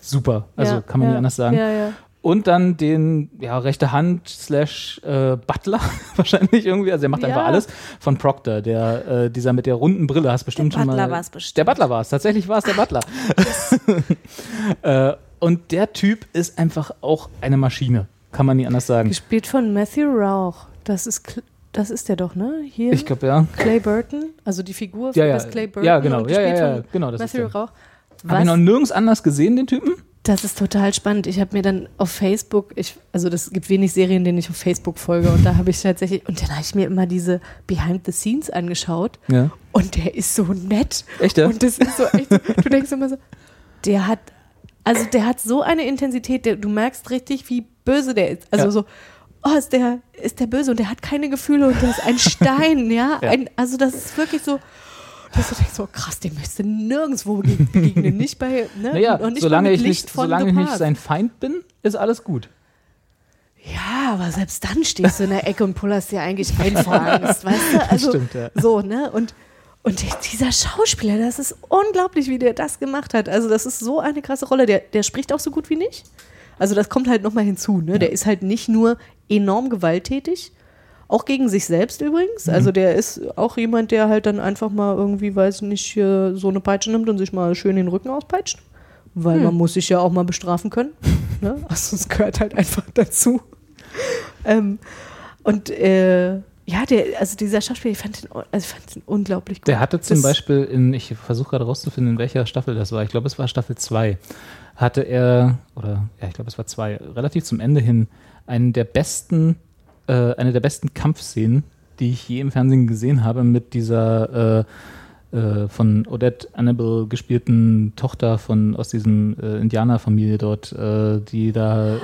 super. Also Ja, kann man ja, nicht anders sagen. Ja, ja. Und dann den, ja, rechte Hand slash äh, Butler <laughs> wahrscheinlich irgendwie. Also er macht Ja. einfach alles von Proctor, der, äh, dieser mit der runden Brille, hast bestimmt Der schon Butler mal. war's bestimmt. Der Butler war es, tatsächlich war es der Butler. <laughs> äh, und der Typ ist einfach auch eine Maschine, kann man nie anders sagen. Gespielt von Matthew Rauch. Das ist, das ist der doch, ne? Hier. Ich glaube, ja. Clay Burton, also die Figur Ja, ja. des Clay Burton. Ja, genau. Ja, ja, ja. von Genau, das ist Matthew der. Rauch. Hab ich noch Was? nirgends anders gesehen, den Typen? Das ist total spannend. Ich habe mir dann auf Facebook, ich, also das gibt wenig Serien, denen ich auf Facebook folge und da habe ich tatsächlich, und dann habe ich mir immer diese Behind the Scenes angeschaut Ja. und der ist so nett. Echt, ja? Und das ist so echt, so, du denkst immer so, der hat, also der hat so eine Intensität, der, du merkst richtig, wie böse der ist. Also Ja. so, oh, ist der, ist der böse und der hat keine Gefühle und der ist ein Stein, ja. Ja. Ein, also das ist wirklich so, dass du denkst, so krass, dem möchtest du nirgendwo begegnen, nicht bei, ne? Naja, und nicht solange ich Licht nicht, solange ich nicht sein Feind bin, ist alles gut. Ja, aber selbst dann stehst du in der Ecke und pullerst dir eigentlich ein vor Angst, weißt du? <laughs> Also, stimmt, ja. So, ne? Und, und dieser Schauspieler, das ist unglaublich, wie der das gemacht hat. Also, das ist so eine krasse Rolle. Der, der spricht auch so gut wie nicht. Also, das kommt halt nochmal hinzu, ne? Der ist halt nicht nur enorm gewalttätig, auch gegen sich selbst übrigens. Also, der ist auch jemand, der halt dann einfach mal irgendwie, weiß nicht, so eine Peitsche nimmt und sich mal schön den Rücken auspeitscht. Weil man muss sich ja auch mal bestrafen können. <laughs> Ne? Also, es gehört halt einfach dazu. Ähm, und äh, ja, der, also dieser Schauspieler, ich fand den, also ich fand den unglaublich gut. Der hatte zum Das- Beispiel in, ich versuche gerade rauszufinden, in welcher Staffel das war. Ich glaube, es war Staffel 2. Hatte er, oder ja, ich glaube, es war 2, relativ zum Ende hin, einen der besten, äh, eine der besten Kampfszenen, die ich je im Fernsehen gesehen habe, mit dieser äh, äh, von Odette Annabelle gespielten Tochter von aus diesem äh, Indianerfamilie dort, äh, die da,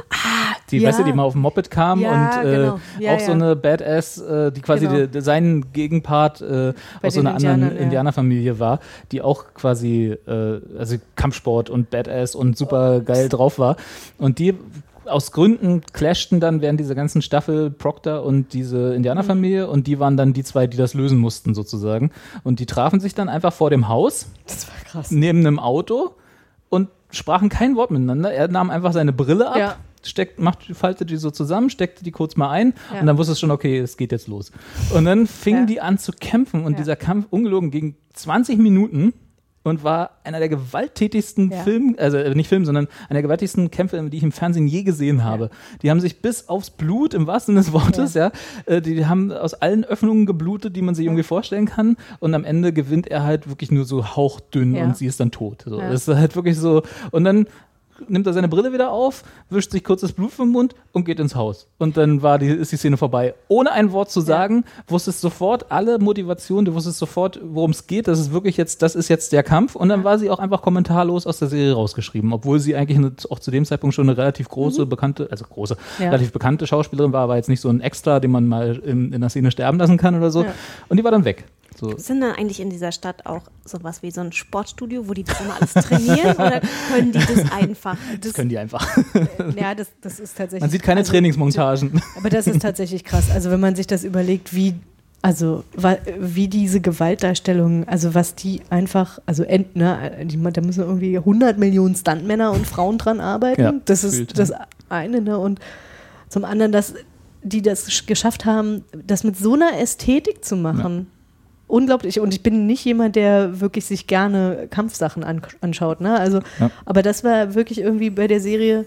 die, ja. weißt du, die mal auf dem Moped kam Ja, und genau. Ja, auch so eine Badass, äh, die quasi Genau. de, seinen Gegenpart aus so einer anderen Indianern, ja. Indianerfamilie war, die auch quasi also Kampfsport und Badass und super geil drauf war. Und die aus Gründen clashten dann während dieser ganzen Staffel Proctor und diese Indianerfamilie und die waren dann die zwei, die das lösen mussten sozusagen. Und die trafen sich dann einfach vor dem Haus Das war krass. neben einem Auto und sprachen kein Wort miteinander. Er nahm einfach seine Brille ab, Ja. steckt, macht, faltete die so zusammen, steckte die kurz mal ein Ja. und dann wusste es schon, okay, es geht jetzt los. Und dann fingen Ja. die an zu kämpfen und dieser Kampf ungelogen ging 20 Minuten und war einer der gewalttätigsten Ja. Film, also äh, nicht Film, sondern einer der gewalttätigsten Kämpfe, die ich im Fernsehen je gesehen habe. Die haben sich bis aufs Blut, im wahrsten Sinne des Wortes, ja, äh, die haben aus allen Öffnungen geblutet, die man sich irgendwie vorstellen kann. Und am Ende gewinnt er halt wirklich nur so hauchdünn Ja. und sie ist dann tot. So. Ja. Das ist halt wirklich so. Und dann nimmt er seine Brille wieder auf, wischt sich kurz das Blut vom Mund und geht ins Haus. Und dann war die, ist die Szene vorbei. Ohne ein Wort zu sagen, wusstest sofort alle Motivation, du wusstest sofort, worum es geht. Das ist wirklich jetzt, das ist jetzt der Kampf. Und dann war sie auch einfach kommentarlos aus der Serie rausgeschrieben, obwohl sie eigentlich eine, auch zu dem Zeitpunkt schon eine relativ große, bekannte, also große, Ja. relativ bekannte Schauspielerin war, aber jetzt nicht so ein Extra, den man mal in, in der Szene sterben lassen kann oder so. Ja. Und die war dann weg. So. Sind da eigentlich in dieser Stadt auch sowas wie so ein Sportstudio, wo die das immer alles trainieren oder können die das einfach? Das können die einfach. Ja, das, das ist tatsächlich. Man sieht keine also, Trainingsmontagen. Aber das ist tatsächlich krass. Also wenn man sich das überlegt, wie, also wie diese Gewaltdarstellungen, also was die einfach, also end, ne, da müssen irgendwie 100 Millionen Stuntmänner und Frauen dran arbeiten. Ja, das ist das eine, ne? Und zum anderen, dass die das sch- geschafft haben, das mit so einer Ästhetik zu machen. Unglaublich. Und ich bin nicht jemand, der wirklich sich gerne Kampfsachen an, anschaut. Ne? Also, Ja. aber das war wirklich irgendwie bei der Serie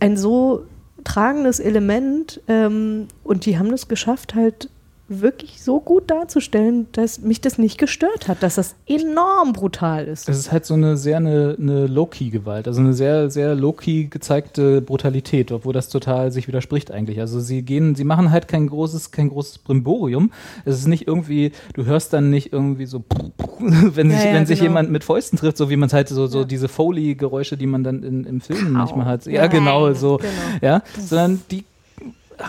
ein so tragendes Element. Ähm, und die haben das geschafft, halt wirklich so gut darzustellen, dass mich das nicht gestört hat, dass das enorm brutal ist. Es ist halt so eine sehr eine, eine Low-Key-Gewalt, also eine sehr, sehr low-key gezeigte Brutalität, obwohl das total sich widerspricht eigentlich. Also sie gehen, sie machen halt kein großes, kein großes Brimborium. Es ist nicht irgendwie, du hörst dann nicht irgendwie so, <laughs> wenn sich, Ja, ja, wenn sich genau. jemand mit Fäusten trifft, so wie man es halt so, so diese Foley-Geräusche, die man dann in, im Film manchmal hat. Ja, Ja. genau, so, Genau. ja, sondern die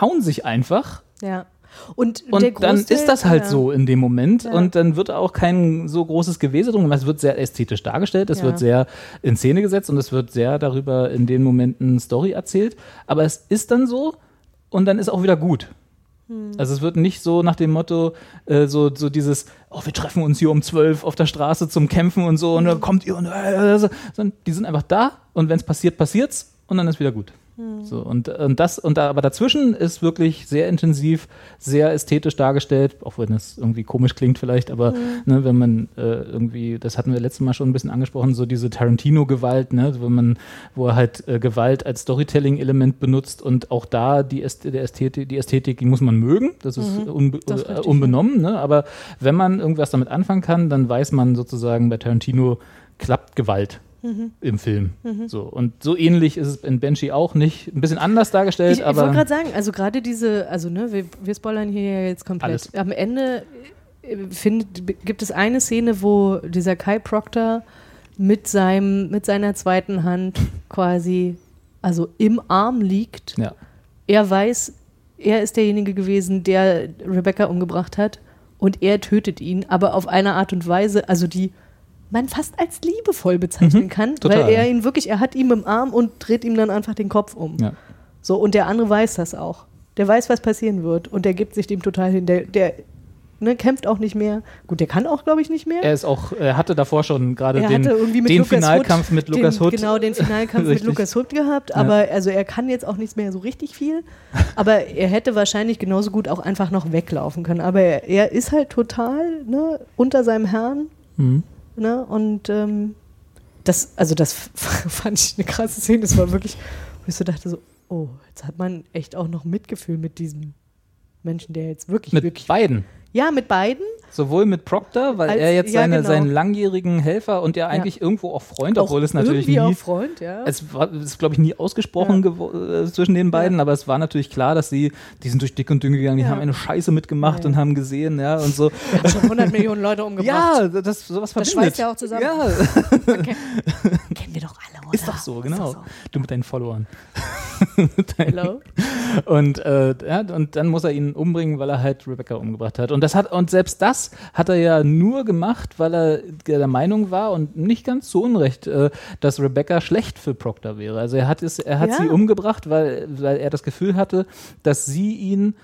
hauen sich einfach Ja. Und, und der dann Großteil- ist das halt ja. so in dem Moment Ja. und dann wird auch kein so großes Gewese drum gemacht. Es wird sehr ästhetisch dargestellt, es Ja. wird sehr in Szene gesetzt und es wird sehr darüber in den Momenten Story erzählt. Aber es ist dann so und dann ist auch wieder gut. Hm. Also es wird nicht so nach dem Motto, äh, so, so dieses, oh, wir treffen uns hier um zwölf auf der Straße zum Kämpfen und so und Hm. dann kommt ihr und äh, so, sondern die sind einfach da und wenn es passiert, passiert's und dann ist wieder gut. Hm. So, und, und das, und da, aber dazwischen ist wirklich sehr intensiv, sehr ästhetisch dargestellt, auch wenn es irgendwie komisch klingt vielleicht, aber ne, wenn man äh, irgendwie, das hatten wir letztes Mal schon ein bisschen angesprochen, so diese Tarantino-Gewalt, ne, wenn man, wo er halt äh, Gewalt als Storytelling-Element benutzt und auch da die, Äst der Ästhetik, die Ästhetik, die muss man mögen, das ist, unbe Das ist unbenommen, ne, aber wenn man irgendwas damit anfangen kann, dann weiß man sozusagen, bei Tarantino klappt Gewalt Mhm. im Film. So. Und so ähnlich ist es in Banshee auch nicht. Ein bisschen anders dargestellt, Ich, ich wollte aber gerade sagen, also gerade diese, also ne, wir, wir spoilern hier ja jetzt komplett. Alles. Am Ende äh, find, gibt es eine Szene, wo dieser Kai Proctor mit seinem, mit seiner zweiten Hand <laughs> quasi, also im Arm liegt. ja. Er weiß, er ist derjenige gewesen, der Rebecca umgebracht hat und er tötet ihn, aber auf eine Art und Weise, also die man fast als liebevoll bezeichnen kann, Mhm. total. weil er ihn wirklich, er hat ihn im Arm und dreht ihm dann einfach den Kopf um. Ja. So, und der andere weiß das auch. Der weiß, was passieren wird und der gibt sich dem total hin. Der, der ne, kämpft auch nicht mehr. Gut, der kann auch, glaube ich, nicht mehr. Er ist auch, er hatte davor schon gerade Er den, den Finalkampf Hood, mit Lukas den, Hood. Genau, den Finalkampf <laughs> mit. Lukas Hood gehabt, aber also er kann jetzt auch nichts mehr so richtig viel. <laughs> Aber er hätte wahrscheinlich genauso gut auch einfach noch weglaufen können. Aber er, er ist halt total ne, unter seinem Herrn. Mhm. Ne, und ähm, das, also das <laughs> fand ich eine krasse Szene. Das war wirklich, wo ich so dachte so, oh, jetzt hat man echt auch noch Mitgefühl mit diesem Menschen, der jetzt wirklich, Mit wirklich. beiden. Ja, mit beiden. Sowohl mit Proctor, weil Als- er jetzt ja, seine, genau. seinen langjährigen Helfer und ja eigentlich irgendwo auch Freund, obwohl auch es natürlich nie auch Freund, ja. Es war, ist, glaube ich, nie ausgesprochen gewo- äh, zwischen den beiden, aber es war natürlich klar, dass sie, die sind durch dick und dünn gegangen, die Ja. haben eine Scheiße mitgemacht Ja, ja. und haben gesehen, ja, und so. <laughs> Er hat schon 100 Millionen Leute <laughs> umgebracht. Ja, das, sowas Das verbindet. schweißt ja auch zusammen. Ja, <laughs> wir alle, oder? ist doch so, genau. Du mit deinen Followern. <laughs> Hello. Und, äh, ja, und dann muss er ihn umbringen, weil er halt Rebecca umgebracht hat. Und das hat, und selbst das hat er ja nur gemacht, weil er der Meinung war und nicht ganz zu Unrecht, äh, dass Rebecca schlecht für Proctor wäre. Also er hat es, er hat Ja. sie umgebracht, weil, weil er das Gefühl hatte, dass sie ihn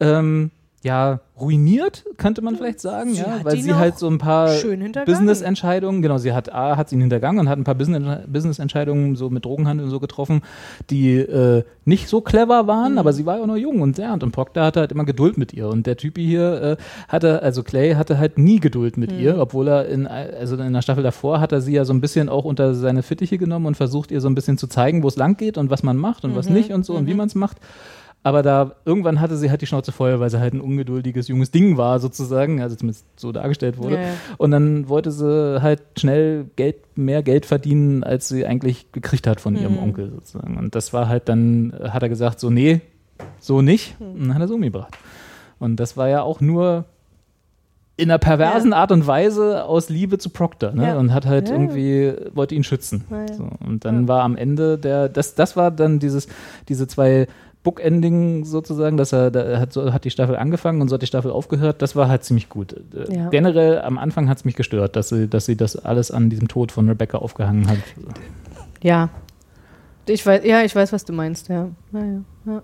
ähm, ja, ruiniert, könnte man vielleicht sagen, Sie ja, weil sie halt so ein paar. Business-Entscheidungen, genau, sie hat A, hat sie ihn hintergangen und hat ein paar Business- Business-Entscheidungen so mit Drogenhandel und so getroffen, die äh, nicht so clever Mhm. waren, aber sie war ja auch noch jung und ja, und Proctor hatte halt immer Geduld mit ihr und der Typi hier äh, hatte, also Clay hatte halt nie Geduld mit Mhm. ihr, obwohl er in, also in der Staffel davor hat er sie ja so ein bisschen auch unter seine Fittiche genommen und versucht ihr so ein bisschen zu zeigen, wo es lang geht und was man macht und was Mhm. nicht und so und wie man es macht. Aber da irgendwann hatte sie halt die Schnauze voll, weil sie halt ein ungeduldiges junges Ding war, sozusagen, also zumindest so dargestellt wurde. Ja, ja. Und dann wollte sie halt schnell Geld, mehr Geld verdienen, als sie eigentlich gekriegt hat von Mhm. ihrem Onkel sozusagen. Und das war halt dann, hat er gesagt, so, nee, so nicht. Mhm. Und dann hat er es umgebracht. Und das war ja auch nur in einer perversen Art und Weise aus Liebe zu Proctor, ne? Ja. Und hat halt Ja, ja. irgendwie, wollte ihn schützen. Ja, ja. So, und dann war am Ende der, das, das war dann dieses, diese zwei Bookending sozusagen, dass er, da hat, so, hat die Staffel angefangen und so hat die Staffel aufgehört, das war halt ziemlich gut. Äh, Ja. Generell am Anfang hat es mich gestört, dass sie, dass sie das alles an diesem Tod von Rebecca aufgehangen hat. Ja. Ich weiß, ja, ich weiß, was du meinst, ja. ja, ja.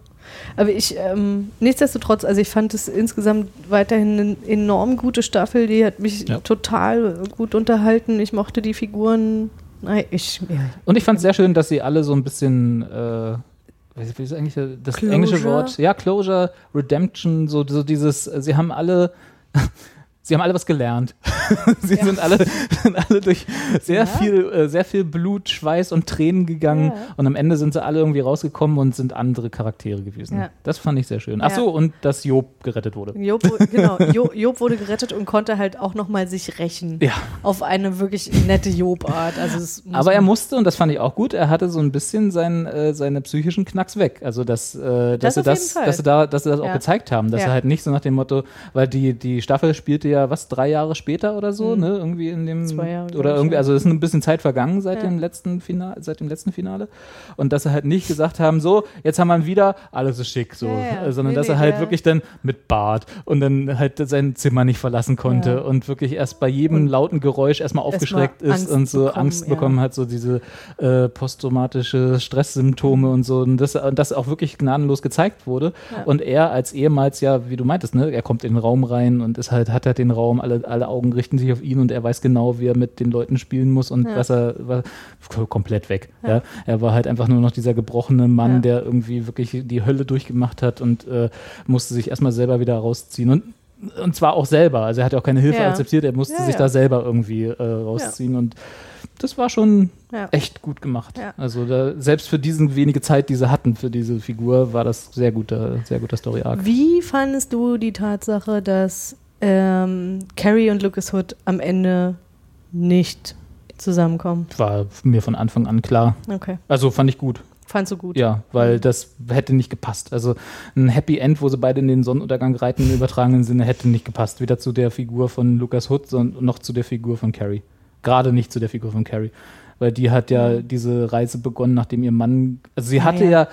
Aber ich, ähm, nichtsdestotrotz, also ich fand es insgesamt weiterhin eine enorm gute Staffel, die hat mich Ja. total gut unterhalten. Ich mochte die Figuren. Nein, ich, ja. Und ich fand es sehr schön, dass sie alle so ein bisschen äh, wie ist eigentlich das Closure? englische Wort? Ja, Closure, Redemption, so, so dieses, sie haben alle, sie haben alle was gelernt. <laughs> sie sind alle, sind alle durch sehr viel, äh, sehr viel Blut, Schweiß und Tränen gegangen Ja. und am Ende sind sie alle irgendwie rausgekommen und sind andere Charaktere gewesen. Ja. Das fand ich sehr schön. Ach Ja. so, und dass Job gerettet wurde. Job, genau, Jo- Job wurde gerettet und konnte halt auch nochmal sich rächen. Ja. Auf eine wirklich nette Job-Art. Also Aber er musste, und das fand ich auch gut, er hatte so ein bisschen sein, äh, seine psychischen Knacks weg. Also, dass, äh, dass, Das sie das, dass, sie da, dass sie das auch Ja. gezeigt haben. Dass Ja. er halt nicht so nach dem Motto, weil die, die Staffel spielte ja, was, drei Jahre später oder so, ne? Irgendwie in dem. Mhm. Zwei Jahre, oder irgendwie, ja. also es ist ein bisschen Zeit vergangen seit, Ja. dem letzten Finale, seit dem letzten Finale. Und dass sie halt nicht gesagt haben, so, jetzt haben wir ihn wieder, alles ist schick, so. Ja, ja. Äh, Sondern Nee, dass nee, er halt der- wirklich dann mit Bart und dann halt sein Zimmer nicht verlassen konnte Ja. und wirklich erst bei jedem Und lauten Geräusch erstmal aufgeschreckt ist Angst und so bekommen, Angst ja. bekommen hat, so diese äh, posttraumatische Stresssymptome und so. Und das, und das auch wirklich gnadenlos gezeigt wurde. Ja. Und er als ehemals, ja, wie du meintest, ne, er kommt in den Raum rein und ist halt, hat halt den Raum, alle, alle Augen richten sich auf ihn und er weiß genau, wie er mit den Leuten spielen muss und Ja. was er war komplett weg. Ja. Er war halt einfach nur noch dieser gebrochene Mann, Ja. der irgendwie wirklich die Hölle durchgemacht hat und äh, musste sich erstmal selber wieder rausziehen. Und und zwar auch selber. Also er hat ja auch keine Hilfe Ja. akzeptiert, er musste Ja, sich ja. da selber irgendwie äh, rausziehen. Und das war schon Ja. echt gut gemacht. Ja. Also da, selbst für diesen wenige Zeit, die sie hatten für diese Figur, war das sehr guter, sehr guter Story Arc. Wie fandest du die Tatsache, dass ähm, Carrie und Lucas Hood am Ende nicht zusammenkommen? War mir von Anfang an klar. Okay. Also fand ich gut. Fandst du gut? Ja, weil das hätte nicht gepasst. Also ein Happy End, wo sie beide in den Sonnenuntergang reiten, im übertragenen Sinne, hätte nicht gepasst. Weder zu der Figur von Lucas Hood, noch zu der Figur von Carrie. Gerade nicht zu der Figur von Carrie. Weil die hat ja diese Reise begonnen, nachdem ihr Mann, also sie hatte ja. ja.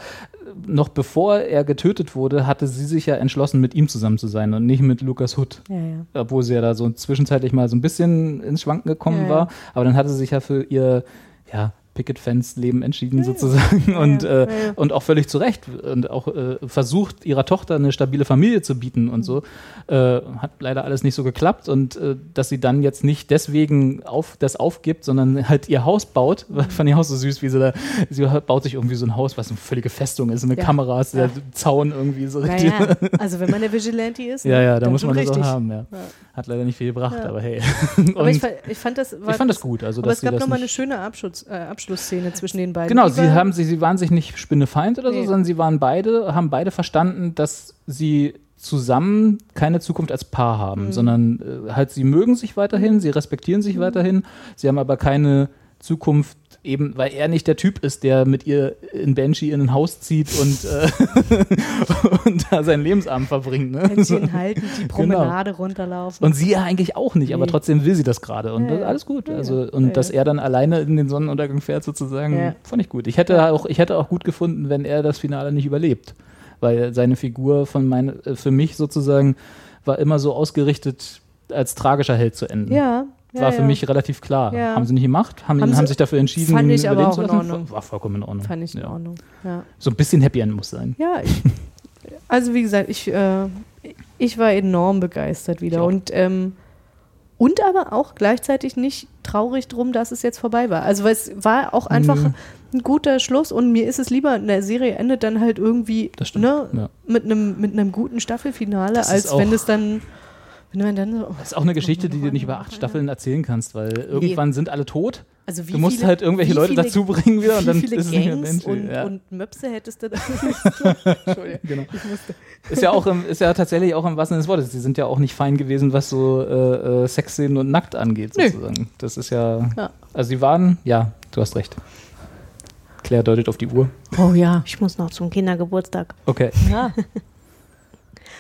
noch bevor er getötet wurde, hatte sie sich ja entschlossen, mit ihm zusammen zu sein und nicht mit Lucas Hood. Ja, ja. Obwohl sie ja da so zwischenzeitlich mal so ein bisschen ins Schwanken gekommen ja. war. Aber dann hatte sie sich ja für ihr, ja, Picket-Fans-Leben entschieden sozusagen und, ja, äh, ja, ja. und auch völlig zu Recht und auch äh, versucht, ihrer Tochter eine stabile Familie zu bieten und so. Äh, hat leider alles nicht so geklappt und äh, dass sie dann jetzt nicht deswegen auf, das aufgibt, sondern halt ihr Haus baut, <laughs> fand ich auch so süß, wie sie da, sie baut sich irgendwie so ein Haus, was eine völlige Festung ist, mit Ja. Kameras, Ja. der Zaun irgendwie so richtig. Naja, <laughs> also wenn man der Vigilante ist, Ja, ne, ja, da muss man schon das auch richtig. haben, ja. Hat leider nicht viel gebracht, Ja. aber hey. Aber ich, ich fand das, war, ich fand das gut. Also, aber es gab nochmal eine schöne Abschluss, äh, Abschlussszene zwischen den beiden. Genau, Die sie war- haben sie, sie waren sich nicht Spinnefeind oder so, Nee. sondern sie waren beide, haben beide verstanden, dass sie zusammen keine Zukunft als Paar Mhm. haben, sondern äh, halt sie mögen sich weiterhin, sie respektieren Mhm. sich weiterhin, sie haben aber keine Zukunft eben, weil er nicht der Typ ist, der mit ihr in Banshee in ein Haus zieht und, äh, <laughs> und da seinen Lebensabend verbringt. Ne? Händchen halten, die Promenade runterlaufen. Und sie ja eigentlich auch nicht, aber Nee. trotzdem will sie das gerade. Und Ja, alles gut. Ja, Also, und Ja, dass er dann alleine in den Sonnenuntergang fährt, sozusagen, fand ich gut. Ich hätte auch, ich hätte auch gut gefunden, wenn er das Finale nicht überlebt. Weil seine Figur von meine, äh, für mich sozusagen war immer so ausgerichtet, als tragischer Held zu enden. ja, ja, War für ja. mich relativ klar. Ja. Haben sie nicht gemacht, haben, Haben haben, sie- sich dafür entschieden, fand ich aber auch zu in. Ordnung. War vollkommen in Ordnung. Fand ich in. Ordnung. So ein bisschen Happy End muss sein. ja ich, <laughs> also wie gesagt, ich, äh, ich war enorm begeistert wieder. Und, ähm, und aber auch gleichzeitig nicht traurig drum, dass es jetzt vorbei war. Also weil es war auch einfach Nö. ein guter Schluss und mir ist es lieber, eine Serie endet dann halt irgendwie ne, ja. mit einem mit einem guten Staffelfinale, Das als wenn es dann wenn man dann so, Das ist auch eine Geschichte, die du nicht über acht Staffeln erzählen kannst, weil irgendwann sind alle tot. Also wie Du musst viele, halt irgendwelche Leute viele, dazu bringen wieder und dann viele ist es nicht mehr Banshee. und, ja. und Möpse hättest du da. <laughs> Entschuldigung. Genau. Ist ja auch im, ist ja tatsächlich auch im wahrsten Sinne des Wortes. Sie sind ja auch nicht fein gewesen, was so äh, äh, Sexszenen und nackt angeht, Nö. sozusagen. Das ist ja, Ja. Also sie waren, ja, du hast recht. Claire deutet auf die Uhr. Oh ja. Ich muss noch zum Kindergeburtstag. Okay. ja.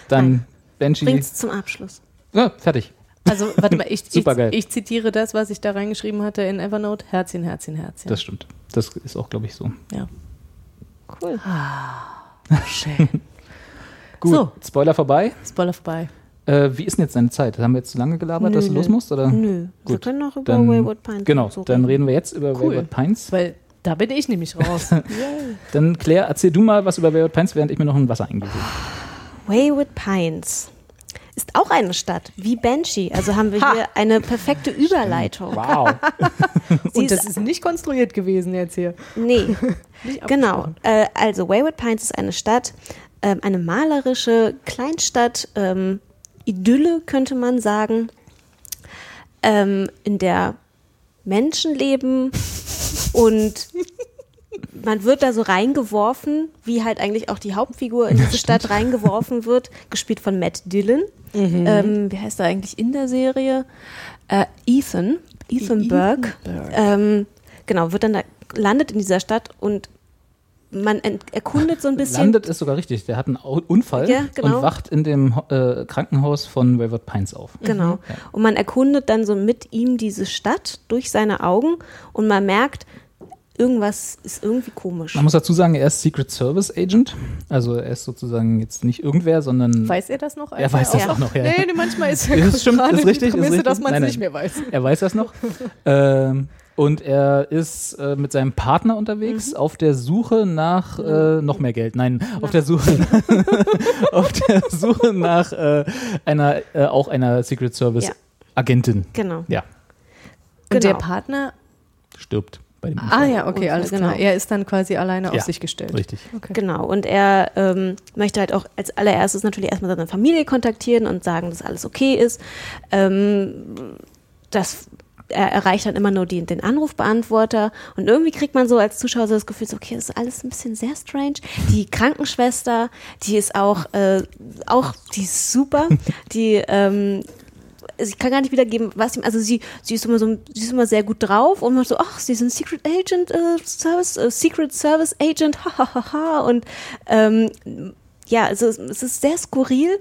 Dann Banshee. Bringt's zum Abschluss. Ja, fertig. Also, warte mal, <laughs> ich, ich, ich zitiere das, was ich da reingeschrieben hatte in Evernote. Herzchen, Herzchen, Herzchen. Das stimmt. Das ist auch, glaube ich, so. ja. Cool. Schön. <laughs> Gut, So. Spoiler vorbei. Spoiler vorbei. Äh, wie ist denn jetzt deine Zeit? Haben wir jetzt zu lange gelabert, Nö, dass du los nö. musst? Oder? Nö, wir Gut, können noch über Dann, Wayward Pines genau, so dann reden wir jetzt über Cool. Wayward Pines. Weil da bin ich nämlich raus. <laughs> Dann Claire, erzähl du mal was über Wayward Pines, während ich mir noch ein Wasser eingieße. Wayward Pines ist auch eine Stadt wie Banshee. Also haben wir hier eine perfekte Überleitung. Wow. <laughs> Und das ist- nicht konstruiert gewesen jetzt hier. Nee, <laughs> genau. Äh, also Wayward Pines ist eine Stadt, ähm, eine malerische Kleinstadt, ähm, Idylle könnte man sagen, ähm, in der Menschen leben <laughs> und man wird da so reingeworfen, wie halt eigentlich auch die Hauptfigur in diese Stadt reingeworfen wird, gespielt von Matt Dillon. Ähm, wie heißt er eigentlich in der Serie? Äh, Ethan, Ethan Burke. Ähm, genau, wird dann da, landet in dieser Stadt und man erkundet so ein bisschen. Landet ist sogar richtig. Der hat einen Unfall Ja, genau. und wacht in dem äh, Krankenhaus von Wayward Pines auf. Genau. Und man erkundet dann so mit ihm diese Stadt durch seine Augen und man merkt, irgendwas ist irgendwie komisch. Man muss dazu sagen, er ist Secret Service Agent. Also er ist sozusagen jetzt nicht irgendwer, sondern Weiß er das noch? er weiß das Ja. auch noch. Ja. Nee, nee, manchmal ist er Das stimmt, ist richtig, die ist Prämisse, dass richtig. man es Nein, nicht nein. mehr weiß. Er weiß das noch. <laughs> ähm, und er ist äh, mit seinem Partner unterwegs Mhm. auf der Suche nach äh, noch mehr Geld. Nein, auf der Suche <laughs> auf der Suche nach äh, einer äh, auch einer Secret Service Ja. Agentin. Genau. Ja, Und der Genau. Partner. stirbt bei dem Ah Unfall. ja, okay, alles Genau. klar. Er ist dann quasi alleine auf Ja, sich gestellt. Richtig. Genau, und er ähm, möchte halt auch als allererstes natürlich erstmal seine Familie kontaktieren und sagen, dass alles okay ist. Ähm, das er erreicht dann immer nur die, den Anrufbeantworter und irgendwie kriegt man so als Zuschauer so das Gefühl, so, okay, das ist alles ein bisschen sehr strange. Die Krankenschwester, die ist auch, äh, auch, die ist super, <laughs> die, ähm, ich kann gar nicht wiedergeben, was ihm, also sie, sie ist immer so, sie ist immer sehr gut drauf und man so, ach, sie sind Secret Agent, äh, Service, äh, Secret Service Agent, <laughs> hahaha und ähm, ja, also es, es ist sehr skurril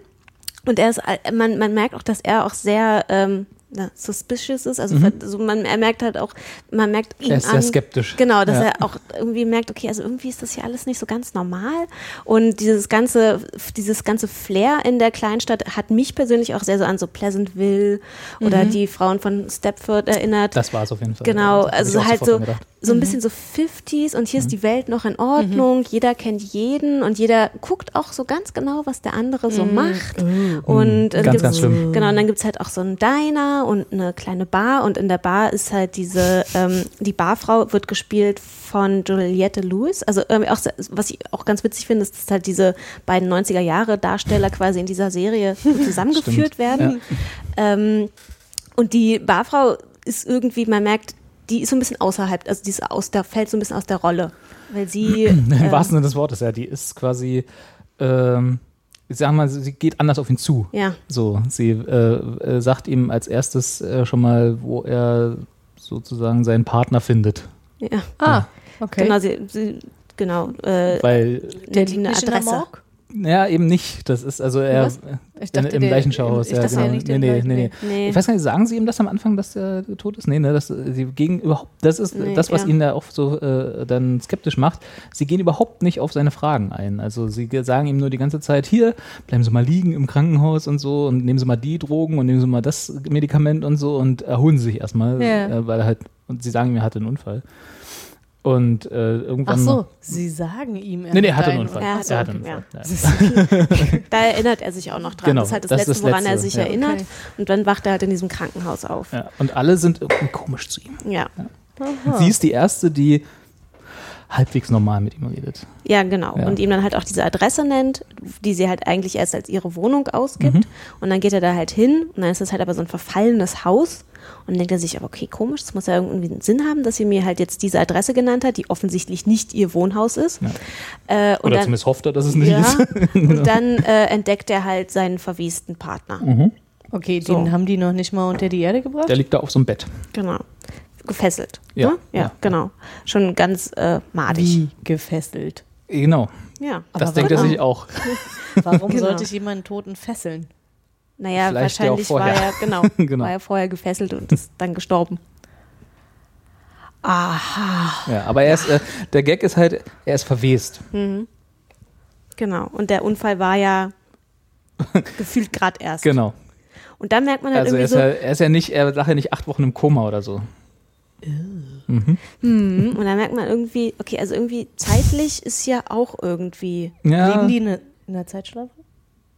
und er ist, äh, man, man merkt auch, dass er auch sehr ähm, na, suspicious ist, also, also man, er merkt halt auch, man merkt ihn Er ist an, sehr skeptisch. Genau, dass Ja. er auch irgendwie merkt, okay, also irgendwie ist das hier alles nicht so ganz normal. Und dieses ganze, dieses ganze Flair in der Kleinstadt hat mich persönlich auch sehr so an so Pleasantville oder die Frauen von Stepford erinnert. Das war es auf jeden Fall. Genau, also halt so, so ein bisschen so 50s und hier ist die Welt noch in Ordnung, jeder kennt jeden und jeder guckt auch so ganz genau, was der andere so macht. Und äh, Ganz, ganz schlimm. Genau, und dann gibt es halt auch so einen Diner und eine kleine Bar und in der Bar ist halt diese, ähm, die Barfrau wird gespielt von Juliette Lewis. Also ähm, auch, was ich auch ganz witzig finde, ist, dass halt diese beiden 90er Jahre Darsteller quasi in dieser Serie <laughs> zusammengeführt Stimmt, werden. Ähm, und die Barfrau ist irgendwie, man merkt, die ist so ein bisschen außerhalb, also die ist aus der, fällt so ein bisschen aus der Rolle. Weil sie. <clears throat> Im ähm, wahrsten Sinne des Wortes, ja. Die ist quasi, ähm, ich sag mal, sie geht anders auf ihn zu. ja, So, sie äh, äh, sagt ihm als erstes äh, schon mal, wo er sozusagen seinen Partner findet. ja. Ah, okay. Genau, sie, sie genau, äh, Weil, ihm eine nicht in der Adresse. Morgue? Ja, eben nicht. Das ist also er dachte, im Leichenschauhaus. ich ja, genau. nee, nee, nee, nee. Nee. Ich weiß gar nicht, sagen sie ihm das am Anfang, dass er tot ist? Nee, ne, das, sie gehen überhaupt, das ist das, was ihn da auch so äh, dann skeptisch macht. Sie gehen überhaupt nicht auf seine Fragen ein. Also sie ge- sagen ihm nur die ganze Zeit, hier, bleiben Sie mal liegen im Krankenhaus und so und nehmen Sie mal die Drogen und nehmen Sie mal das Medikament und so und erholen Sie sich erstmal, Ja. äh, weil er halt, und sie sagen ihm, er hatte einen Unfall. Und äh, irgendwann. Ach so, sie sagen ihm. er Nee, nee, er hat hatte einen Unfall. Er Er hatte einen Unfall. Ja. <laughs> Da erinnert er sich auch noch dran. Genau, das ist halt das, das Letzte, das woran er sich ja. erinnert. Okay. Und dann wacht er halt in diesem Krankenhaus auf. Ja. Ja. Und alle sind irgendwie komisch zu ihm. Sie ist die Erste, die halbwegs normal mit ihm redet. Ja, genau. Ja. Und ihm dann halt auch diese Adresse nennt, die sie halt eigentlich erst als ihre Wohnung ausgibt. Mhm. Und dann geht er da halt hin und dann ist das halt aber so ein verfallenes Haus. Und dann denkt er sich, aber okay, komisch, das muss ja irgendwie einen Sinn haben, dass sie mir halt jetzt diese Adresse genannt hat, die offensichtlich nicht ihr Wohnhaus ist. Ja. Äh, und Oder dann, zumindest hofft er, dass es nicht ja, ist. und <laughs> dann äh, entdeckt er halt seinen verwiesten Partner. Mhm. Okay, So. den haben die noch nicht mal unter die Erde gebracht? Der liegt da auf so einem Bett. Genau. Gefesselt. Ja, ne? ja, ja. genau. Schon ganz äh, madig. Wie gefesselt. Genau. Ja. Das Aber denkt er sich auch. <laughs> Warum Genau. sollte ich jemanden Toten fesseln? Naja, Vielleicht wahrscheinlich war vorher. er, genau, Genau. <laughs> war er vorher gefesselt und ist dann gestorben. Aha. Ja, aber er ist, äh, der Gag ist halt, er ist verwest. Genau. Und der Unfall war ja <laughs> gefühlt gerade erst. Genau. Und dann merkt man halt Also er irgendwie ist, so, ja, er ist ja nicht, er lag ja nicht acht Wochen im Koma oder so. hm, und dann merkt man irgendwie, okay, also irgendwie zeitlich ist ja auch irgendwie, Ja, Liegen die in, ne- in der Zeitschleife?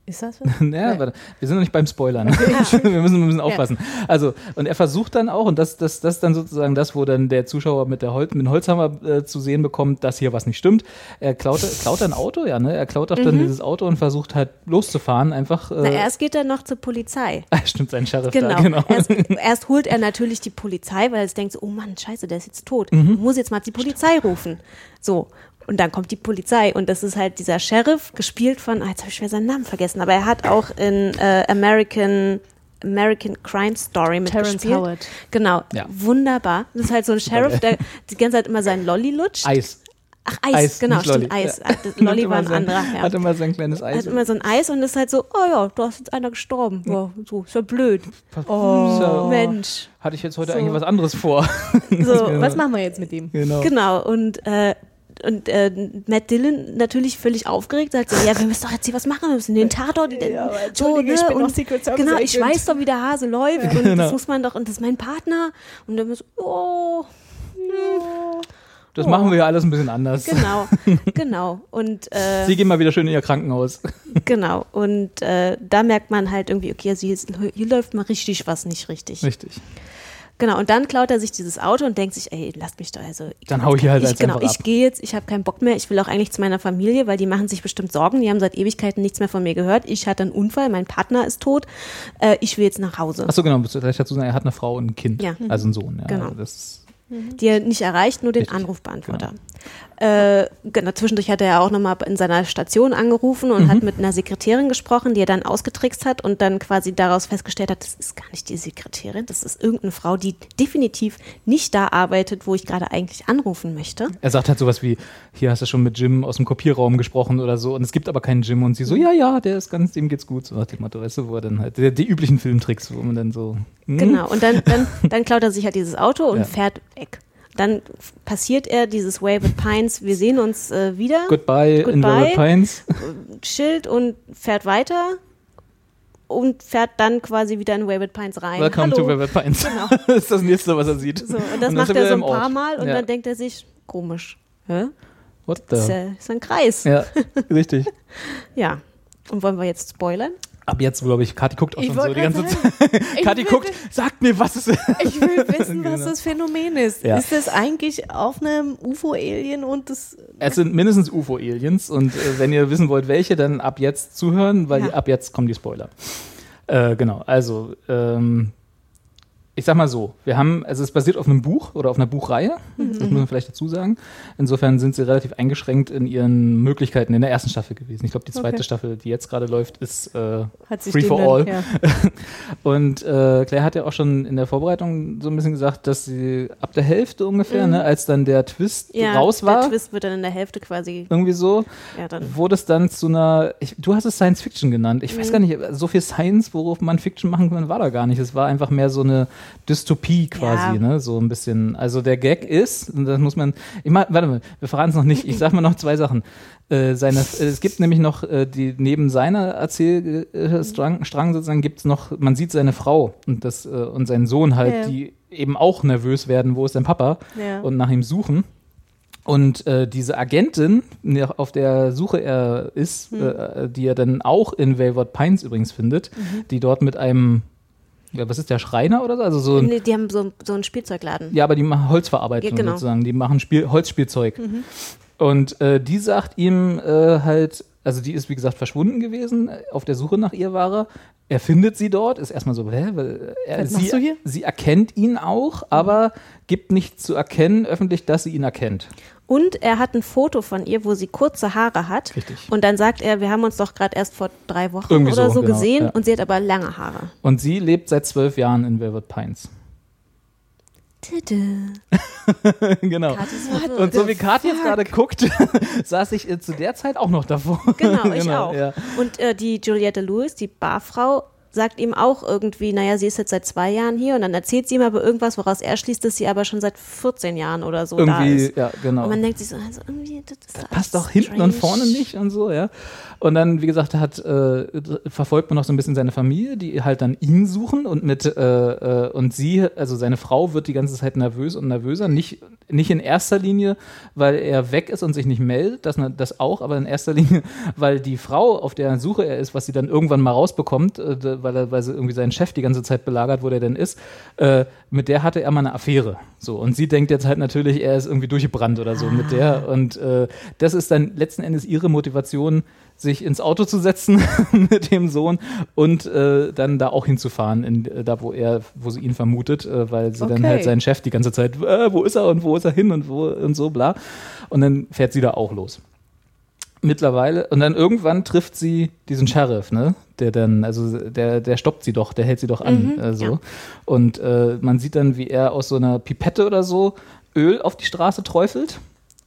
Ist das was? Naja, warte, wir sind noch nicht beim Spoilern. <laughs> wir müssen, wir müssen aufpassen. Also, und er versucht dann auch, und das, das, das ist dann sozusagen das, wo dann der Zuschauer mit, der Holz, mit dem Holzhammer äh, zu sehen bekommt, dass hier was nicht stimmt. Er klaut, klaut ein Auto, ja, ne? Er klaut auch dann dieses Auto und versucht halt loszufahren, einfach. Äh, Na, erst geht er noch zur Polizei. <laughs> stimmt, sein Sheriff Genau. da, genau. Erst, <laughs> erst holt er natürlich die Polizei, weil er denkt so, oh Mann, scheiße, der ist jetzt tot. Mhm. Ich muss jetzt mal die Polizei rufen. So. Und dann kommt die Polizei und das ist halt dieser Sheriff, gespielt von, ah, jetzt habe ich schwer seinen Namen vergessen, aber er hat auch in äh, American American Crime Story mitgespielt. Terrence Howard. Genau, Ja. wunderbar. Das ist halt so ein Sheriff, der die ganze Zeit immer seinen Lolli lutscht. Eis. Ach, Eis, Eis, genau, stimmt, Lolli. Eis. Ja. Ah, das Lolli <laughs> Hat war ein immer sein- anderer. Ja. Hat immer sein kleines Eis. hat immer so ein Eis und ist halt so, oh ja, da ist jetzt einer gestorben. Ja, so, ist ja blöd. Oh, So. Mensch. Hatte ich jetzt heute So. eigentlich was anderes vor. <laughs> So, Was machen wir jetzt mit ihm? genau. Genau, und, äh, und äh, Matt Dillon natürlich völlig aufgeregt, sagt so, ja, wir müssen doch jetzt hier was machen, wir müssen den Tatort, Ja, so, entschuldige, ich bin und, Secret Service Genau, ich weiß doch, wie der Hase läuft und Genau. das muss man doch, und das ist mein Partner. Und dann so, oh, ja, Das machen wir ja alles ein bisschen anders. genau, <laughs> genau. Und äh, Sie gehen mal wieder schön in ihr Krankenhaus. genau, und äh, da merkt man halt irgendwie, okay, also hier, ist, hier läuft mal richtig was nicht richtig. Richtig. Genau, und dann klaut er sich dieses Auto und denkt sich, ey, lasst mich doch, also. Dann hau ich halt ich, jetzt Genau, ich gehe jetzt, ich habe keinen Bock mehr, ich will auch eigentlich zu meiner Familie, weil die machen sich bestimmt Sorgen, die haben seit Ewigkeiten nichts mehr von mir gehört. Ich hatte einen Unfall, mein Partner ist tot, äh, ich will jetzt nach Hause. Achso, genau, vielleicht dazu sagen, er hat eine Frau und ein Kind. Ja. Also einen Sohn. Ja, Genau. Das ist, Die er nicht erreicht, nur den Richtig, Anrufbeantworter. Äh, genau, zwischendurch hat er ja auch nochmal in seiner Station angerufen und Mhm. hat mit einer Sekretärin gesprochen, die er dann ausgetrickst hat und dann quasi daraus festgestellt hat, das ist gar nicht die Sekretärin, das ist irgendeine Frau, die definitiv nicht da arbeitet, wo ich gerade eigentlich anrufen möchte. er sagt halt sowas wie, hier hast du schon mit Jim aus dem Kopierraum gesprochen oder so und es gibt aber keinen Jim und sie so, ja, ja, der ist ganz, dem geht's gut. So nach dem Motto, weißt du, wo er dann halt, die, die üblichen Filmtricks, wo man dann so, hm, Genau, und dann, dann, dann klaut er sich halt dieses Auto und Ja. fährt weg. Dann passiert er dieses Way with Pines, wir sehen uns äh, wieder, Goodbye, in Goodbye. Velvet Pines. <laughs> Schild und fährt weiter und fährt dann quasi wieder in Way with Pines rein. Welcome Hallo. to Velvet Pines. Genau. <laughs> das ist das nächste, was er sieht. So, und das Und macht er so ein paar Ort. Mal und ja. dann denkt er sich, komisch. Hä? What Das ist, the? ja, ist ein Kreis. Ja, <laughs> richtig. Ja. Und wollen wir jetzt spoilern? Ab jetzt, glaube ich, Kathi guckt auch Ich schon so die ganze gerade Zeit. <laughs> Kathi guckt, sagt mir, was ist. Ich will <laughs> wissen, was Genau. das Phänomen ist. Ja. Ist das eigentlich auf einem UFO-Alien und das. Es sind mindestens UFO-Aliens und äh, wenn ihr wissen wollt, welche, dann ab jetzt zuhören, weil Ja. ab jetzt kommen die Spoiler. Äh, genau, also ähm, ich sag mal so, wir haben, also es basiert auf einem Buch oder auf einer Buchreihe, das muss man vielleicht dazu sagen. Insofern sind sie relativ eingeschränkt in ihren Möglichkeiten in der ersten Staffel gewesen. Ich glaube, die zweite Okay. Staffel, die jetzt gerade läuft, ist äh, Free for dann- all. Ja. <laughs> Und äh, Claire hat ja auch schon in der Vorbereitung so ein bisschen gesagt, dass sie ab der Hälfte ungefähr, ne, als dann der Twist Ja, raus war, der Twist wird dann in der Hälfte quasi, irgendwie so, ja dann. wurde es dann zu einer, ich, du hast es Science Fiction genannt. Ich Mhm. weiß gar nicht, so viel Science, worauf man Fiction machen kann, war da gar nicht. Es war einfach mehr so eine Dystopie quasi, Ja. ne? So ein bisschen. Also der Gag ist, und das muss man, ich mach, warte mal, wir verraten es noch nicht. Ich sag mal noch zwei Sachen. Äh, seine, es gibt nämlich noch äh, die neben seiner Erzählstrang Strang sozusagen gibt's noch, man sieht seine Frau und das äh, und seinen Sohn halt, Ja. die eben auch nervös werden, wo ist dein Papa Ja. und nach ihm suchen. Und äh, diese Agentin, auf der Suche er ist, äh, die er dann auch in Wayward Pines übrigens findet, die dort mit einem, ja, was ist der Schreiner oder so? Also so ein, Nee, die haben so, so einen Spielzeugladen. ja, aber die machen Holzverarbeitung Ja, genau. sozusagen. Die machen Spiel Holzspielzeug. Und äh, die sagt ihm äh, halt, also die ist wie gesagt verschwunden gewesen, äh, auf der Suche nach ihr war er. Er findet sie dort, ist erstmal so, hä? Äh, Was sie, machst du hier? sie erkennt ihn auch, aber gibt nicht zu erkennen öffentlich, dass sie ihn erkennt. Und er hat ein Foto von ihr, wo sie kurze Haare hat. Richtig. Und dann sagt er, wir haben uns doch gerade erst vor drei Wochen Irgendwie oder so, so, genau, gesehen ja. und sie hat aber lange Haare. Und sie lebt seit zwölf Jahren in Velvet Pines. <laughs> genau. Und so wie Kathi jetzt gerade guckt, <laughs> saß ich zu der Zeit auch noch davor. Genau, ich <laughs> Genau, auch. ja. Und äh, die Juliette Lewis, die Barfrau, sagt ihm auch irgendwie, naja, sie ist jetzt seit zwei Jahren hier und dann erzählt sie ihm aber irgendwas, woraus er schließt, dass sie aber schon seit 14 Jahren oder so da irgendwie, ist. ja, genau. Und man denkt sich so, also irgendwie, das, alles passt doch hinten und vorne nicht und so, ja. Und dann, wie gesagt, hat, äh, verfolgt man noch so ein bisschen seine Familie, die halt dann ihn suchen und mit äh, äh, und sie, also seine Frau wird die ganze Zeit nervös und nervöser. Nicht, nicht in erster Linie, weil er weg ist und sich nicht meldet, das, das auch, aber in erster Linie, <laughs> weil die Frau, auf der Suche er ist, was sie dann irgendwann mal rausbekommt, äh, weil, er, weil sie irgendwie seinen Chef die ganze Zeit belagert, wo der denn ist, äh, mit der hatte er mal eine Affäre. So, und sie denkt jetzt halt natürlich, er ist irgendwie durchgebrannt oder so mit der. Und äh, das ist dann letzten Endes ihre Motivation, sich ins Auto zu setzen <laughs> mit dem Sohn und äh, dann da auch hinzufahren, in, äh, da wo er, wo sie ihn vermutet, äh, weil sie dann Okay. halt seinen Chef die ganze Zeit, äh, wo ist er und wo ist er hin und wo und so bla. Und dann fährt sie da auch los. Mittlerweile, und dann irgendwann trifft sie diesen Sheriff, ne? Der dann, also der, der stoppt sie doch, der hält sie doch an. äh, so. ja. Und äh, man sieht dann, wie er aus so einer Pipette oder so Öl auf die Straße träufelt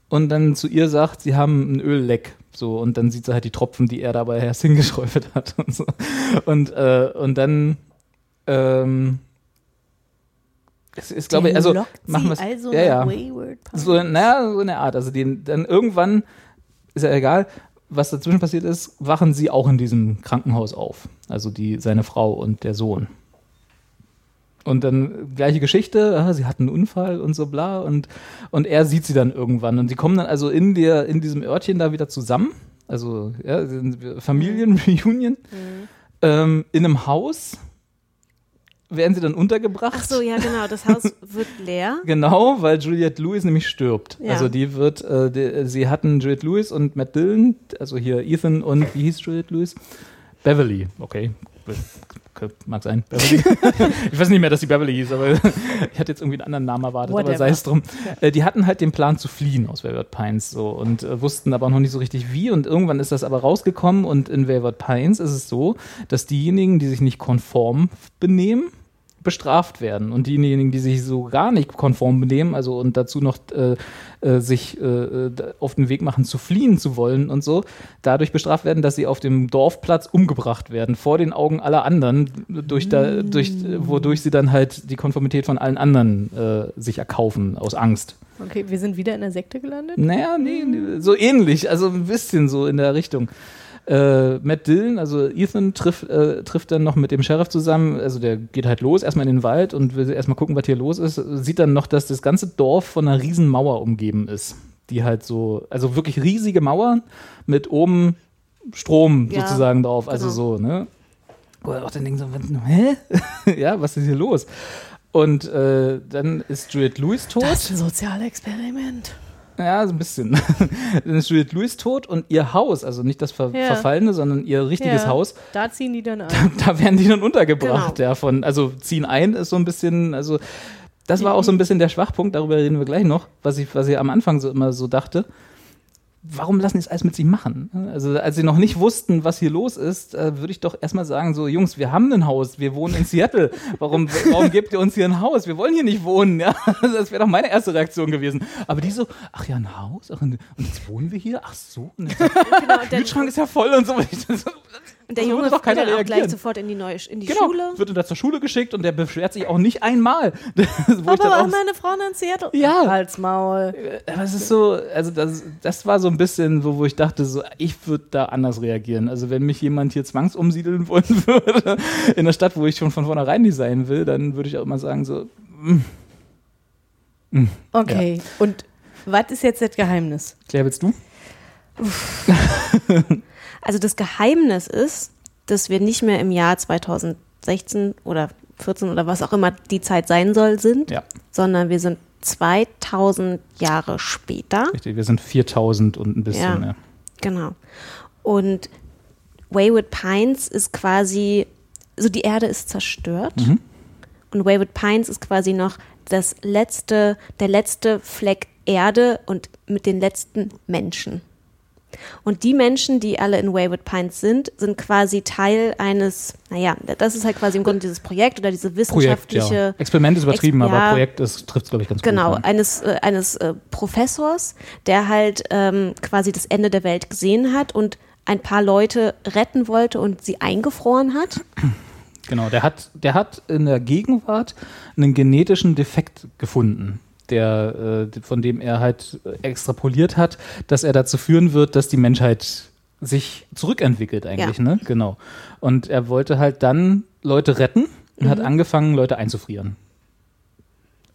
und dann zu ihr sagt, sie haben ein Ölleck. So, und dann sieht sie halt die Tropfen, die er dabei erst <laughs> hingeschräufelt hat und so. Und, äh, und dann, ähm, es ist, glaube ich, also machen wir es. also ja, ja. So, naja, so eine Art. Also den, dann irgendwann, ist ja egal, was dazwischen passiert ist, wachen sie auch in diesem Krankenhaus auf. Also die, seine Frau und der Sohn. Und dann gleiche Geschichte, ah, sie hatten einen Unfall und so bla und, und er sieht sie dann irgendwann. Und sie kommen dann also in, der, in diesem Örtchen da wieder zusammen. Also ja, Familienreunion. Ähm, in einem Haus werden sie dann untergebracht. Ach so, ja, genau, das Haus <laughs> wird leer. Genau, weil Juliette Lewis nämlich stirbt. Ja. Also die wird, äh, die, sie hatten Juliette Lewis und Matt Dillon, also hier Ethan und wie hieß Juliette Lewis? Beverly, okay. Mag sein, Beverly. <laughs> ich weiß nicht mehr, dass sie Beverly hieß, aber <laughs> ich hatte jetzt irgendwie einen anderen Namen erwartet, aber Whatever. sei es drum. Äh, die hatten halt den Plan zu fliehen aus Wayward Pines so und äh, wussten aber noch nicht so richtig wie und irgendwann ist das aber rausgekommen und in Wayward Pines ist es so, dass diejenigen, die sich nicht konform benehmen, bestraft werden. Und diejenigen, die sich so gar nicht konform benehmen, also und dazu noch äh, äh, sich äh, auf den Weg machen, zu fliehen zu wollen und so, dadurch bestraft werden, dass sie auf dem Dorfplatz umgebracht werden, vor den Augen aller anderen, durch da, durch, wodurch sie dann halt die Konformität von allen anderen äh, sich erkaufen, aus Angst. Okay, wir sind wieder in der Sekte gelandet. Naja, nee, nee, so ähnlich, also ein bisschen so in der Richtung. Äh, Matt Dillon, also Ethan, trifft, äh, trifft dann noch mit dem Sheriff zusammen, also der geht halt los, erstmal in den Wald und will erstmal gucken, was hier los ist, sieht dann noch, dass das ganze Dorf von einer riesen Mauer umgeben ist, die halt so, also wirklich riesige Mauern mit oben Strom Ja, sozusagen drauf, also genau. so, ne? Wo er auch dann denkt so, hä? <laughs> ja, was ist hier los? Und äh, dann ist Juliette Lewis tot. Das ist ein Sozialexperiment. Ja, so ein bisschen. <laughs> Dann ist Juliette Lewis tot und ihr Haus, also nicht das ver Ja. verfallene, sondern ihr richtiges Ja, Haus, Da ziehen die dann <laughs> ein. da werden die dann untergebracht. Genau. Ja, von, also ziehen ein ist so ein bisschen, also das war auch so ein bisschen der Schwachpunkt, darüber reden wir gleich noch, was ich, was ich am Anfang so immer so dachte. Warum lassen die es alles mit sich machen? Also, als sie noch nicht wussten, was hier los ist, äh, würde ich doch erstmal sagen: So, Jungs, wir haben ein Haus, wir wohnen in Seattle. Warum, warum gebt ihr uns hier ein Haus? Wir wollen hier nicht wohnen. Ja? <laughs> Das wäre doch meine erste Reaktion gewesen. Aber die so: Ach ja, ein Haus? Ach, und jetzt wohnen wir hier? Ach so. Und der <laughs> Genau, der, Kühlschrank ist ja voll und so. <laughs> Und so, der so Junge doch wird keiner dann auch gleich sofort in die, neue, in die Genau, Schule. wird dann zur Schule geschickt und der beschwert sich auch nicht einmal. <laughs> Aber auch, meine Frau in Seattle. Ja. Halt's Maul. aber es ist so, also das, das war so ein bisschen, wo, wo ich dachte, so, ich würde da anders reagieren. Also wenn mich jemand hier zwangsumsiedeln <laughs> wollen würde, in der Stadt, wo ich schon von vornherein nicht sein will, dann würde ich auch immer sagen, so, Okay. Und was ist jetzt das Geheimnis? Claire, willst du? <laughs> Also das Geheimnis ist, dass wir nicht mehr im Jahr 2016 oder 14 oder was auch immer die Zeit sein soll sind, Ja, sondern wir sind 2000 Jahre später. richtig. Wir sind 4000 und ein bisschen Ja. mehr. Genau. Und Wayward Pines ist quasi, also die Erde ist zerstört. Und Wayward Pines ist quasi noch das letzte, der letzte Fleck Erde und mit den letzten Menschen. Und die Menschen, die alle in Wayward Pines sind, sind quasi Teil eines, naja, das ist halt quasi im Grunde dieses Projekt oder diese Projekt, wissenschaftliche ja. Experiment ist übertrieben, Ex- aber ja. Projekt trifft es, glaube ich, ganz Genau, gut. eines, äh, eines äh, Professors, der halt ähm, quasi das Ende der Welt gesehen hat und ein paar Leute retten wollte und sie eingefroren hat. Genau, der hat, der hat in der Gegenwart einen genetischen Defekt gefunden, der, äh, von dem er halt extrapoliert hat, dass er dazu führen wird, dass die Menschheit sich zurückentwickelt eigentlich, Ja. ne? Genau. Und er wollte halt dann Leute retten und Mhm. hat angefangen, Leute einzufrieren.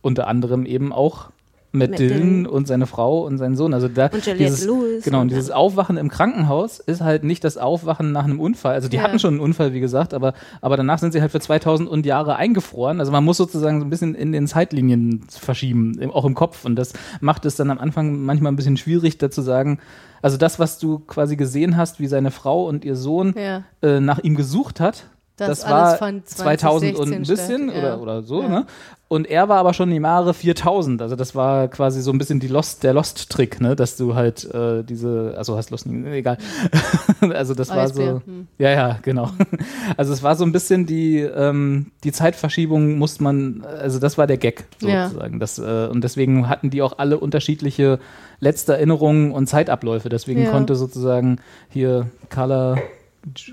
Unter anderem eben auch Matt, Matt Dillon Dillon. und seine Frau und sein Sohn. Also da Und Juliette dieses, Lewis Genau, und dieses Aufwachen im Krankenhaus ist halt nicht das Aufwachen nach einem Unfall. Also die Ja. hatten schon einen Unfall, wie gesagt, aber, aber danach sind sie halt für 2000 und Jahre eingefroren. Also man muss sozusagen so ein bisschen in den Zeitlinien verschieben, auch im Kopf. Und das macht es dann am Anfang manchmal ein bisschen schwierig, dazu sagen, also das, was du quasi gesehen hast, wie seine Frau und ihr Sohn Ja. äh, nach ihm gesucht hat, Das das, alles war von 2000 und ein 2016 bisschen statt, ja. oder, oder so, Ja. ne? Und er war aber schon im Jahre 4000. Also das war quasi so ein bisschen die Lost, der Lost-Trick, ne? Dass du halt äh, diese, also hast Lost, nie- egal. <laughs> also das war so, hm. ja, ja, genau. <laughs> Also es war so ein bisschen die, ähm, die Zeitverschiebung muss man, also das war der Gag Ja. sozusagen. Das, äh, und deswegen hatten die auch alle unterschiedliche letzte Erinnerungen und Zeitabläufe. Deswegen Ja. konnte sozusagen hier Carla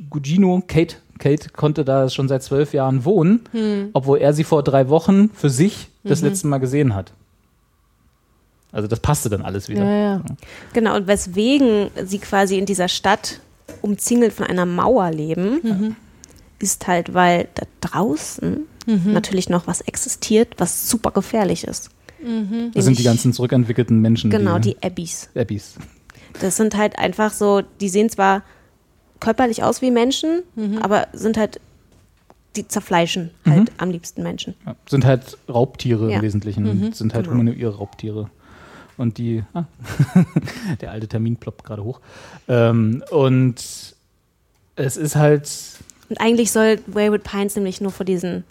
Gugino, Kate, Kate konnte da schon seit zwölf Jahren wohnen, Hm. obwohl er sie vor drei Wochen für sich das Mhm. letzte Mal gesehen hat. Also das passte dann alles wieder. Ja, ja. Genau, und weswegen sie quasi in dieser Stadt umzingelt von einer Mauer leben, Mhm. ist halt, weil da draußen Mhm. natürlich noch was existiert, was super gefährlich ist. Das sind die ganzen zurückentwickelten Menschen. Genau, die Abbys. Abbys. Das sind halt einfach so, die sehen zwar körperlich aus wie Menschen, Mhm. aber sind halt, die zerfleischen halt am liebsten Menschen. Ja, sind halt Raubtiere Ja. im Wesentlichen. Mhm. Sind halt Genau. humanoide Raubtiere. Und die, ah, <laughs> der alte Termin ploppt gerade hoch. Ähm, und es ist halt, Und eigentlich soll Wayward Pines nämlich nur vor diesen,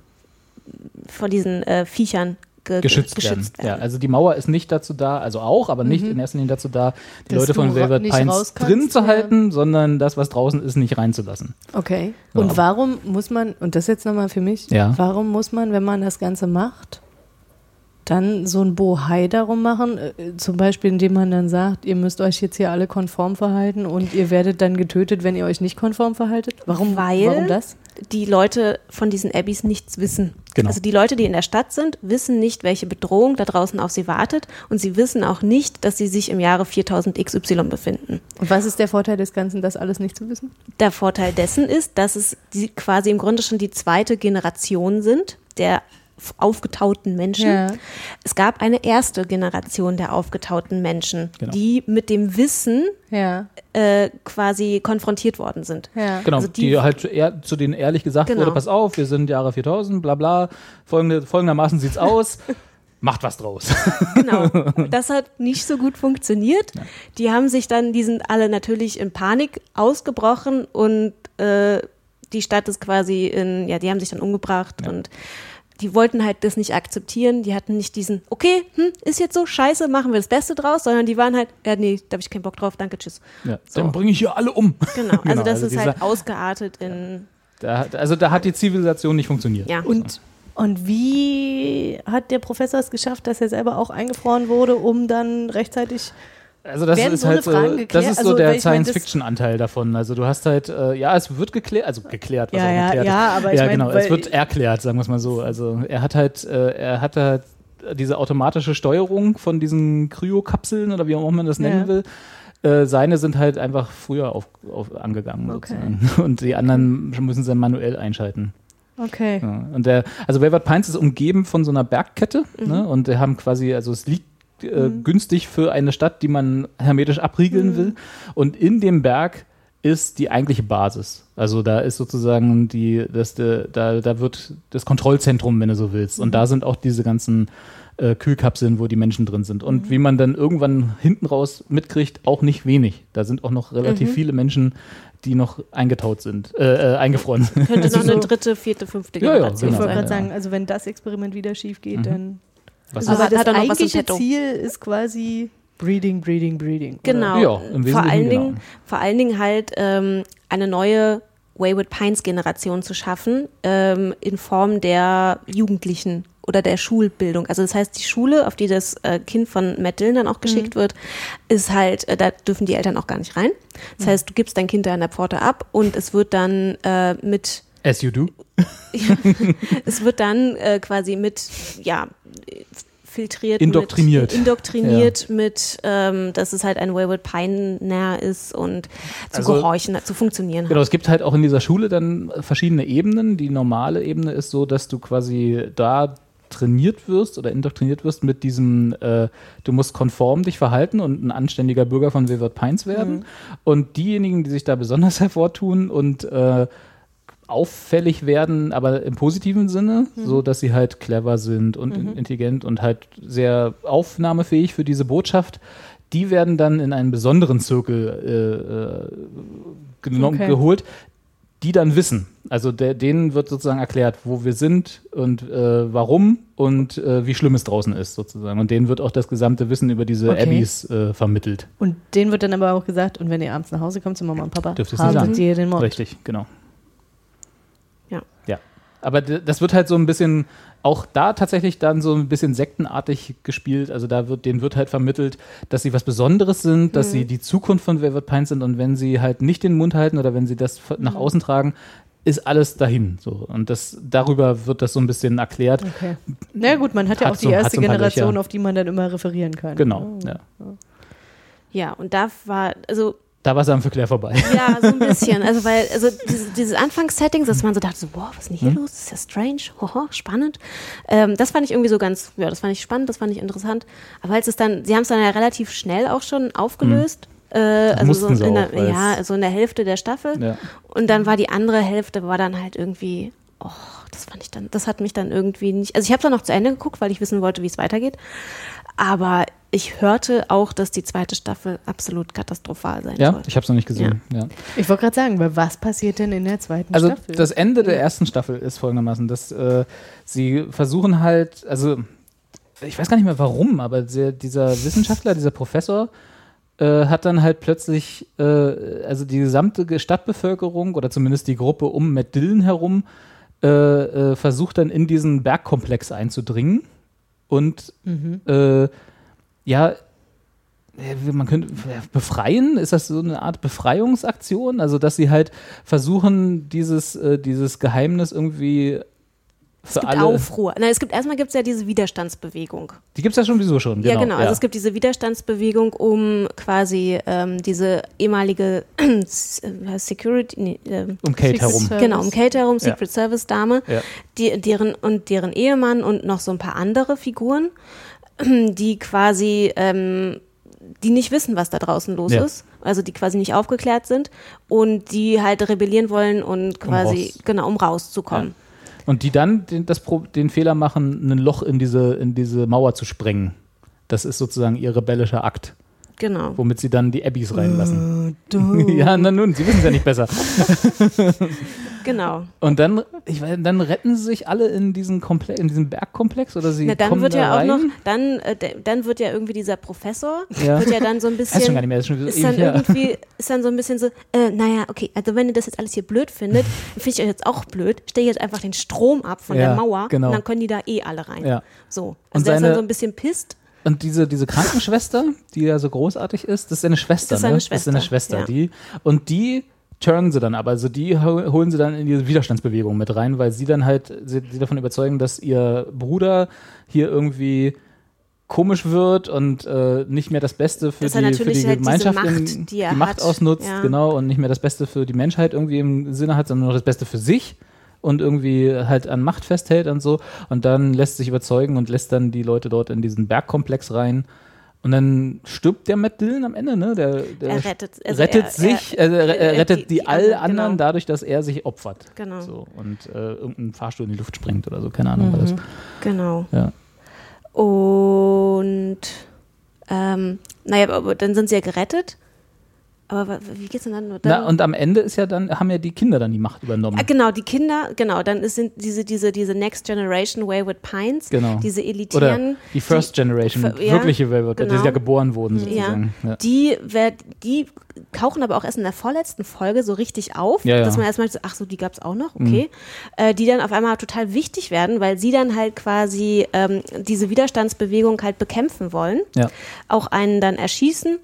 vor diesen äh, Viechern ge geschützt, geschützt werden. werden. Ja, also die Mauer ist nicht dazu da, also auch, aber nicht in erster Linie dazu da, die Mhm. Dass Leute von Velvet Pines drin zu ja. halten, sondern das, was draußen ist, nicht reinzulassen. Okay. Ja. Und warum muss man, und das jetzt nochmal für mich, Ja. warum muss man, wenn man das Ganze macht, dann so ein Bohai darum machen? Äh, Zum Beispiel, indem man dann sagt, ihr müsst euch jetzt hier alle konform verhalten und ihr werdet dann getötet, wenn ihr euch nicht konform verhaltet? Warum, Weil- warum das? Die Leute von diesen Abbys nichts wissen. Genau. Also die Leute, die in der Stadt sind, wissen nicht, welche Bedrohung da draußen auf sie wartet und sie wissen auch nicht, dass sie sich im Jahre 4000 XY befinden. Und was ist der Vorteil des Ganzen, das alles nicht zu wissen? Der Vorteil dessen ist, dass es die quasi im Grunde schon die zweite Generation sind der aufgetauten Menschen. Ja. Es gab eine erste Generation der aufgetauten Menschen, Genau. die mit dem Wissen Ja, äh, quasi konfrontiert worden sind. ja. Genau, Also die, die- halt eher, zu denen ehrlich gesagt Genau. wurde, pass auf, wir sind Jahre 4000, bla bla, folgende, folgendermaßen sieht's aus, <laughs> macht was draus. <laughs> Genau. Das hat nicht so gut funktioniert. Die haben sich dann, die sind alle natürlich in Panik ausgebrochen und äh, die Stadt ist quasi in, ja, die haben sich dann umgebracht und die wollten halt das nicht akzeptieren. Die hatten nicht diesen, okay, hm, ist jetzt so, scheiße, machen wir das Beste draus, sondern die waren halt, ja, nee, da habe ich keinen Bock drauf, danke, tschüss. Ja, Dann bringe ich hier alle um. Genau. Also <laughs> Genau, das also ist dieser- halt ausgeartet in, Da, also da hat die Zivilisation nicht funktioniert. ja. Und, und wie hat der Professor es geschafft, dass er selber auch eingefroren wurde, um dann rechtzeitig Also das Werden ist so halt so, das ist so Also, der mein, das- Science-Fiction-Anteil davon. Also du hast halt, äh, ja, es wird geklärt, also geklärt, was Ja, auch ja, geklärt ja, aber ich ja, mein, genau, es wird erklärt, sagen wir es mal so. Also er hat halt, äh, er hat halt diese automatische Steuerung von diesen Kryokapseln oder wie auch immer man das nennen Ja. will. Äh, seine sind halt einfach früher auf, auf, angegangen Okay. sozusagen. <laughs> Und die anderen müssen sie dann manuell einschalten. Okay. Ja, und der, also Wayward Pines ist umgeben von so einer Bergkette ne? und wir haben quasi, also es liegt äh, günstig für eine Stadt, die man hermetisch abriegeln will. Und in dem Berg ist die eigentliche Basis. Also da ist sozusagen die, das, da, da wird das Kontrollzentrum, wenn du so willst. Und da sind auch diese ganzen äh, Kühlkapseln, wo die Menschen drin sind. Und wie man dann irgendwann hinten raus mitkriegt, auch nicht wenig. Da sind auch noch relativ viele Menschen, die noch eingetaut sind, äh, äh, eingefroren sind. Könnte noch eine <laughs> dritte, vierte, fünfte Ja, ja, Generation Ich genau. wollte sein. gerade sagen, also wenn das Experiment wieder schief geht, dann. Was Aber Aber hat das er im eigentliche? Ziel ist quasi Breeding, Breeding, Breeding. Genau. Ja, im vor, allen genau. Dingen, vor allen Dingen halt ähm, eine neue Wayward Pines Generation zu schaffen, ähm, in Form der Jugendlichen oder der Schulbildung. Also das heißt, die Schule, auf die das äh, Kind von Matt Dillon dann auch geschickt wird, ist halt, äh, da dürfen die Eltern auch gar nicht rein. Das heißt, du gibst dein Kind da an der Pforte ab und es wird dann äh, mit As you do. <laughs> es wird dann äh, quasi mit, ja, filtriert. Indoktriniert. Mit, indoktriniert ja. mit, ähm, dass es halt ein Wayward Pioneer ist und zu also, gehorchen, zu funktionieren Genau, hat. es gibt halt auch in dieser Schule dann verschiedene Ebenen. Die normale Ebene ist so, dass du quasi da trainiert wirst oder indoktriniert wirst mit diesem, äh, du musst konform dich verhalten und ein anständiger Bürger von Wayward Pines werden. Mhm. Und diejenigen, die sich da besonders <laughs> hervortun und äh, auffällig werden, aber im positiven Sinne, mhm. so dass sie halt clever sind und mhm. intelligent und halt sehr aufnahmefähig für diese Botschaft. Die werden dann in einen besonderen Zirkel äh, äh, okay. geholt, die dann wissen. Also der, denen wird sozusagen erklärt, wo wir sind und äh, warum und äh, wie schlimm es draußen ist sozusagen. Und denen wird auch das gesamte Wissen über diese okay. Abbys äh, vermittelt. Und denen wird dann aber auch gesagt, und wenn ihr abends nach Hause kommt zu Mama und Papa, Dürft ihr den Mord. Richtig, genau. Ja. Ja. Aber das wird halt so ein bisschen auch da tatsächlich dann so ein bisschen sektenartig gespielt. Also da wird, denen wird halt vermittelt, dass sie was Besonderes sind, dass mhm. sie die Zukunft von Velvet Pines sind und wenn sie halt nicht den Mund halten oder wenn sie das nach mhm. außen tragen, ist alles dahin. So. Und das, darüber wird das so ein bisschen erklärt. Okay. Na gut, man hat ja hat auch die so, erste so Generation, auf die man dann immer referieren kann. Genau, oh. ja. Ja, und da war, also da war es dann für Claire vorbei. Ja, so ein <laughs> bisschen. Also, weil, also diese, diese Anfangssettings, dass man so dachte, so, wow, was ist denn hier hm? los? Das ist ja strange, hoho, spannend. Ähm, das fand ich irgendwie so ganz, ja, das fand ich spannend, das fand ich interessant. Aber als es dann, sie haben es dann ja relativ schnell auch schon aufgelöst. Hm. Äh, also so in der, auch, ja, also in der Hälfte der Staffel. Ja. Und dann war die andere Hälfte, war dann halt irgendwie, oh, das fand ich dann, das hat mich dann irgendwie nicht. Also ich habe dann noch zu Ende geguckt, weil ich wissen wollte, wie es weitergeht. Aber ich hörte auch, dass die zweite Staffel absolut katastrophal sein ja, soll. ich habe es noch nicht gesehen. Ja. ja. Ich wollte gerade sagen, weil was passiert denn in der zweiten also Staffel? Also das Ende der ersten Staffel ist folgendermaßen, dass äh, sie versuchen halt, also ich weiß gar nicht mehr warum, aber der, dieser Wissenschaftler, dieser Professor, äh, hat dann halt plötzlich, äh, also die gesamte Stadtbevölkerung oder zumindest die Gruppe um Matt Dillon herum, äh, äh, versucht dann in diesen Bergkomplex einzudringen und mhm. Äh, ja, man könnte befreien, ist das so eine Art Befreiungsaktion? Also, dass sie halt versuchen, dieses, äh, dieses Geheimnis irgendwie es gibt alle. Aufruhr. Na, es gibt erstmal gibt es ja diese Widerstandsbewegung. Die gibt es ja schon sowieso schon. Genau, ja, genau. Also ja. es gibt diese Widerstandsbewegung, um quasi ähm, diese ehemalige äh, Security, nee, äh, um Kate Secret herum. Service. Genau, um Kate herum, Secret ja. Service Dame, die, deren und deren Ehemann und noch so ein paar andere Figuren, <clears throat> die quasi ähm, die nicht wissen, was da draußen los ja. ist, also die quasi nicht aufgeklärt sind und die halt rebellieren wollen und quasi, um genau, um rauszukommen. Ja. Und die dann den, das, den Fehler machen, ein Loch in diese, in diese Mauer zu sprengen. Das ist sozusagen ihr rebellischer Akt. Genau. Womit sie dann die Abbys reinlassen. Uh, <laughs> ja, na nun, sie wissen es ja nicht besser. <laughs> genau. Und dann, ich weiß, dann retten sie sich alle in diesen, Komple in diesen Bergkomplex oder sie na, dann kommen wird da ja rein? auch noch, dann, äh, dann wird ja irgendwie dieser Professor, ja. wird ja dann so ein <laughs> bisschen, ist, schon gar nicht mehr, ist, schon ist dann irgendwie, ist dann so ein bisschen so, äh, naja, okay, also wenn ihr das jetzt alles hier blöd findet, finde ich euch jetzt auch blöd, stelle jetzt einfach den Strom ab von ja, der Mauer genau. und dann können die da eh alle rein. Ja. So. Also der ist dann so ein bisschen pisst. Und diese, diese Krankenschwester, die ja so großartig ist, das ist eine Schwester, das ist eine ne? Schwester. Das ist eine Schwester, ja. die. Und die turnen sie dann aber, also die holen sie dann in diese Widerstandsbewegung mit rein, weil sie dann halt sie, sie davon überzeugen, dass ihr Bruder hier irgendwie komisch wird und äh, nicht mehr das Beste für, die, für die halt Gemeinschaft, Macht, in, die, die Macht hat. ausnutzt, ja. genau, und nicht mehr das Beste für die Menschheit irgendwie im Sinne hat, sondern nur das Beste für sich und irgendwie halt an Macht festhält und so. Und dann lässt sich überzeugen und lässt dann die Leute dort in diesen Bergkomplex rein. Und dann stirbt der Matt Dillon am Ende, ne? Der, der er rettet, also rettet er, sich, er, also er, er rettet die, die, die all anderen genau. dadurch, dass er sich opfert. Genau. So, und äh, irgendeinen Fahrstuhl in die Luft springt oder so, keine Ahnung, mhm. was das. Genau. Ja. Und ähm, naja, aber dann sind sie ja gerettet. Aber wie geht's denn dann? dann Na, und am Ende ist ja dann, haben ja die Kinder dann die Macht übernommen. Ah, genau, die Kinder, genau, dann sind diese, diese, diese Next Generation Wayward Pines, genau. diese elitären. Oder die First die, Generation, ja, wirkliche Wayward, genau. die ja geboren wurden sozusagen. Ja. ja. Die, wer, die tauchen aber auch erst in der vorletzten Folge so richtig auf, ja, dass man erstmal so, ach so, die gab's auch noch, okay. Mhm. Äh, die dann auf einmal total wichtig werden, weil sie dann halt quasi ähm, diese Widerstandsbewegung halt bekämpfen wollen, ja. auch einen dann erschießen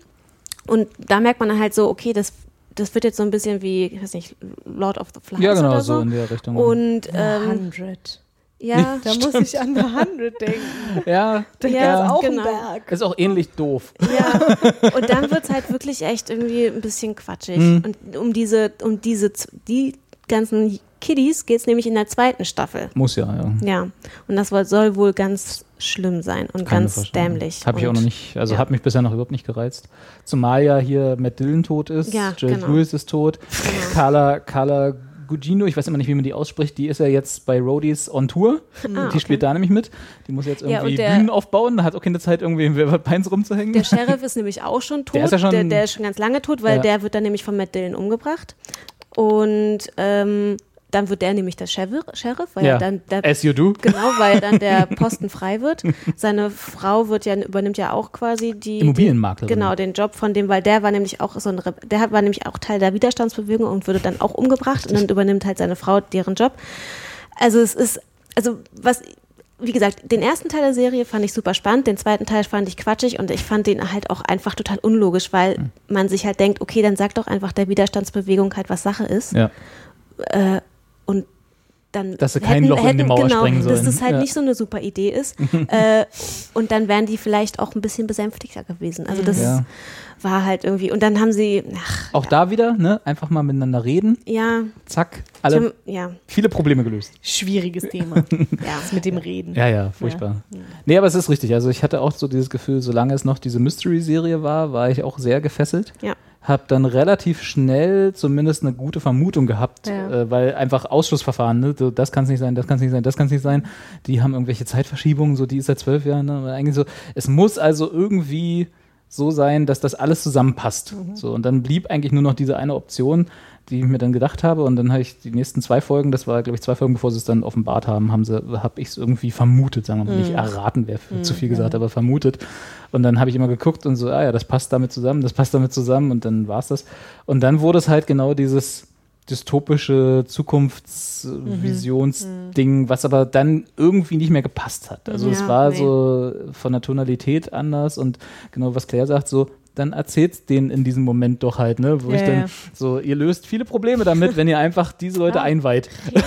und da merkt man dann halt so, okay, das das wird jetzt so ein bisschen wie, ich weiß nicht, Lord of the Flies Ja, genau, oder so so. in der Richtung. Und ähm, 100. ja, Da muss ich an The 100 denken. <laughs> ja, Ja, ja. ist auch ein genau. Berg. ist auch ähnlich doof. Ja, und dann wird es halt wirklich echt irgendwie ein bisschen quatschig. Mhm. Und um diese, um diese, die ganzen Kiddies geht es nämlich in der zweiten Staffel. Muss ja, ja. Ja, und das soll wohl ganz schlimm sein und Kann ganz dämlich. Habe ich auch noch nicht, also ja. hat mich bisher noch überhaupt nicht gereizt. Zumal ja hier Matt Dillon tot ist, Ja, Juliette genau. Lewis ist tot, <laughs> Genau. Carla, Carla Gugino, ich weiß immer nicht, wie man die ausspricht, die ist ja jetzt bei Roadies on Tour. Ah, Die okay. spielt da nämlich mit. Die muss jetzt Ja, irgendwie und der- Bühnen aufbauen, hat auch keine Zeit, irgendwie in Weberpeins rumzuhängen. Der Sheriff ist nämlich auch schon tot. Der ist ja schon- der, der ist schon ganz lange tot, weil Ja. der wird dann nämlich von Matt Dillon umgebracht. Und ähm, dann wird der nämlich der Sheriff, weil ja, er dann der, as you do. <laughs> genau, weil dann der <laughs> Posten frei wird. Seine Frau wird ja übernimmt ja auch quasi die Immobilienmaklerin. Den, genau den Job von dem, weil der war nämlich auch so ein der war nämlich auch Teil der Widerstandsbewegung und wurde dann auch umgebracht und dann übernimmt halt seine Frau deren Job. Also es ist also was wie gesagt, den ersten Teil der Serie fand ich super spannend, den zweiten Teil fand ich quatschig und ich fand den halt auch einfach total unlogisch, weil Hm. man sich halt denkt, okay, dann sag doch einfach der Widerstandsbewegung halt, was Sache ist. Ja. Und dann Dass sie kein Loch in die Mauer genau, sprengen dass sollen. das halt Ja. nicht so eine super Idee ist. <laughs> äh, und dann wären die vielleicht auch ein bisschen besänftigter gewesen. Also das Ja. war halt irgendwie. Und dann haben sie, ach, Auch da wieder, ne? Einfach mal miteinander reden. ja, Zack, alle ja, viele Probleme gelöst. Schwieriges <laughs> Thema. ja. Das mit dem Reden. Ja, ja, furchtbar. Nee, aber es ist richtig. Also ich hatte auch so dieses Gefühl, solange es noch diese Mystery-Serie war, war ich auch sehr gefesselt. Ja. Hab dann relativ schnell zumindest eine gute Vermutung gehabt, Ja. äh, weil einfach Ausschlussverfahren, ne? so, das kann es nicht sein, das kann es nicht sein, das kann es nicht sein. Die haben irgendwelche Zeitverschiebungen, so die ist seit zwölf Jahren. Ne? Eigentlich so, es muss also irgendwie so sein, dass das alles zusammenpasst. So, und dann blieb eigentlich nur noch diese eine Option, die ich mir dann gedacht habe. Und dann habe ich die nächsten zwei Folgen, das war, glaube ich, zwei Folgen, bevor sie es dann offenbart haben, haben sie, habe ich es irgendwie vermutet, sagen wir mal, nicht erraten wäre zu viel gesagt, aber vermutet. Und dann habe ich immer geguckt und so, ah ja, das passt damit zusammen, das passt damit zusammen und dann war es das. Und dann wurde es halt genau dieses dystopische Zukunftsvisionsding, was aber dann irgendwie nicht mehr gepasst hat. Also es Ja, war nee. so von der Tonalität anders und genau was Claire sagt, so dann erzählt's denen in diesem Moment doch halt, ne, wo Ja, ich dann ja. so, ihr löst viele Probleme damit, wenn ihr einfach diese Leute einweiht. <laughs>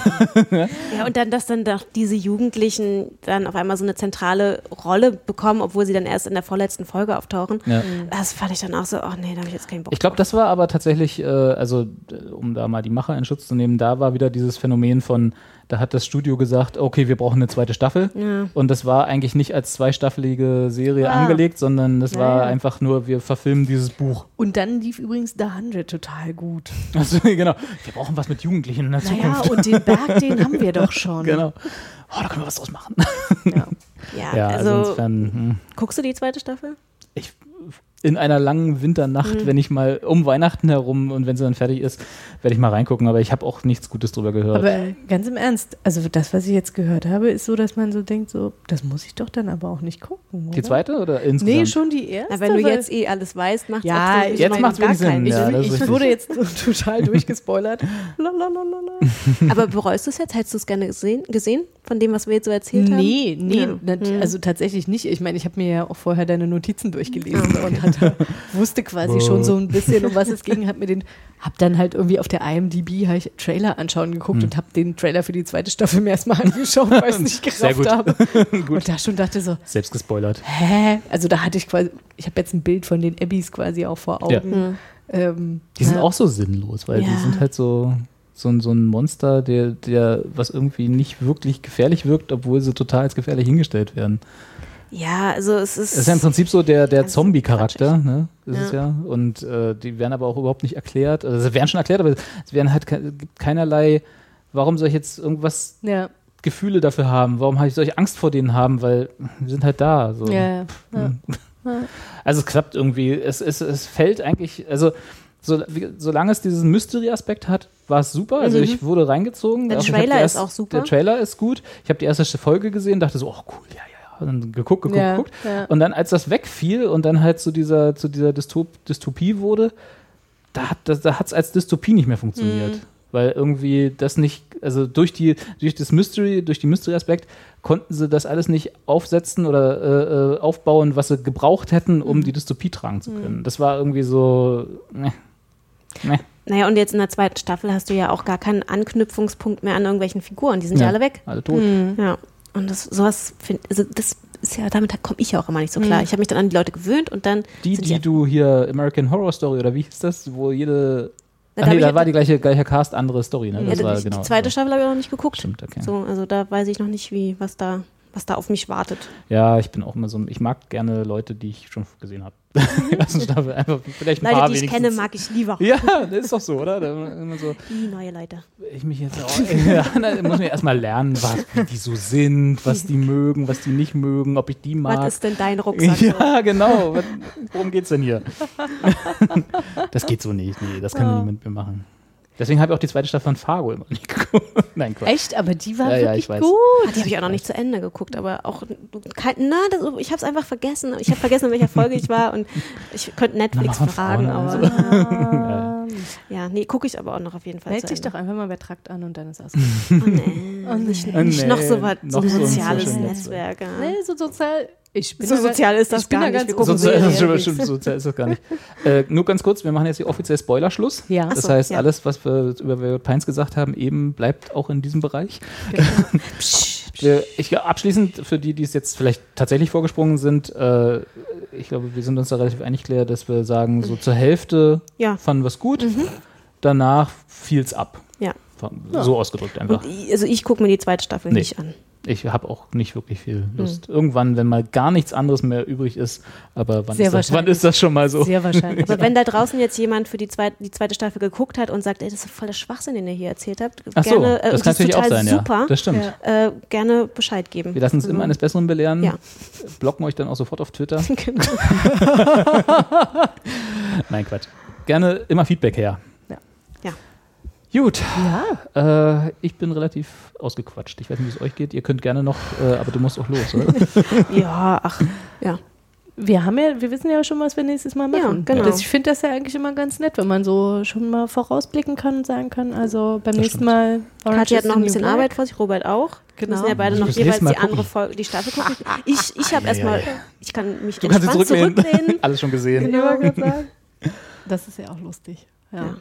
Ja, und dann, dass dann doch diese Jugendlichen dann auf einmal so eine zentrale Rolle bekommen, obwohl sie dann erst in der vorletzten Folge auftauchen. Ja. Das fand ich dann auch so, ach nee, da habe ich jetzt keinen Bock Ich glaube, das war aber tatsächlich, äh, also um da mal die Macher in Schutz zu nehmen, da war wieder dieses Phänomen von, da hat das Studio gesagt, okay, wir brauchen eine zweite Staffel. Und das war eigentlich nicht als zweistaffelige Serie Ah. angelegt, sondern das war Ja. einfach nur, wir verfilmen dieses Buch. Und dann lief übrigens The 100 total gut. <laughs> Also genau, wir brauchen was mit Jugendlichen in der Naja, Zukunft. und den Berg, den haben wir doch <laughs> schon. Genau. Oh, da können wir was draus machen. Ja, <laughs> Ja, also, also, insofern, hm. guckst du die zweite Staffel? ich, in einer langen Winternacht, wenn ich mal um Weihnachten herum und wenn sie dann fertig ist, werde ich mal reingucken, aber ich habe auch nichts Gutes drüber gehört. Aber ganz im Ernst, also das, was ich jetzt gehört habe, ist so, dass man so denkt, so, das muss ich doch dann aber auch nicht gucken. Oder? die zweite oder insgesamt? Nee, schon die erste. Na, wenn du jetzt eh alles weißt, macht Ja, absolut jetzt macht's gar Sinn, keinen ja. Ich richtig. wurde jetzt <laughs> total durchgespoilert. Lalalala. Aber bereust du es jetzt? Hättest du es gerne gesehen, gesehen, von dem, was wir jetzt so erzählt haben? Nee, nee, Ja. Hm. also tatsächlich nicht. Ich meine, ich habe mir ja auch vorher deine Notizen durchgelesen und hatte, wusste quasi schon so ein bisschen, um was es ging, hab mir den, hab dann halt irgendwie auf der IMDb hab ich Trailer anschauen geguckt und habe den Trailer für die zweite Staffel mir erstmal angeschaut, weil ich es <laughs> nicht Sehr gut. gerafft habe. <laughs> Und da schon dachte so, Selbst gespoilert. hä? Also da hatte ich quasi, ich habe jetzt ein Bild von den Abbys quasi auch vor Ja. Augen. Ähm, Die sind ja. auch so sinnlos, weil die Ja. sind halt so, so, ein, so ein Monster, der, der was irgendwie nicht wirklich gefährlich wirkt, obwohl sie total als gefährlich hingestellt werden. Ja, also es ist. Es ist ja im Prinzip so der, der Zombie-Charakter, ne? Ist Ja. es ja. Und äh, die werden aber auch überhaupt nicht erklärt. Also sie werden schon erklärt, aber es werden halt ke keinerlei, warum soll ich jetzt irgendwas Ja, Gefühle dafür haben? Warum habe ich solche Angst vor denen haben? Weil wir sind halt da. So. ja, ja. Also es klappt irgendwie. Es, es, es fällt eigentlich, also so, wie, solange es diesen Mystery-Aspekt hat, war es super. Also ich wurde reingezogen. Mhm. Der Auch hab Trailer die ist auch super. Der Trailer ist gut. Ich habe die erste Folge gesehen, dachte so, oh cool, ja, dann geguckt, geguckt, Ja, geguckt. ja. Und dann, als das wegfiel und dann halt zu dieser, zu dieser Dystop Dystopie wurde, da hat es da hat's als Dystopie nicht mehr funktioniert. Mhm. Weil irgendwie das nicht, also durch die, durch das Mystery, durch die Mystery-Aspekt konnten sie das alles nicht aufsetzen oder äh, äh, aufbauen, was sie gebraucht hätten, Mhm. um die Dystopie tragen zu können. Das war irgendwie so, ne. Ne. Naja, und jetzt in der zweiten Staffel hast du ja auch gar keinen Anknüpfungspunkt mehr an irgendwelchen Figuren. Die sind ja, alle weg. Alle tot. Ja. Und das sowas finde also das ist ja, damit komme ich ja auch immer nicht so klar. Ich habe mich dann an die Leute gewöhnt und dann Die, sind die du hier American Horror Story oder wie hieß das, wo jede. Da nee, da ich- war die gleiche, gleiche Cast, andere Story, ne? ja, Das die, war die genau. zweite Staffel habe ich auch noch nicht geguckt. Stimmt, okay. So, also da weiß ich noch nicht, wie was da was da auf mich wartet. Ja, ich bin auch immer so, ich mag gerne Leute, die ich schon gesehen habe. Die ersten Staffel einfach vielleicht ein Leute, paar die ich wenigstens. kenne, mag ich lieber. <laughs> Ja, das ist doch so, oder? Immer so, Die neue Leute. ich mich jetzt auch, <laughs> ja, da muss man erstmal lernen, was, wie die so sind, was die mögen, was die nicht mögen, ob ich die mag. Was ist denn dein <laughs> Rucksack? Ja, genau. Worum geht's denn hier? das geht so nicht. Nee, das kann Ja. niemand mehr machen. Deswegen habe ich auch die zweite Staffel von Fargo immer nicht <laughs> geguckt. Nein, Quatsch. Echt? Aber die war Ja, ja, wirklich ich weiß. gut. Ah, die habe ich auch noch nicht zu Ende geguckt, aber auch kein, na, das, ich habe es einfach vergessen. Ich habe vergessen, in welcher Folge ich war und ich könnte Netflix fragen, aber <laughs> Ja. ja, <laughs> nee, gucke ich aber auch noch auf jeden Fall. Meld dich doch einfach mal bei Trakt an und dann ist das. Oh, nee. nicht, Oh, nicht nee, noch so was, so ein so soziales Social Netzwerk. ja. nee, so sozial. Ich bin So da sozial ist das gar nicht. ganz So, so, Serien. so, stimmt, so ist das gar nicht. Äh, nur ganz kurz, wir machen jetzt hier offiziell Spoilerschluss. Ja. Das so, heißt, ja. alles, was wir über Velvet Pines gesagt haben, eben bleibt auch in diesem Bereich. <laughs> Wir- ich, abschließend, für die, die es jetzt vielleicht tatsächlich vorgesprungen sind, äh, ich glaube, wir sind uns da relativ einig, Claire, dass wir sagen, so zur Hälfte Ja. fanden wir es gut, danach fiel es ab. Ja. So ausgedrückt einfach. Und ich, also ich gucke mir die zweite Staffel Nee. nicht an. Ich habe auch nicht wirklich viel Lust. Irgendwann, wenn mal gar nichts anderes mehr übrig ist, aber wann, ist das, wann ist das schon mal so? Sehr wahrscheinlich. Aber wenn da <laughs> draußen jetzt jemand für die zweite, die zweite Staffel geguckt hat und sagt, ey, das ist voll der Schwachsinn, den ihr hier erzählt habt, Ach so, gerne, äh, das kann natürlich auch sein, super, ja. Das stimmt. äh, gerne Bescheid geben. Wir lassen uns immer eines Besseren belehren. Ja. Blocken euch dann auch sofort auf Twitter. <laughs> genau. <laughs> Nein, Quatsch. Gerne immer Feedback her. Ja. Ja. Gut. ja. Äh, ich bin relativ ausgequatscht. Ich weiß nicht, wie es euch geht. Ihr könnt gerne noch, äh, aber du musst auch los, oder? <laughs> Ja, ach, ja. Wir haben ja, wir wissen ja schon, was wir nächstes Mal Ja, machen. genau. Das, ich finde das ja eigentlich immer ganz nett, wenn man so schon mal vorausblicken kann und sagen kann, also beim nächsten stimmt. Mal. Orange Katja hat noch ein bisschen Black. Arbeit vor sich, Robert auch. Wir Genau. müssen ja beide noch jeweils die andere. Folge, die Staffel gucken. <laughs> Ich, ich habe Ja, erstmal, ja, ja. ich kann mich Du kannst jetzt entspannt zurücklehnen. zurücklehnen. <laughs> Alles schon gesehen. Sagen. Das ist ja auch lustig. Ja.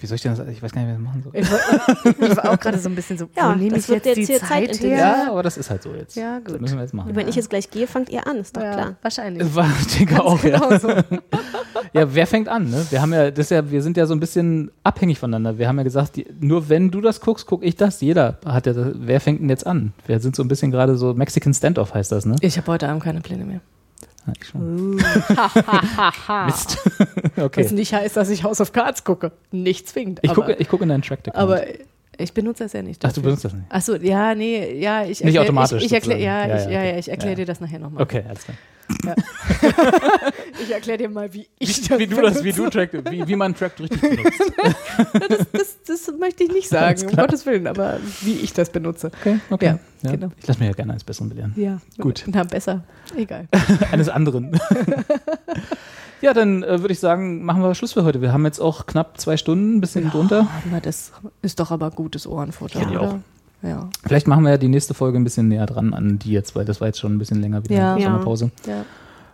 Ja. Wie soll ich denn das? Ich weiß gar nicht, wie ich das machen soll. Ich, war, <laughs> ich war auch gerade so ein bisschen so, Ja, wo nehme das ich jetzt jetzt die hier Zeit zeitintensiv. her? Ja, aber das ist halt so jetzt. Ja, Das gut. müssen wir jetzt machen. Wenn ich jetzt gleich gehe, fangt ihr an, ist doch Ja, klar. Wahrscheinlich. <laughs> War, ich denke auch, ja. Genau so. <laughs> Ja, wer fängt an? Ne? Wir haben ja, das ist ja, wir sind ja so ein bisschen abhängig voneinander. Wir haben ja gesagt, die, nur wenn du das guckst, gucke ich das. Jeder hat ja, das- wer fängt denn jetzt an? Wir sind so ein bisschen gerade so Mexican Standoff heißt das, ne? Ich habe heute Abend keine Pläne mehr. Ja, ich schon. <laughs> Mist. <laughs> Was okay. nicht heißt, dass ich House of Cards gucke. Nicht zwingend. Ich gucke, ich gucke in deinen Track aber ich benutze das ja nicht. Ach, du dafür. benutzt das nicht. Achso, ja, nee, ja, ich Nicht erklär- automatisch Ich, ich erklär, sozusagen. ja, Ja, ich, ja, ja, ja, ich erkläre Ja. dir das nachher nochmal. Okay, alles klar. <laughs> Ich erkläre dir mal, wie ich Wie du das, wie du Track, wie, wie man Track richtig <laughs> benutzt. das, das möchte ich nicht sagen, um Gottes Willen, aber wie ich das benutze. Okay, okay. Ja, Ja, genau. Ich lasse mich ja gerne eines Besseren belehren. Ja, Gut. Na, besser. Egal. <laughs> Eines anderen. ja, dann äh, würde ich sagen, machen wir Schluss für heute. Wir haben jetzt auch knapp zwei Stunden, ein bisschen drunter. Na, das ist doch aber gutes Ohrenfutter, Ja, ich oder? Ja. Vielleicht machen wir ja die nächste Folge ein bisschen näher dran an die jetzt, weil das war jetzt schon ein bisschen länger wieder Ja. Ja. Sommerpause. ja.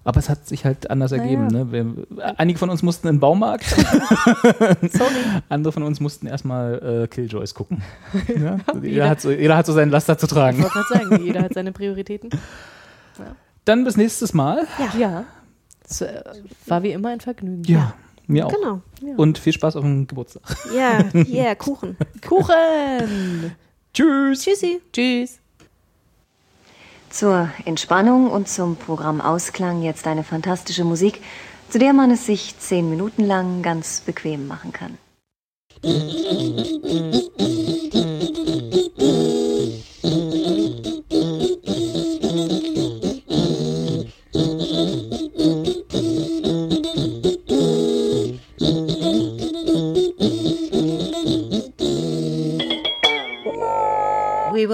Aber es hat sich halt anders Na ergeben. ja. Ne? Wir, einige von uns mussten in den Baumarkt, <laughs> Sorry. andere von uns mussten erstmal äh, Killjoys gucken. <laughs> Ja? jeder, hat so, jeder hat so seinen Laster zu Ich tragen. wollte gerade sagen, jeder hat seine Prioritäten. Dann bis nächstes Mal. Ja. Es äh, war wie immer ein Vergnügen. Ja, mir auch. Genau. Und viel Spaß auf dem Geburtstag. Ja, <laughs> yeah, Kuchen. Kuchen! Tschüss. Tschüssi. Tschüss. Zur Entspannung und zum Programmausklang jetzt eine fantastische Musik, zu der man es sich zehn Minuten lang ganz bequem machen kann.